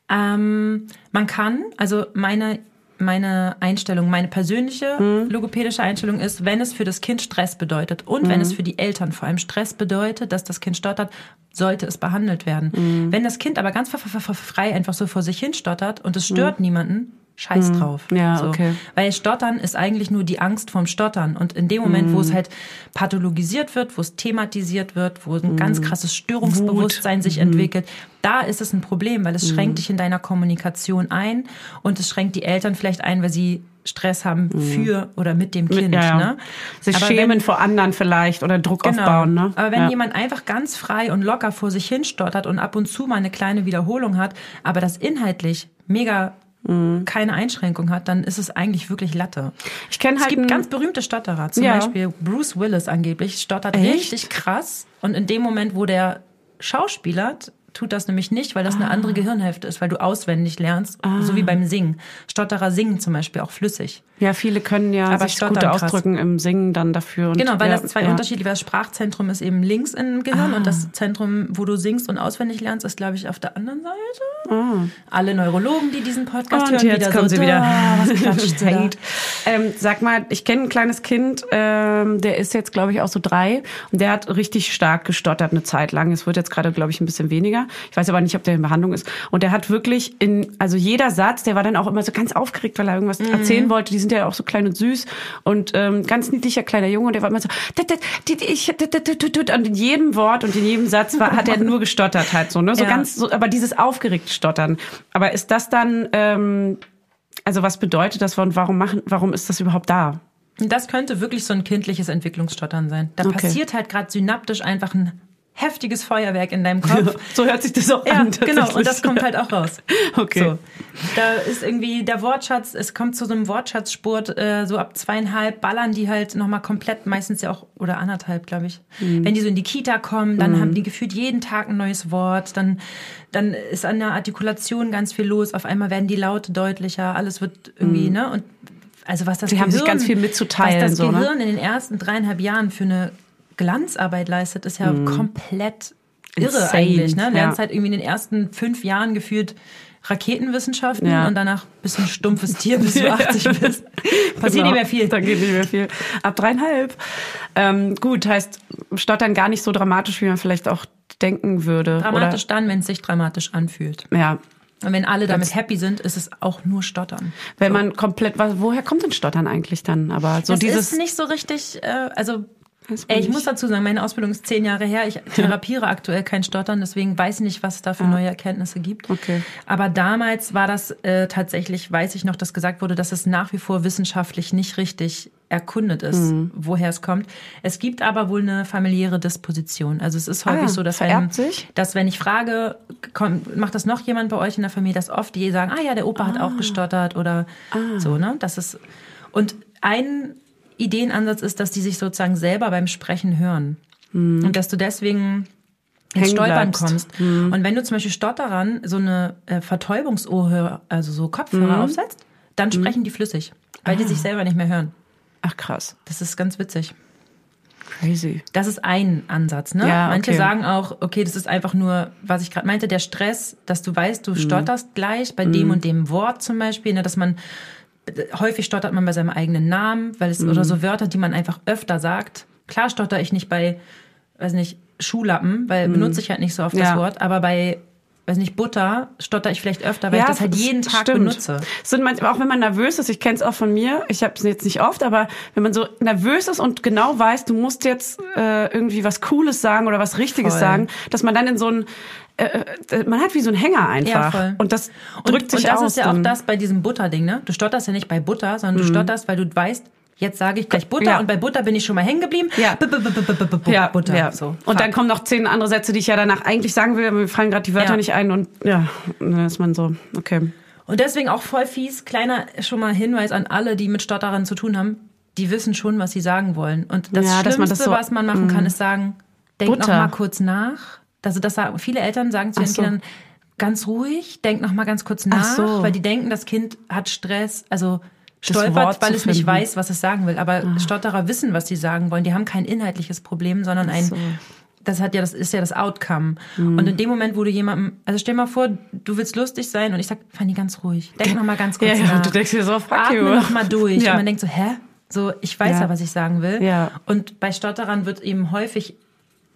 Ähm, man kann, also meine, meine Einstellung, meine persönliche Mhm. logopädische Einstellung ist, wenn es für das Kind Stress bedeutet und wenn Mhm. es für die Eltern vor allem Stress bedeutet, dass das Kind stottert, sollte es behandelt werden. Mhm. Wenn das Kind aber ganz frei einfach so vor sich hin stottert und es stört niemanden, scheiß drauf. Mhm. Ja, okay. Weil Stottern ist eigentlich nur die Angst vorm Stottern. Und in dem Moment, wo Mhm. es halt pathologisiert wird, wo es thematisiert wird, wo ein Mhm. ganz krasses Störungsbewusstsein sich entwickelt, da ist es ein Problem, weil es Mhm. schränkt dich in deiner Kommunikation ein und es schränkt die Eltern vielleicht ein, weil sie Stress haben für oder mit dem Kind. Ja, ja. Ne? Sich Aber schämen wenn- vor anderen vielleicht oder Druck Genau. aufbauen, ne? Aber wenn ja. jemand einfach ganz frei und locker vor sich hin stottert und ab und zu mal eine kleine Wiederholung hat, aber das inhaltlich mega Mhm. keine Einschränkung hat, dann ist es eigentlich wirklich Latte. ich kenne Es halt gibt einen- ganz berühmte Stotterer. Zum Ja. Beispiel Bruce Willis angeblich stottert Echt? richtig krass. Und in dem Moment, wo der schauspielert, tut das nämlich nicht, weil das Ah. eine andere Gehirnhälfte ist, weil du auswendig lernst, so wie beim Singen. Stotterer singen zum Beispiel auch flüssig. Ja, viele können ja Aber sich gut ausdrücken im Singen dann dafür. Und, Genau, weil ja, das zwei ja. unterschiedliche, das Sprachzentrum ist eben links im Gehirn Ah. und das Zentrum, wo du singst und auswendig lernst, ist, glaube ich, auf der anderen Seite. Ah. Alle Neurologen, die diesen Podcast Und hören, jetzt wieder kommen so, sie wieder. "Da, Was klatscht [laughs] sie da?" Hate. Ähm, sag mal, ich kenne ein kleines Kind, ähm, der ist jetzt, glaube ich, auch so drei und der hat richtig stark gestottert eine Zeit lang. Es wird jetzt gerade, glaube ich, ein bisschen weniger. Ich weiß aber nicht, ob der in Behandlung ist. Und der hat wirklich in, also jeder Satz, der war dann auch immer so ganz aufgeregt, weil er irgendwas Mhm. erzählen wollte. Die sind ja auch so klein und süß und ähm, ganz niedlicher kleiner Junge und der war immer so, und in jedem Wort und in jedem Satz war, hat er nur gestottert halt so, ne? So Ja. ganz, so, aber dieses aufgeregt Stottern. Aber ist das dann, ähm, also was bedeutet das und warum machen, warum ist das überhaupt da? Das könnte wirklich so ein kindliches Entwicklungsstottern sein. Da Okay. passiert halt gerade synaptisch einfach ein heftiges Feuerwerk in deinem Kopf. So hört sich das auch Ja, an. genau. Und das kommt halt auch raus. [laughs] Okay. So. Da ist irgendwie der Wortschatz, es kommt zu so einem Wortschatzspurt, äh, so ab zweieinhalb ballern die halt nochmal komplett, meistens ja auch, oder anderthalb, glaube ich. Mhm. Wenn die so in die Kita kommen, dann haben die gefühlt jeden Tag ein neues Wort, dann, dann ist an der Artikulation ganz viel los, auf einmal werden die Laute deutlicher, alles wird irgendwie, ne? Und also was das Sie Gehirn, haben sich ganz viel mitzuteilen, Was das so, ne? Gehirn in den ersten dreieinhalb Jahren für eine Glanzarbeit leistet, ist ja komplett irre Mhm. Insane, eigentlich. Ne? ja. Lernst halt irgendwie in den ersten fünf Jahren gefühlt Raketenwissenschaften Ja. und danach bisschen stumpfes Tier, bis du [laughs] 80 bist. Passiert Genau. nicht mehr viel. Da geht nicht mehr viel. Ab dreieinhalb. Ähm, gut, heißt Stottern gar nicht so dramatisch, wie man vielleicht auch denken würde. Dramatisch dann, wenn es sich dramatisch anfühlt. Oder, ja. Und wenn alle damit happy sind, ist es auch nur Stottern. Wenn man komplett, woher kommt denn Stottern eigentlich dann? Aber so das dieses. ist nicht so richtig, äh, also ey, ich muss dazu sagen, meine Ausbildung ist zehn Jahre her. Ich therapiere aktuell kein Stottern, deswegen weiß ich nicht, was es da für neue Erkenntnisse gibt. Okay. Aber damals war das äh, tatsächlich, weiß ich noch, dass gesagt wurde, dass es nach wie vor wissenschaftlich nicht richtig erkundet ist, Mhm. woher es kommt. Es gibt aber wohl eine familiäre Disposition. Also es ist häufig Ah, so, dass wenn, dass wenn ich frage, kommt, macht das noch jemand bei euch in der Familie, dass oft die sagen, ah ja, der Opa hat auch gestottert oder Ah. so, ne? Das ist und ein Ideenansatz ist, dass die sich sozusagen selber beim Sprechen hören und dass du deswegen ins Stolpern kommst. Und wenn du zum Beispiel Stotterern so eine äh, Vertäubungsohr, also so Kopfhörer aufsetzt, dann sprechen die flüssig, weil die sich selber nicht mehr hören. Ach krass. Das ist ganz witzig. Crazy. Das ist ein Ansatz. Ne? Ja, Manche okay. sagen auch, okay, das ist einfach nur, was ich gerade meinte, der Stress, dass du weißt, du stotterst gleich bei dem und dem Wort zum Beispiel, ne, dass man häufig stottert man bei seinem eigenen Namen, weil es Mhm. oder so Wörter, die man einfach öfter sagt. Klar stotter ich nicht bei, weiß nicht, Schuhlappen, weil benutze ich halt nicht so oft das Mhm. Ja. Wort, aber bei weiß nicht, Butter stotter ich vielleicht öfter, weil ich das halt jeden Tag stimmt. benutze. Sind manchmal, auch wenn man nervös ist, ich kenne es auch von mir, ich habe es jetzt nicht oft, aber wenn man so nervös ist und genau weiß, du musst jetzt äh, irgendwie was Cooles sagen oder was Richtiges Voll. sagen, dass man dann in so ein, äh, äh, man hat wie so ein Hänger einfach. Ja, voll. Und das drückt und, sich und das aus. ist ja auch das bei diesem Butterding, ne? Du stotterst ja nicht bei Butter, sondern du stotterst, weil du weißt, jetzt sage ich gleich Butter Ja. und bei Butter bin ich schon mal hängen geblieben. Ja. B -b -b ja, Butter. ja. So. Und dann kommen noch zehn andere Sätze, die ich ja danach eigentlich sagen will, aber mir fallen gerade die Wörter Ja. nicht ein und ja, dann ist man so, okay. Und deswegen auch voll fies, kleiner schon mal Hinweis an alle, die mit Stotterern zu tun haben, die wissen schon, was sie sagen wollen. Und das Ja, Schlimmste, man das so- was man machen kann, ist sagen, denk noch Butter. mal kurz nach. Also das sagen viele Eltern sagen zu ihren so. Kindern ganz ruhig, denk noch mal ganz kurz Ach nach, so. weil die denken, das Kind hat Stress, also stolpert, weil es nicht finden. Ah. weiß, was es sagen will. Aber Stotterer wissen, was sie sagen wollen. Die haben kein inhaltliches Problem, sondern ein so. das hat ja, das ist ja das Outcome. Mhm. Und in dem Moment, wo du jemandem, also stell mal vor, du willst lustig sein und ich sag, Fanny, ganz ruhig. Denk noch mal ganz kurz Ja, ja, nach. du denkst dir so, fuck Atme you. noch mal durch. Ja. Und man denkt so, hä? So, ich weiß ja, Ja. was ich sagen will. Ja. Und bei Stotterern wird eben häufig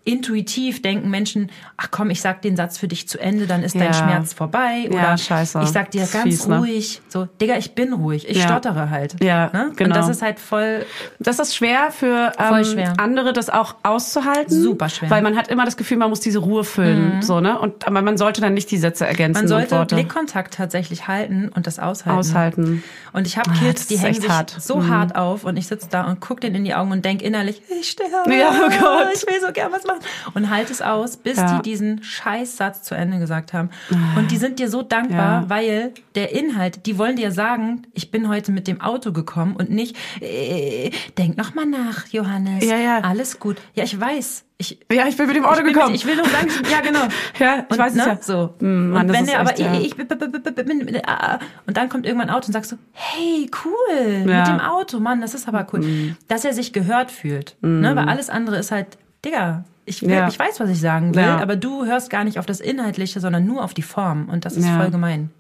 intuitiv denken Menschen, ach komm, ich sag den Satz für dich zu Ende, dann ist dein Ja. Schmerz vorbei. Ja, Oder scheiße. ich sag dir ganz fies, ne? ruhig, so, Digga, ich bin ruhig, ich Ja. stottere halt. Ja, ne? genau. Und das ist halt voll, Das ist schwer für ähm, schwer. andere, das auch auszuhalten. Super schwer. Mhm. Weil man hat immer das Gefühl, man muss diese Ruhe füllen. So, ne? Und, aber man sollte dann nicht die Sätze ergänzen man sollte Blickkontakt tatsächlich halten und das aushalten. aushalten. Und ich habe Ah, Kids, die hängen sich hart. so hart auf und ich sitze da und guck denen in die Augen und denk innerlich, ich sterbe. Ja, oh Gott. Ich will so gern was machen. Und halt es aus, bis Ja. die diesen Scheißsatz zu Ende gesagt haben. Und die sind dir so dankbar, Ja. weil der Inhalt, die wollen dir sagen, ich bin heute mit dem Auto gekommen und nicht, äh, denk noch mal nach, Johannes. Ja, ja. Alles gut. Ja, ich weiß. Ich, Ja, ich bin mit dem Auto gekommen. Mit, ich will nur sagen, ja genau. [laughs] Ja, ich und, weiß es ne, ja. So. Mm, Mann, und das wenn ist der aber echt, ja. ich, ich, bin, ah, und dann kommt irgendwann ein Auto und sagst so, hey, cool, mit Ja. Mm. dem Auto, Mann, das ist aber cool, dass er sich gehört fühlt, ne, weil alles andere ist halt, Digga, ich, will, Ja. ich weiß, was ich sagen will, Ja. aber du hörst gar nicht auf das Inhaltliche, sondern nur auf die Form und das ist Ja. voll gemein.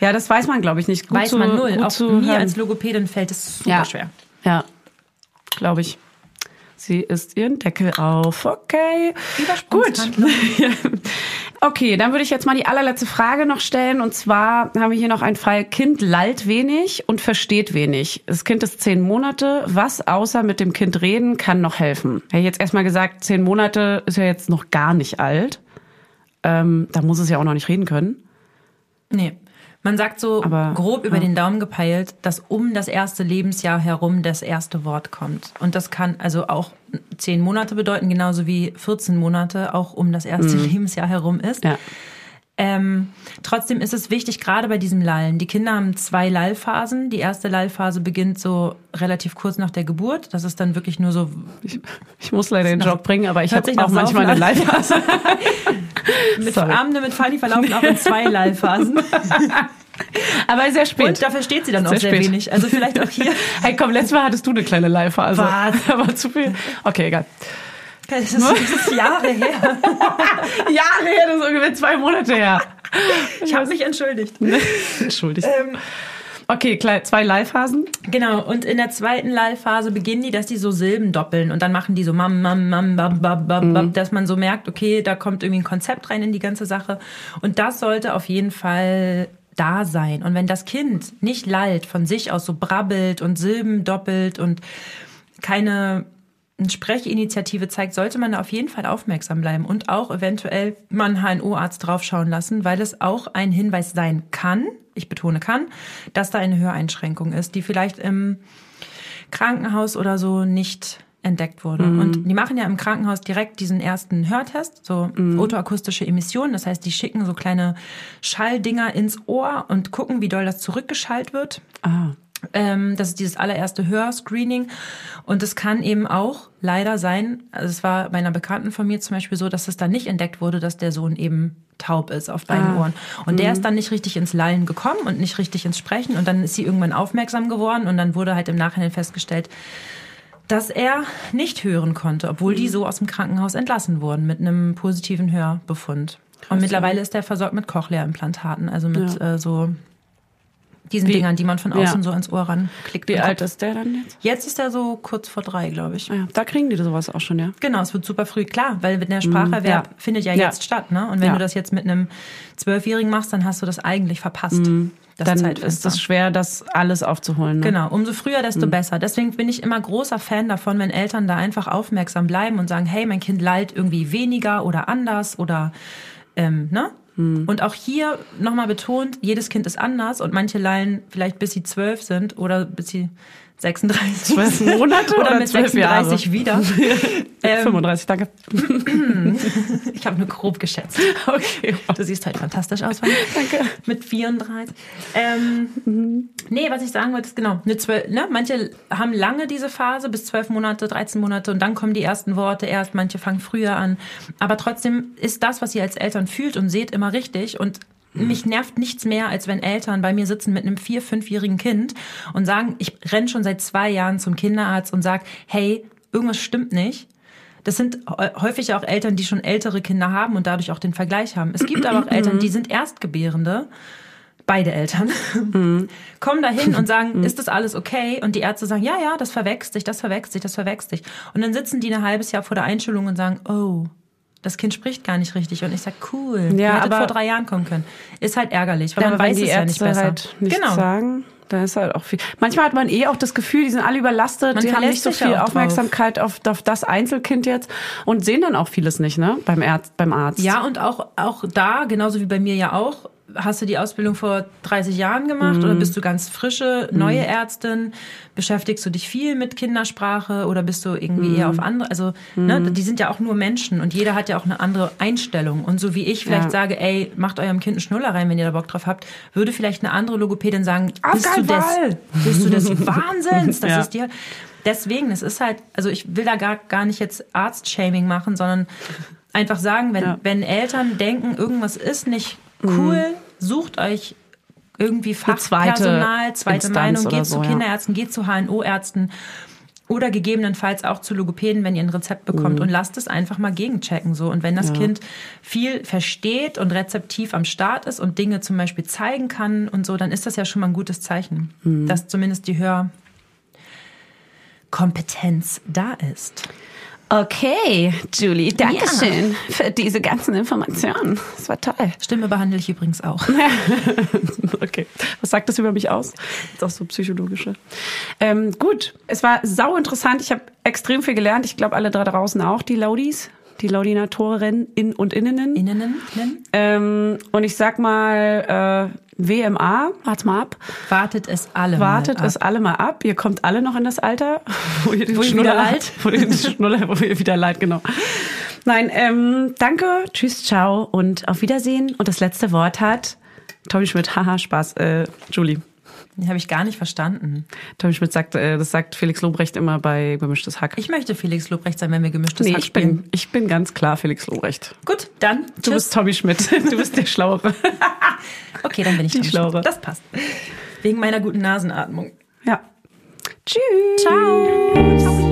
Ja, das weiß man, glaube ich, nicht. Gut weiß zu, man null. Auch mir hören. als Logopädin fällt es super schwer. Ja, glaube ich. Sie ist ihren Deckel auf. Okay. Gut. [laughs] Okay, dann würde ich jetzt mal die allerletzte Frage noch stellen. Und zwar haben wir hier noch einen Fall. Kind lallt wenig und versteht wenig. Das Kind ist zehn Monate. Was außer mit dem Kind reden kann noch helfen? Hätte ich jetzt erstmal gesagt, zehn Monate ist ja jetzt noch gar nicht alt. Ähm, da muss es ja auch noch nicht reden können. Nee. Man sagt so Aber, grob über ja. den Daumen gepeilt, dass um das erste Lebensjahr herum das erste Wort kommt. Und das kann also auch zehn Monate bedeuten, genauso wie 14 Monate auch um das erste Lebensjahr herum ist. Mhm. Ja. Ähm, trotzdem ist es wichtig, gerade bei diesem Lallen. Die Kinder haben zwei Lallphasen. Die erste Lallphase beginnt so relativ kurz nach der Geburt. Das ist dann wirklich nur so Ich, ich muss leider den Job bringen, aber ich habe auch manchmal eine. Live-Phase. [laughs] mit Sorry. Abende mit Fanny verlaufen auch in zwei Lallphasen. [laughs] aber sehr spät. Und da verstetet sie dann auch Sehr sehr, spät. wenig. Also vielleicht auch [laughs] hier. Hey, komm, letztes Mal hattest du eine kleine Live-Phase. Aber zu viel. Okay, egal. Das ist, das ist Jahre her. [laughs] Jahre her, das ist ungefähr zwei Monate her. Ich habe mich entschuldigt. [laughs] Entschuldigt. Ähm, Okay, zwei Live-Phasen. Genau, und in der zweiten Lallphase beginnen die, dass die so Silben doppeln und dann machen die so mam, mam, mam, bab, bab, bab, Mhm. dass man so merkt, okay, da kommt irgendwie ein Konzept rein in die ganze Sache. Und das sollte auf jeden Fall da sein. Und wenn das Kind nicht lallt, von sich aus so brabbelt und Silben doppelt und keine Sprechinitiative zeigt, sollte man auf jeden Fall aufmerksam bleiben und auch eventuell mal einen HNO-Arzt draufschauen lassen, weil es auch ein Hinweis sein kann, ich betone kann, dass da eine Höreinschränkung ist, die vielleicht im Krankenhaus oder so nicht entdeckt wurde. Und die machen ja im Krankenhaus direkt diesen ersten Hörtest, so otoakustische Emissionen. Das heißt, die schicken so kleine Schalldinger ins Ohr und gucken, wie doll das zurückgeschallt wird. Ah. Ähm, das ist dieses allererste Hörscreening. Und es kann eben auch leider sein, also es war bei einer Bekannten von mir zum Beispiel so, dass es dann nicht entdeckt wurde, dass der Sohn eben taub ist auf beiden Ohren. Und der ist dann nicht richtig ins Lallen gekommen und nicht richtig ins Sprechen. Und dann ist sie irgendwann aufmerksam geworden und dann wurde halt im Nachhinein festgestellt, dass er nicht hören konnte, obwohl die so aus dem Krankenhaus entlassen wurden mit einem positiven Hörbefund. Und mittlerweile ist er versorgt mit Cochlea-Implantaten, also mit äh, so diesen Wie- Dingern, die man von außen Ja. so ans Ohr ranklickt. Wie alt ist der dann jetzt? Jetzt ist er so kurz vor drei, glaube ich. Ah ja, da kriegen die sowas auch schon, ja. Genau, es wird super früh, klar, weil der Spracherwerb ja. findet ja jetzt statt, ne? Und wenn du das jetzt mit einem Zwölfjährigen machst, dann hast du das eigentlich verpasst. Das dann Zeitfenster. ist es schwer, das alles aufzuholen. Ne? Genau, umso früher, desto besser. Deswegen bin ich immer großer Fan davon, wenn Eltern da einfach aufmerksam bleiben und sagen, hey, mein Kind lallt irgendwie weniger oder anders oder ähm, ne? Und auch hier nochmal betont, jedes Kind ist anders und manche lallen vielleicht bis sie zwölf sind oder bis sie 36 Zwölf [laughs] Monate oder, oder mit zwölf 36 wieder. [laughs] ähm, 35, danke. [laughs] ich habe nur grob geschätzt. Okay. Du siehst halt fantastisch aus. Fanny. Danke. Mit 34. Ähm, Nee, was ich sagen wollte, ist genau, eine zwölf, ne? manche haben lange diese Phase, bis zwölf Monate, 13 Monate und dann kommen die ersten Worte erst, manche fangen früher an. Aber trotzdem ist das, was ihr als Eltern fühlt und seht, immer richtig und mich nervt nichts mehr, als wenn Eltern bei mir sitzen mit einem vier-, fünfjährigen Kind und sagen, ich renn schon seit zwei Jahren zum Kinderarzt und sag, hey, irgendwas stimmt nicht. Das sind häufig auch Eltern, die schon ältere Kinder haben und dadurch auch den Vergleich haben. Es gibt aber auch [clears throat] Eltern, die sind Erstgebärende, beide Eltern, kommen dahin und sagen, [laughs] ist das alles okay? Und die Ärzte sagen, ja, ja, das verwächst sich, das verwächst sich, das verwächst sich. Und dann sitzen die ein halbes Jahr vor der Einschulung und sagen, oh, das Kind spricht gar nicht richtig. Und ich sag, cool, Ja, ihr hättet vor drei Jahren kommen können. Ist halt ärgerlich, weil Ja, man weiß es ja nicht Ärzte besser. halt nichts genau. sagen, da ist halt auch viel. Manchmal hat man eh auch das Gefühl, die sind alle überlastet, Man die haben nicht so viel. Aufmerksamkeit auf, auf das Einzelkind jetzt und sehen dann auch vieles nicht, ne? Beim Arzt, beim Arzt. Ja, und auch, auch da, genauso wie bei mir ja auch, hast du die Ausbildung vor 30 Jahren gemacht Mhm. oder bist du ganz frische, neue Ärztin? Beschäftigst du dich viel mit Kindersprache oder bist du irgendwie Mhm. eher auf andere? Also, ne, die sind ja auch nur Menschen und jeder hat ja auch eine andere Einstellung. Und so wie ich vielleicht Ja. sage, ey, macht eurem Kind einen Schnuller rein, wenn ihr da Bock drauf habt, würde vielleicht eine andere Logopädin sagen, bist du des, bist du des Wahnsinns? Das Ja. ist dir. Deswegen, es ist halt, also ich will da gar, gar nicht jetzt Arzt-Shaming machen, sondern einfach sagen, wenn, Ja. wenn Eltern denken, irgendwas ist nicht cool, sucht euch irgendwie zweite Fachpersonal, zweite Instanz Meinung, geht so, zu ja. Kinderärzten, geht zu HNO-Ärzten oder gegebenenfalls auch zu Logopäden, wenn ihr ein Rezept bekommt Mhm. und lasst es einfach mal gegenchecken so und wenn das Kind viel versteht und rezeptiv am Start ist und Dinge zum Beispiel zeigen kann und so, dann ist das ja schon mal ein gutes Zeichen, Mhm. dass zumindest die Hörkompetenz da ist. Okay, Julie, danke schön für diese ganzen Informationen. Das war toll. Stimme behandle ich übrigens auch. [laughs] Okay. Was sagt das über mich aus? Das ist auch so psychologische. Ähm, gut, es war sau interessant. Ich habe extrem viel gelernt. Ich glaube, alle da draußen auch, die Laudis, die Laudinatorinnen in und Innenen. Innen, innen. Ähm, und ich sag mal, äh, WMA, wart's mal ab. Wartet es alle Wartet mal ab. es alle mal ab. Ihr kommt alle noch in das Alter, [laughs] wo ihr den Wo Schnuller wieder leid? [laughs] wo ihr den Schnuller, wo ihr wieder leid, genau. Nein, ähm, danke, tschüss, ciao und auf Wiedersehen. Und das letzte Wort hat Tommy Schmidt. Haha, Spaß, äh, Julie. Den habe ich gar nicht verstanden. Tommy Schmidt sagt, äh, das sagt Felix Lobrecht immer bei Gemischtes Hack. Ich möchte Felix Lobrecht sein, wenn wir gemischtes nee, Hack ich spielen. bin, ich bin ganz klar Felix Lobrecht. Gut, dann Du tschüss. bist Tommy Schmidt. [laughs] Du bist der Schlauere. [laughs] Okay, dann bin ich Die Tommy Schlaue. Schmidt. Das passt. Wegen meiner guten Nasenatmung. ja. Tschüss. Ciao.